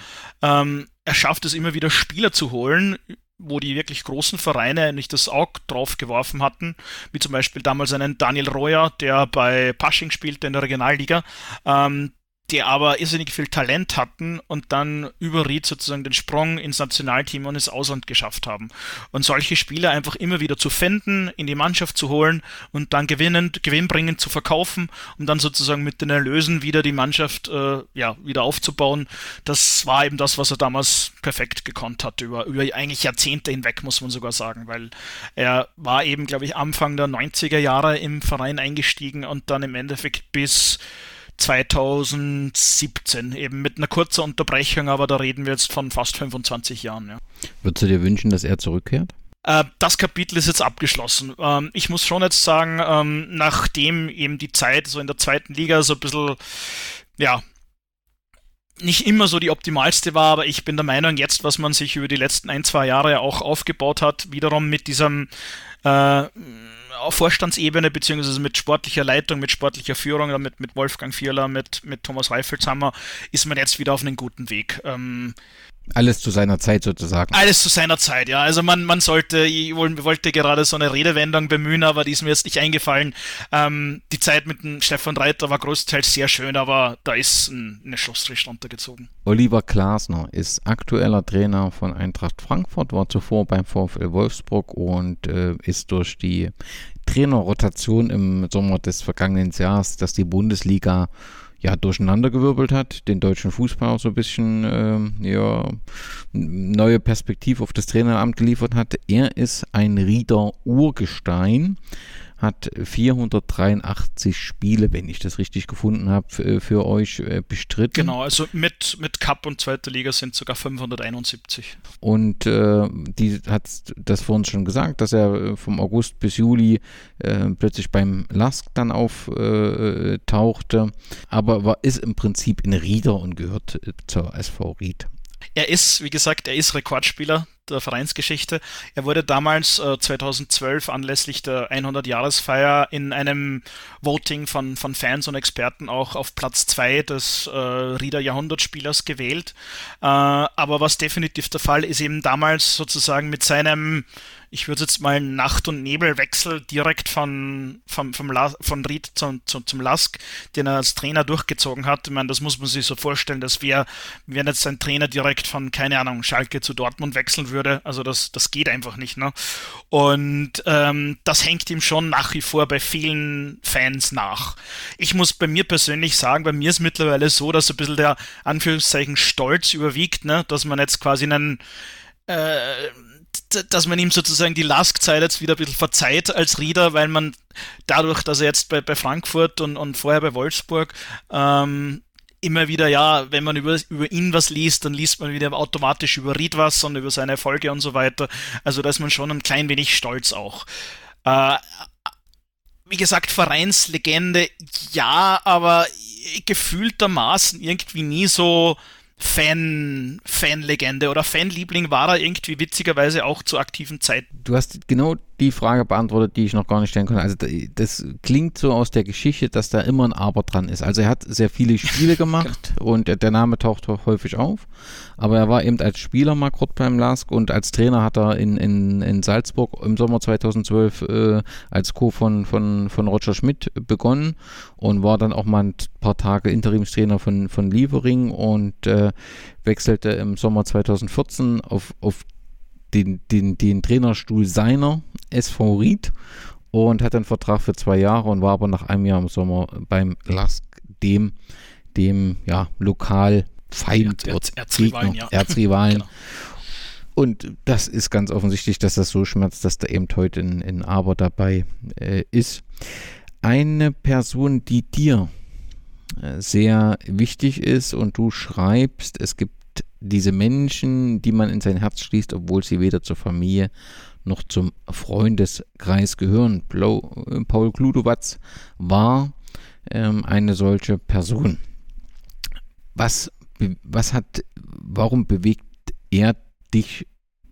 ähm, er schafft es immer wieder Spieler zu holen, wo die wirklich großen Vereine nicht das Auge drauf geworfen hatten, wie zum Beispiel damals einen Daniel Royer, der bei Pasching spielte in der Regionalliga, ähm, die aber irrsinnig viel Talent hatten und dann über Ried sozusagen den Sprung ins Nationalteam und ins Ausland geschafft haben. Und solche Spieler einfach immer wieder zu finden, in die Mannschaft zu holen und dann gewinnend, gewinnbringend zu verkaufen, um dann sozusagen mit den Erlösen wieder die Mannschaft äh, ja, wieder aufzubauen. Das war eben das, was er damals perfekt gekonnt hat, über, über eigentlich Jahrzehnte hinweg, muss man sogar sagen, weil er war eben, glaube ich, Anfang der 90er Jahre im Verein eingestiegen und dann im Endeffekt bis 2017, eben mit einer kurzen Unterbrechung, aber da reden wir jetzt von fast 25 Jahren. Ja. Würdest du dir wünschen, dass er zurückkehrt? Äh, das Kapitel ist jetzt abgeschlossen. Ähm, ich muss schon jetzt sagen, ähm, nachdem eben die Zeit so in der zweiten Liga so ein bisschen, ja, nicht immer so die optimalste war, aber ich bin der Meinung, jetzt, was man sich über die letzten ein, zwei Jahre auch aufgebaut hat, wiederum mit diesem äh, auf Vorstandsebene beziehungsweise mit sportlicher Leitung, mit sportlicher Führung, mit, mit Wolfgang Vierler, mit, mit Thomas Reifelshammer, ist man jetzt wieder auf einem guten Weg. Ähm, alles zu seiner Zeit sozusagen. Alles zu seiner Zeit, ja. Also man, man sollte, ich wollte gerade so eine Redewendung bemühen, aber die ist mir jetzt nicht eingefallen. Ähm, die Zeit mit dem Stefan Reiter war größtenteils sehr schön, aber da ist ein, eine Schlussstrich runtergezogen. Oliver Glasner ist aktueller Trainer von Eintracht Frankfurt, war zuvor beim VfL Wolfsburg und äh, ist durch die Trainerrotation im Sommer des vergangenen Jahres, dass die Bundesliga ja, durcheinandergewirbelt hat, den deutschen Fußball auch so ein bisschen äh, ja, neue Perspektive auf das Traineramt geliefert hat. Er ist ein Rieder Urgestein hat 483 Spiele, wenn ich das richtig gefunden habe, für, für euch äh, bestritten. Genau, also mit, mit Cup und zweiter Liga sind sogar 571. Und äh, die hat das vorhin schon gesagt, dass er äh, vom August bis Juli äh, plötzlich beim Lask dann auftauchte, äh, aber war, ist im Prinzip in Rieder und gehört äh, zur SV Ried. Er ist, wie gesagt, er ist Rekordspieler der Vereinsgeschichte. Er wurde damals äh, 2012 anlässlich der 100-Jahresfeier in einem Voting von, von Fans und Experten auch auf Platz 2 des äh, Rieder Jahrhundertspielers gewählt. Äh, aber was definitiv der Fall ist, eben damals sozusagen mit seinem ich würde jetzt mal Nacht- und Nebelwechsel direkt von, vom, vom La von Ried zum, zum, zum Lask, den er als Trainer durchgezogen hat. Ich meine, das muss man sich so vorstellen, dass wir, wenn jetzt ein Trainer direkt von, keine Ahnung, Schalke zu Dortmund wechseln würde, also das, das geht einfach nicht. Ne? Und ähm, das hängt ihm schon nach wie vor bei vielen Fans nach. Ich muss bei mir persönlich sagen, bei mir ist mittlerweile so, dass ein bisschen der Anführungszeichen Stolz überwiegt, ne? dass man jetzt quasi einen äh, dass man ihm sozusagen die Lask-Zeit jetzt wieder ein bisschen verzeiht als Rieder, weil man dadurch, dass er jetzt bei, bei Frankfurt und, und vorher bei Wolfsburg ähm, immer wieder, ja, wenn man über, über ihn was liest, dann liest man wieder automatisch über Ried was und über seine Erfolge und so weiter. Also da ist man schon ein klein wenig stolz auch. Äh, wie gesagt, Vereinslegende, ja, aber gefühltermaßen irgendwie nie so Fan, Fanlegende oder Fanliebling war er irgendwie witzigerweise auch zu aktiven Zeiten. Du hast genau die Frage beantwortet, die ich noch gar nicht stellen konnte. Also das klingt so aus der Geschichte, dass da immer ein Aber dran ist. Also er hat sehr viele Spiele gemacht und der Name taucht häufig auf. Aber er war eben als Spieler mal kurz beim Lask und als Trainer hat er in, in, in Salzburg im Sommer 2012 äh, als Co. von, von, von Roger Schmidt begonnen und war dann auch mal ein paar Tage Interimstrainer von, von Lievering und äh, wechselte im Sommer 2014 auf, auf den, den, den Trainerstuhl seiner SV Ried und hat einen Vertrag für zwei Jahre und war aber nach einem Jahr im Sommer beim Lask, dem, dem ja, Lokalfeind, Erz, Erzrivalen, ja. Erzrivalen. genau. Und das ist ganz offensichtlich, dass das so schmerzt, dass da eben heute ein, ein Aber dabei äh, ist. Eine Person, die dir äh, sehr wichtig ist und du schreibst, es gibt diese Menschen, die man in sein Herz schließt, obwohl sie weder zur Familie noch zum Freundeskreis gehören. Äh, Paul Kludowatz war ähm, eine solche Person. Was, was hat, warum bewegt er dich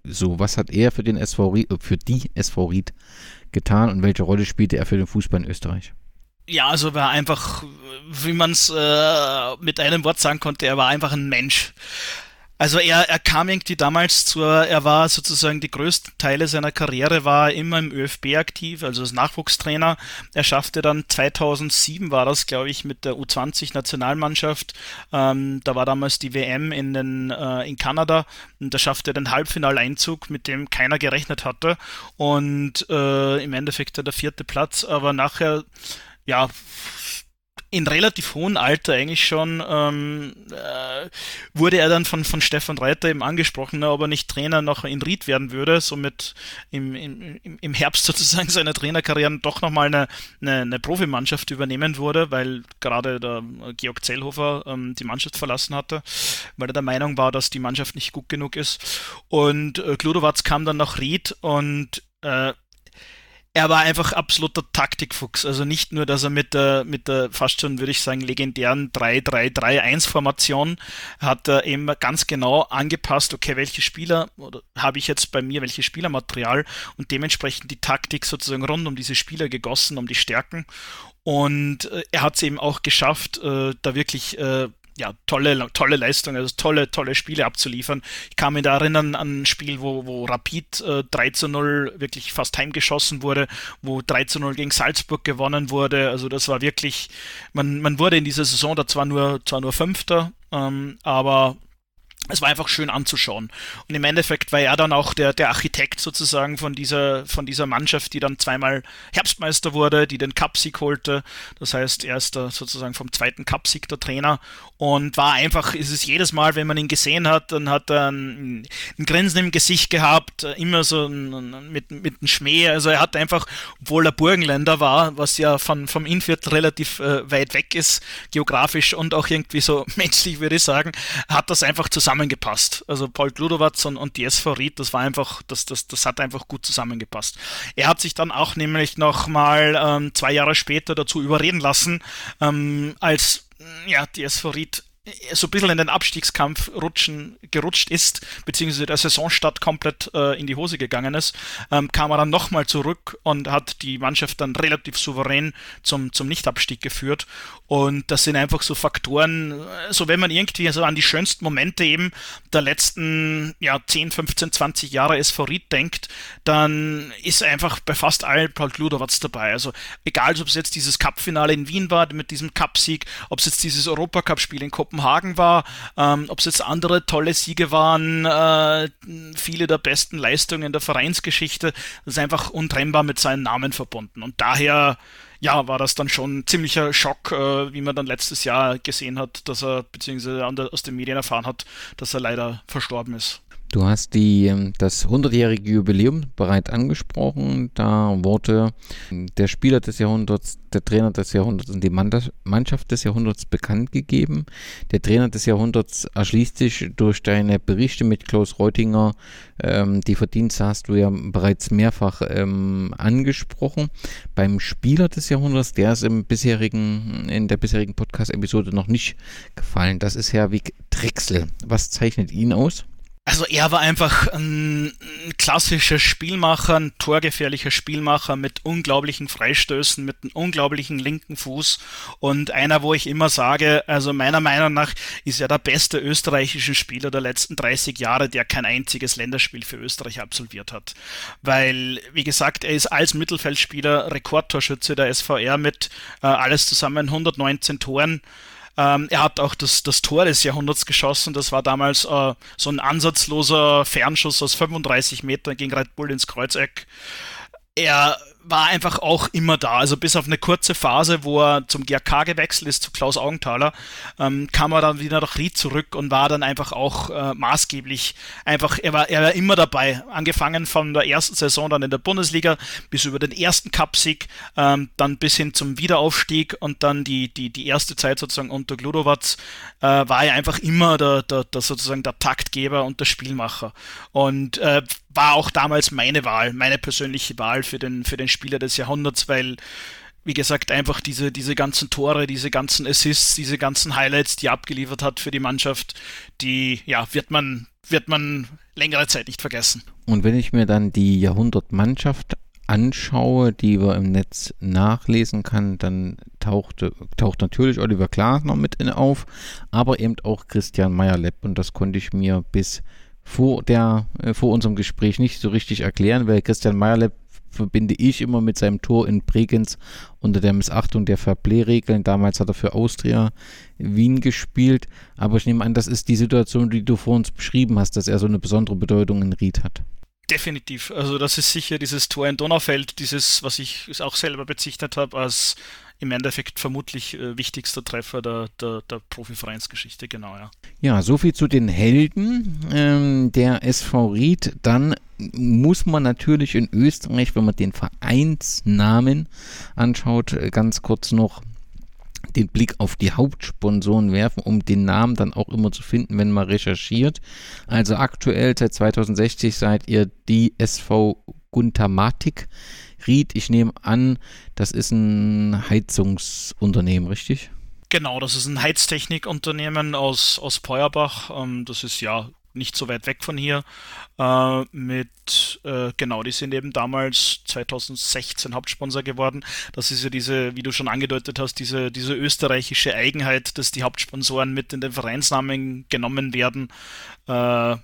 so? Was hat er für den SV, äh, für die SV Ried getan und welche Rolle spielte er für den Fußball in Österreich? Ja, also war einfach, wie man es äh, mit einem Wort sagen konnte, er war einfach ein Mensch. Also er, er kam irgendwie damals zur, er war sozusagen die größten Teile seiner Karriere war immer im ÖFB aktiv, also als Nachwuchstrainer. Er schaffte dann 2007 war das, glaube ich, mit der U20 Nationalmannschaft. Ähm, da war damals die WM in den äh, in Kanada und da schaffte er den Halbfinaleinzug, mit dem keiner gerechnet hatte und äh, im Endeffekt der vierte Platz, aber nachher ja in relativ hohem Alter eigentlich schon ähm, äh, wurde er dann von, von Stefan Reiter eben angesprochen, ne, ob er nicht Trainer noch in Ried werden würde, somit im, im, im Herbst sozusagen seiner Trainerkarriere doch nochmal eine, eine, eine Profimannschaft übernehmen wurde, weil gerade der Georg Zellhofer ähm, die Mannschaft verlassen hatte, weil er der Meinung war, dass die Mannschaft nicht gut genug ist. Und äh, Kludowatz kam dann nach Ried und äh, er war einfach absoluter Taktikfuchs. Also nicht nur, dass er mit der, mit der fast schon, würde ich sagen, legendären 3-3-3-1-Formation hat er eben ganz genau angepasst, okay, welche Spieler habe ich jetzt bei mir, welches Spielermaterial und dementsprechend die Taktik sozusagen rund um diese Spieler gegossen, um die Stärken. Und äh, er hat es eben auch geschafft, äh, da wirklich äh, ja, tolle, tolle Leistung, also tolle, tolle Spiele abzuliefern. Ich kann mich da erinnern an ein Spiel, wo, wo Rapid äh, 3 zu 0 wirklich fast heimgeschossen wurde, wo 3 zu 0 gegen Salzburg gewonnen wurde. Also das war wirklich, man, man wurde in dieser Saison da zwar nur, zwar nur Fünfter, ähm, aber es war einfach schön anzuschauen. Und im Endeffekt war er dann auch der, der Architekt sozusagen von dieser, von dieser Mannschaft, die dann zweimal Herbstmeister wurde, die den Cupsieg holte. Das heißt, er ist sozusagen vom zweiten Cupsieg der Trainer und war einfach, ist es jedes Mal, wenn man ihn gesehen hat, dann hat er ein, ein Grinsen im Gesicht gehabt, immer so ein, mit, mit einem Schmäh. Also er hat einfach, obwohl er Burgenländer war, was ja von, vom Innviertel relativ äh, weit weg ist, geografisch und auch irgendwie so menschlich, würde ich sagen, hat das einfach zusammen zusammengepasst. Also Paul Gludowatz und, und die SV Ried, das war einfach, das, das, das hat einfach gut zusammengepasst. Er hat sich dann auch nämlich noch mal ähm, zwei Jahre später dazu überreden lassen, ähm, als ja, die SV Ried so ein bisschen in den Abstiegskampf rutschen, gerutscht ist, beziehungsweise der Saisonstart komplett äh, in die Hose gegangen ist, ähm, kam er dann nochmal zurück und hat die Mannschaft dann relativ souverän zum, zum Nichtabstieg geführt. Und das sind einfach so Faktoren, äh, so wenn man irgendwie so an die schönsten Momente eben der letzten ja, 10, 15, 20 Jahre SV Ried denkt, dann ist einfach bei fast allen Paul Gludowatz dabei. Also egal, ob es jetzt dieses Cup-Finale in Wien war mit diesem Cup-Sieg, ob es jetzt dieses Europacup-Spiel in Kopenhagen Kopenhagen war, ähm, ob es jetzt andere tolle Siege waren, äh, viele der besten Leistungen der Vereinsgeschichte, das ist einfach untrennbar mit seinem Namen verbunden. Und daher ja, war das dann schon ein ziemlicher Schock, äh, wie man dann letztes Jahr gesehen hat, dass er, beziehungsweise aus den Medien erfahren hat, dass er leider verstorben ist. Du hast die, ähm, das 100-jährige Jubiläum bereits angesprochen. Da wurde der Spieler des Jahrhunderts, der Trainer des Jahrhunderts und die Mannschaft des Jahrhunderts bekannt gegeben. Der Trainer des Jahrhunderts erschließt sich durch deine Berichte mit Klaus Reutinger. Ähm, die Verdienste hast du ja bereits mehrfach ähm, angesprochen. Beim Spieler des Jahrhunderts, der ist im bisherigen, in der bisherigen Podcast-Episode noch nicht gefallen. Das ist Herwig Drechsel. Was zeichnet ihn aus? Also er war einfach ein, klassischer Spielmacher, ein torgefährlicher Spielmacher mit unglaublichen Freistößen, mit einem unglaublichen linken Fuß und einer, wo ich immer sage, also meiner Meinung nach ist er der beste österreichische Spieler der letzten 30 Jahre, der kein einziges Länderspiel für Österreich absolviert hat. Weil, wie gesagt, er ist als Mittelfeldspieler Rekordtorschütze der SVR mit äh, alles zusammen 119 Toren. Ähm, er hat auch das, das Tor des Jahrhunderts geschossen. Das war damals äh, so ein ansatzloser Fernschuss aus 35 Metern gegen Red Bull ins Kreuzeck. Er war einfach auch immer da. Also bis auf eine kurze Phase, wo er zum GRK gewechselt ist, zu Klaus Augenthaler, ähm, kam er dann wieder nach Ried zurück und war dann einfach auch äh, maßgeblich. Einfach, er war, er war immer dabei. Angefangen von der ersten Saison dann in der Bundesliga bis über den ersten Cupsieg, ähm, dann bis hin zum Wiederaufstieg und dann die, die, die erste Zeit sozusagen unter Gludowatz, äh, war er einfach immer der, der, der sozusagen der Taktgeber und der Spielmacher. Und äh, war auch damals meine Wahl, meine persönliche Wahl für den, für den Spieler des Jahrhunderts, weil, wie gesagt, einfach diese, diese ganzen Tore, diese ganzen Assists, diese ganzen Highlights, die er abgeliefert hat für die Mannschaft, die, ja, wird man, wird man längere Zeit nicht vergessen. Und wenn ich mir dann die Jahrhundertmannschaft anschaue, die wir im Netz nachlesen kann, dann taucht, taucht natürlich Oliver Glasner mit in auf, aber eben auch Christian Meyerlepp und das konnte ich mir bis vor, der, äh, vor unserem Gespräch nicht so richtig erklären, weil Christian Meyerlepp verbinde ich immer mit seinem Tor in Bregenz unter der Missachtung der Fairplay-Regeln. Damals hat er für Austria Wien gespielt. Aber ich nehme an, das ist die Situation, die du vor uns beschrieben hast, dass er so eine besondere Bedeutung in Ried hat. Definitiv. Also das ist sicher dieses Tor in Donaufeld, dieses, was ich auch selber bezichtet habe, als im Endeffekt vermutlich äh, wichtigster Treffer der, der, der Profivereinsgeschichte, genau, ja. Ja, soviel zu den Helden ähm, der SV Ried. Dann muss man natürlich in Österreich, wenn man den Vereinsnamen anschaut, äh, ganz kurz noch den Blick auf die Hauptsponsoren werfen, um den Namen dann auch immer zu finden, wenn man recherchiert. Also aktuell seit 2060 seid ihr die SV Guntamatik Ried, ich nehme an, das ist ein Heizungsunternehmen, richtig? Genau, das ist ein Heiztechnikunternehmen aus, aus Peuerbach. Ähm, das ist ja nicht so weit weg von hier. Äh, mit, äh, genau, die sind eben damals 2016 Hauptsponsor geworden. Das ist ja diese, wie du schon angedeutet hast, diese, diese österreichische Eigenheit, dass die Hauptsponsoren mit in den Vereinsnamen genommen werden. Äh,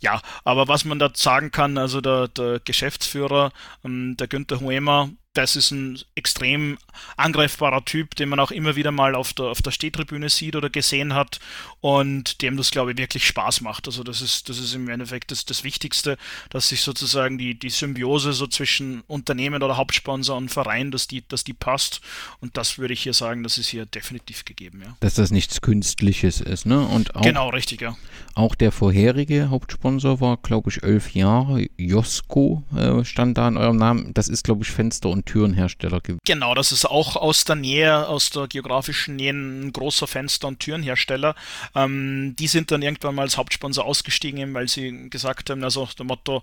ja, aber was man da sagen kann, also der, der Geschäftsführer, ähm, der Günther Huemer, das ist ein extrem angreifbarer Typ, den man auch immer wieder mal auf der, auf der Stehtribüne sieht oder gesehen hat und dem das, glaube ich, wirklich Spaß macht. Also das ist, das ist im Endeffekt das, das Wichtigste, dass sich sozusagen die, die Symbiose so zwischen Unternehmen oder Hauptsponsor und Verein, dass die, dass die passt. Und das würde ich hier sagen, das ist hier definitiv gegeben, ja. Dass das nichts Künstliches ist, ne? Und auch, genau, richtig, ja. Auch der vorherige Hauptsponsor war, glaube ich, elf Jahre. Josko äh, stand da in eurem Namen. Das ist, glaube ich, Fenster- und Türenhersteller gewesen. Genau, das ist auch aus der Nähe, aus der geografischen Nähe ein großer Fenster- und Türenhersteller. Ähm, die sind dann irgendwann mal als Hauptsponsor ausgestiegen, weil sie gesagt haben, also der Motto,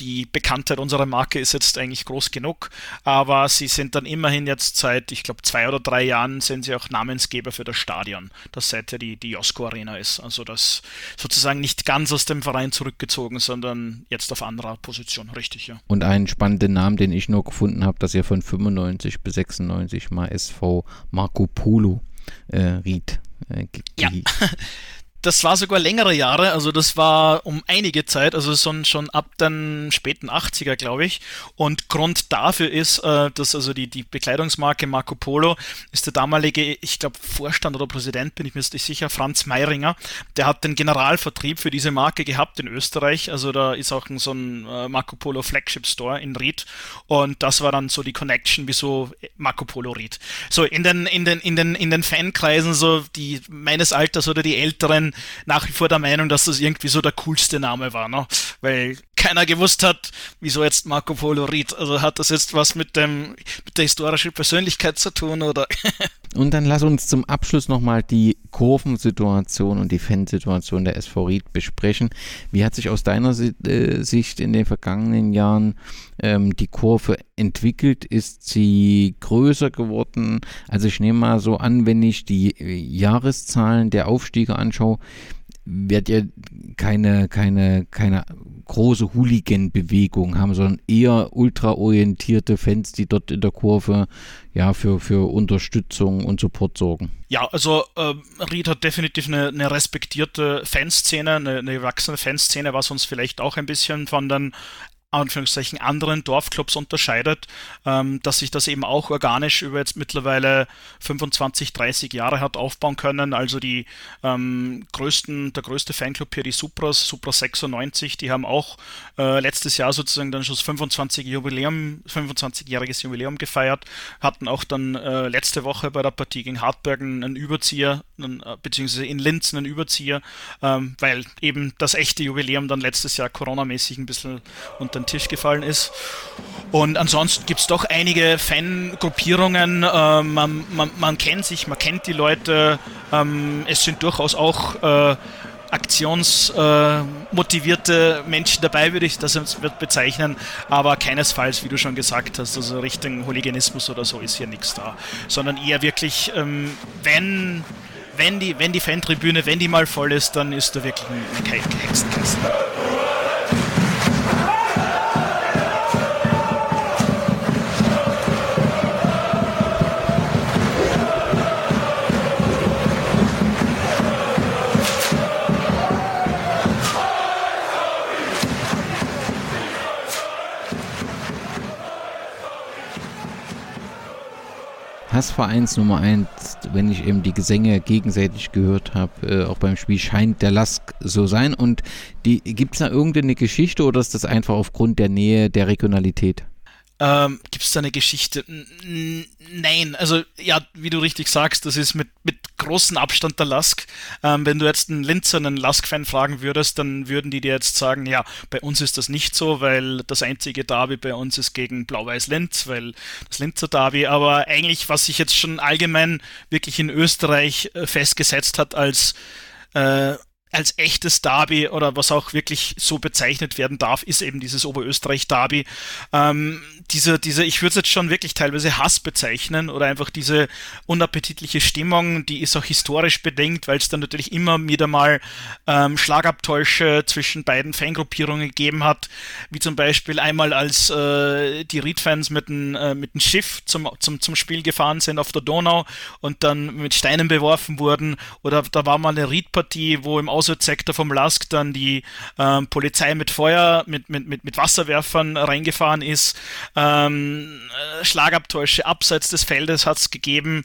die Bekanntheit unserer Marke ist jetzt eigentlich groß genug, aber sie sind dann immerhin jetzt seit, ich glaube, zwei oder drei Jahren sind sie auch Namensgeber für das Stadion, das seither die, die Josko Arena ist. Also das sozusagen nicht ganz aus dem Verein zurückgezogen, sondern jetzt auf anderer Position, richtig, ja. Und einen spannenden Namen, den ich nur gefunden habe, dass ihr von 95 bis 96 mal SV Marco Polo äh, riet. Äh, ja. das war sogar längere Jahre, also das war um einige Zeit, also schon, schon ab den späten 80er, glaube ich. Und Grund dafür ist, äh, dass also die, die Bekleidungsmarke Marco Polo ist der damalige, ich glaube, Vorstand oder Präsident, bin ich mir nicht sicher, Franz Meiringer, der hat den Generalvertrieb für diese Marke gehabt in Österreich. Also da ist auch so ein äh, Marco Polo Flagship Store in Ried. Und das war dann so die Connection, wieso Marco Polo Ried. So in den, in den, in den, in den Fankreisen, so die meines Alters oder die Älteren, nach wie vor der Meinung, dass das irgendwie so der coolste Name war, ne? Weil keiner gewusst hat, wieso jetzt Marco Polo Ried. Also hat das jetzt was mit dem mit der historischen Persönlichkeit zu tun oder? und dann lass uns zum Abschluss nochmal die Kurvensituation und die Fansituation der SV Ried besprechen. Wie hat sich aus deiner äh, Sicht in den vergangenen Jahren ähm, die Kurve entwickelt? Ist sie größer geworden? Also ich nehme mal so an, wenn ich die Jahreszahlen der Aufstiege anschaue, wird ja keine, keine, keine große Hooligan-Bewegung haben, sondern eher ultraorientierte Fans, die dort in der Kurve ja für, für Unterstützung und Support sorgen. Ja, also äh, Ried hat definitiv eine, eine respektierte Fanszene, eine, eine gewachsene Fanszene, was uns vielleicht auch ein bisschen von den Anführungszeichen anderen Dorfclubs unterscheidet, ähm, dass sich das eben auch organisch über jetzt mittlerweile 25, 30 Jahre hat aufbauen können. Also die ähm, größten, der größte Fanclub hier, die Supras, Supra 96, die haben auch äh, letztes Jahr sozusagen dann schon das 25 Jubiläum, 25-jähriges Jubiläum gefeiert, hatten auch dann äh, letzte Woche bei der Partie gegen Hartbergen einen Überzieher, einen, äh, beziehungsweise in Linz einen Überzieher, ähm, weil eben das echte Jubiläum dann letztes Jahr coronamäßig ein bisschen unter den Tisch gefallen ist. Und ansonsten gibt es doch einige Fangruppierungen. Äh, man, man, man, kennt sich, man kennt die Leute. Ähm, es sind durchaus auch äh, aktionsmotivierte äh, Menschen dabei, würde ich das bezeichnen, aber keinesfalls, wie du schon gesagt hast, also Richtung Hooliganismus oder so ist hier nichts da, sondern eher wirklich, ähm, wenn, wenn, die, wenn die Fantribüne, wenn die mal voll ist, dann ist da wirklich ein Hexenkessel. Hassvereins Nummer 1, wenn ich eben die Gesänge gegenseitig gehört habe, äh, auch beim Spiel, scheint der Lask so sein. Und gibt es da irgendeine Geschichte oder ist das einfach aufgrund der Nähe der Regionalität? Ähm, Gibt es da eine Geschichte? N nein, also ja, wie du richtig sagst, das ist mit, mit großem Abstand der Lask. Ähm, wenn du jetzt einen Linzer, einen Lask-Fan fragen würdest, dann würden die dir jetzt sagen, ja, bei uns ist das nicht so, weil das einzige Derby bei uns ist gegen Blau-Weiß-Linz, weil das Linzer Derby, aber eigentlich, was sich jetzt schon allgemein wirklich in Österreich äh, festgesetzt hat als äh, als echtes Derby oder was auch wirklich so bezeichnet werden darf, ist eben dieses Oberösterreich-Derby. Ähm, diese, diese, ich würde es jetzt schon wirklich teilweise Hass bezeichnen oder einfach diese unappetitliche Stimmung, die ist auch historisch bedingt, weil es dann natürlich immer wieder mal ähm, Schlagabtäusche zwischen beiden Fangruppierungen gegeben hat, wie zum Beispiel einmal als äh, die Ried-Fans mit einem äh, mit Schiff zum, zum, zum Spiel gefahren sind auf der Donau und dann mit Steinen beworfen wurden oder da war mal eine Ried-Partie, wo im Aus Opposite-Sektor vom Lask dann die ähm, Polizei mit Feuer, mit, mit, mit, mit Wasserwerfern reingefahren ist. Ähm, äh, Schlagabtäusche abseits des Feldes hat es gegeben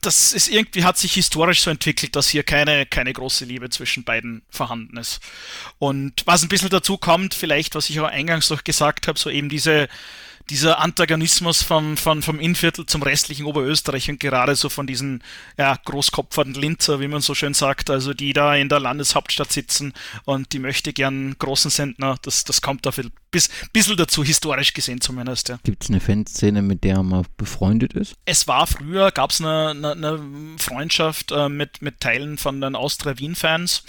das ist irgendwie hat sich historisch so entwickelt, dass hier keine, keine große Liebe zwischen beiden vorhanden ist. Und was ein bisschen dazu kommt, vielleicht, was ich auch eingangs noch gesagt habe, so eben diese, dieser Antagonismus vom, vom, vom Innviertel zum restlichen Oberösterreich und gerade so von diesen ja, Großkopferten Linzer, wie man so schön sagt, also die da in der Landeshauptstadt sitzen und die möchte gern großen Sendner, das, das kommt da ein bis, bisschen dazu, historisch gesehen zumindest. Ja. Gibt es eine Fanszene, mit der man befreundet ist? Es war früher, gab es eine, eine, eine, Freundschaft äh, mit, mit Teilen von den Austria Wien-Fans.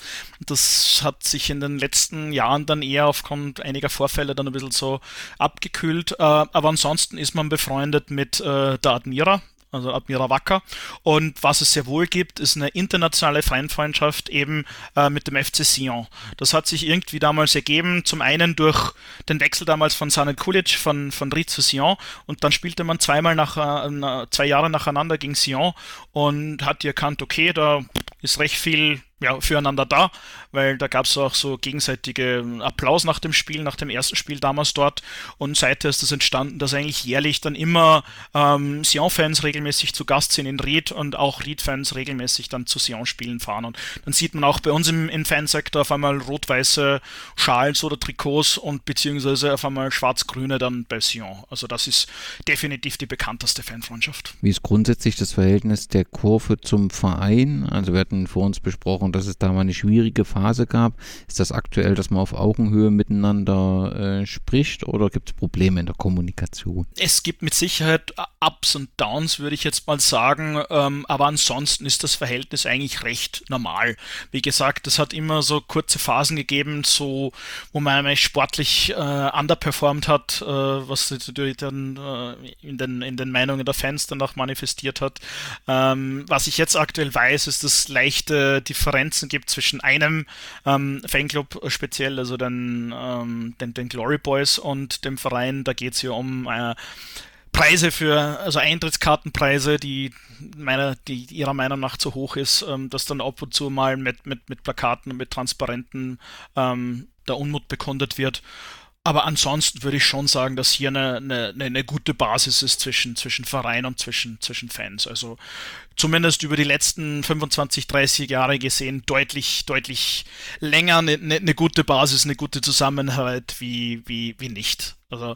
Das hat sich in den letzten Jahren dann eher aufgrund einiger Vorfälle dann ein bisschen so abgekühlt. Äh, aber ansonsten ist man befreundet mit äh, der Admira, also Admira Wacker. Und was es sehr wohl gibt, ist eine internationale Fanfreundschaft eben äh, mit dem FC Sion. Das hat sich irgendwie damals ergeben, zum einen durch den Wechsel damals von Sanet Kulic von, von Ried zu Sion und dann spielte man zweimal nach, äh, zwei Jahre nacheinander gegen Sion und hat erkannt, okay, da ist recht viel ja, füreinander da, weil da gab es auch so gegenseitige Applaus nach dem Spiel, nach dem ersten Spiel damals dort. Und seither ist das entstanden, dass eigentlich jährlich dann immer ähm, Sion-Fans regelmäßig zu Gast sind in Ried und auch Ried-Fans regelmäßig dann zu Sion-Spielen fahren. Und dann sieht man auch bei uns im, im Fansektor auf einmal rot-weiße Schals oder Trikots und beziehungsweise auf einmal schwarz-grüne dann bei Sion. Also das ist definitiv die bekannteste Fanfreundschaft. Wie ist grundsätzlich das Verhältnis der Kurve zum Verein? Also wir hatten vor uns besprochen, und dass es da mal eine schwierige Phase gab. Ist das aktuell, dass man auf Augenhöhe miteinander äh, spricht oder gibt es Probleme in der Kommunikation? Es gibt mit Sicherheit Ups und Downs, würde ich jetzt mal sagen, ähm, aber ansonsten ist das Verhältnis eigentlich recht normal. Wie gesagt, es hat immer so kurze Phasen gegeben, so wo man sportlich äh, underperformed hat, äh, was natürlich dann äh, in, den, in den Meinungen der Fans dann auch manifestiert hat. Ähm, was ich jetzt aktuell weiß, ist das leichte Differenz Differenzen gibt zwischen einem ähm, Fanclub speziell, also den, ähm, den, den, Glory Boys und dem Verein. Da geht es ja um äh, Preise für, also Eintrittskartenpreise, die meiner, die ihrer Meinung nach zu hoch ist, ähm, dass dann ab und zu mal mit, mit, mit Plakaten und mit Transparenten ähm, der Unmut bekundet wird. Aber ansonsten würde ich schon sagen, dass hier eine, eine, eine gute Basis ist zwischen, zwischen Verein und zwischen, zwischen Fans. Also zumindest über die letzten 25, 30 Jahre gesehen deutlich, deutlich länger eine, eine gute Basis, eine gute Zusammenarbeit wie, wie, wie nicht. Also,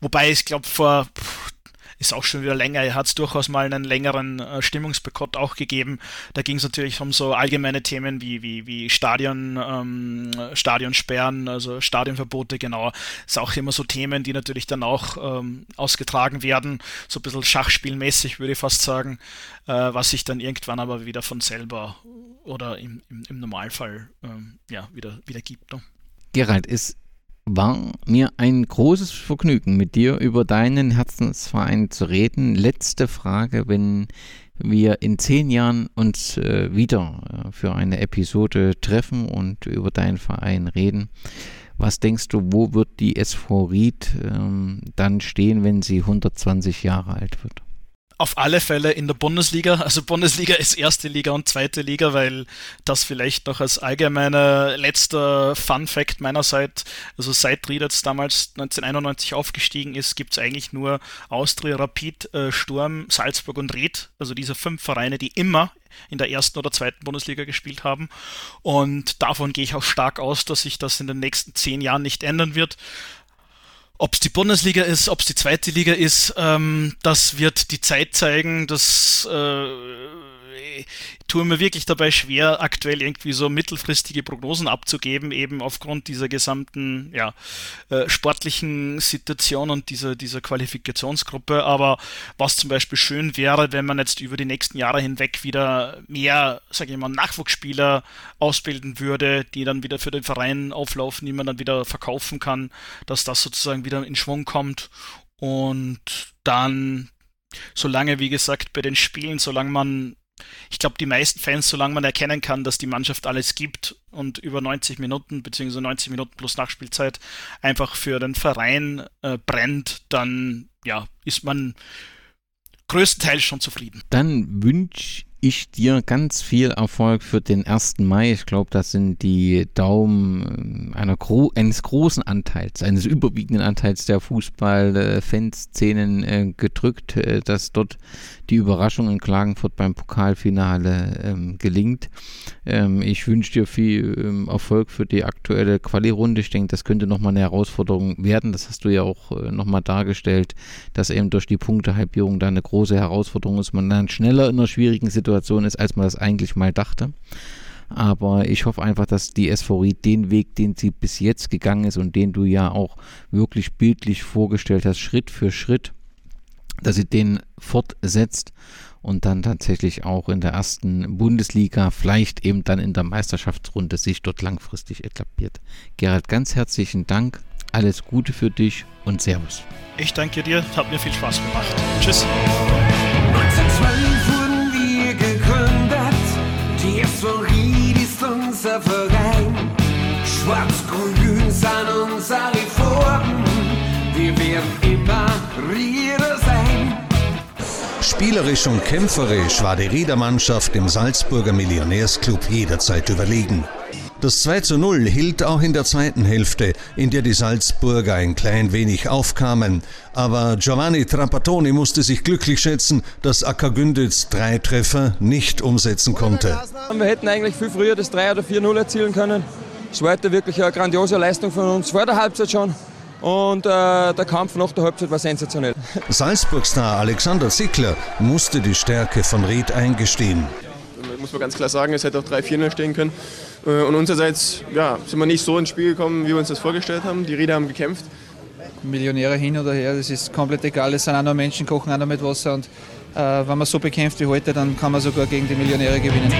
wobei ich glaube, vor ist auch schon wieder länger. Er hat es durchaus mal einen längeren äh, Stimmungsbekott auch gegeben. Da ging es natürlich um so allgemeine Themen wie, wie, wie Stadion, ähm, Stadionsperren, also Stadionverbote, genau. Ist auch immer so Themen, die natürlich dann auch ähm, ausgetragen werden. So ein bisschen Schachspielmäßig, würde ich fast sagen, äh, was sich dann irgendwann aber wieder von selber oder im, im, im Normalfall ähm, ja, wieder, wieder gibt. Ne? Gerald, ist war mir ein großes Vergnügen, mit dir über deinen Herzensverein zu reden. Letzte Frage, wenn wir in zehn Jahren uns äh, wieder äh, für eine Episode treffen und über deinen Verein reden. Was denkst du, wo wird die SV Ried ähm, dann stehen, wenn sie 120 Jahre alt wird? Auf alle Fälle in der Bundesliga. Also Bundesliga ist erste Liga und zweite Liga, weil das vielleicht noch als allgemeiner letzter Fun Fact meinerseits, also seit Rieders damals 1991 aufgestiegen ist, gibt es eigentlich nur Austria, Rapid, äh, Sturm, Salzburg und Ried. Also diese fünf Vereine, die immer in der ersten oder zweiten Bundesliga gespielt haben. Und davon gehe ich auch stark aus, dass sich das in den nächsten zehn Jahren nicht ändern wird. Ob es die Bundesliga ist, ob es die zweite Liga ist, ähm, das wird die Zeit zeigen. Das äh, tue mir wirklich dabei schwer, aktuell irgendwie so mittelfristige Prognosen abzugeben, eben aufgrund dieser gesamten ja, äh, sportlichen Situation und dieser, dieser Qualifikationsgruppe. Aber was zum Beispiel schön wäre, wenn man jetzt über die nächsten Jahre hinweg wieder mehr, sage ich mal, Nachwuchsspieler ausbilden würde, die dann wieder für den Verein auflaufen, die man dann wieder verkaufen kann, dass das sozusagen wieder in Schwung kommt und dann solange, wie gesagt, bei den Spielen, solange man ich glaube, die meisten Fans, solange man erkennen kann, dass die Mannschaft alles gibt und über 90 Minuten bzw. 90 Minuten plus Nachspielzeit einfach für den Verein äh, brennt, dann ja, ist man größtenteils schon zufrieden. Dann wünsche ich dir ganz viel Erfolg für den 1. Mai. Ich glaube, das sind die Daumen äh, einer gro eines großen Anteils, eines überwiegenden Anteils der Fußball-Fanszenen äh, gedrückt, äh, dass dort die Überraschung in Klagenfurt beim Pokalfinale ähm, gelingt. Ähm, ich wünsche dir viel ähm, Erfolg für die aktuelle Quali-Runde. Ich denke, das könnte nochmal eine Herausforderung werden. Das hast du ja auch äh, nochmal dargestellt, dass eben durch die Punktehalbierung da eine große Herausforderung ist. Man dann schneller in einer schwierigen Situation ist, als man das eigentlich mal dachte. Aber ich hoffe einfach, dass die SV Ried den Weg, den sie bis jetzt gegangen ist und den du ja auch wirklich bildlich vorgestellt hast, Schritt für Schritt, dass sie den fortsetzt und dann tatsächlich auch in der ersten Bundesliga, vielleicht eben dann in der Meisterschaftsrunde sich dort langfristig etabliert. Gerald, ganz herzlichen Dank, alles Gute für dich und Servus. Ich danke dir, hat mir viel Spaß gemacht. Tschüss. 1912 Spielerisch und kämpferisch war die Riedermannschaft dem Salzburger Millionärsclub jederzeit überlegen. Das 2 zu 0 hielt auch in der zweiten Hälfte, in der die Salzburger ein klein wenig aufkamen. Aber Giovanni Trapattoni musste sich glücklich schätzen, dass Acker Günditz drei Treffer nicht umsetzen konnte. Wir hätten eigentlich viel früher das 3 oder 4-0 erzielen können. Es war heute wirklich eine grandiose Leistung von uns vor der Halbzeit schon. Und äh, der Kampf nach der Halbzeit war sensationell. Salzburg-Star Alexander Zickler musste die Stärke von Ried eingestehen. Muss man ganz klar sagen, es hätte auch 3-4 stehen können. Äh, und unsererseits ja, sind wir nicht so ins Spiel gekommen, wie wir uns das vorgestellt haben. Die Rieder haben gekämpft. Millionäre hin oder her, das ist komplett egal. Es sind auch nur Menschen, kochen auch noch mit Wasser. Und äh, wenn man so bekämpft wie heute, dann kann man sogar gegen die Millionäre gewinnen.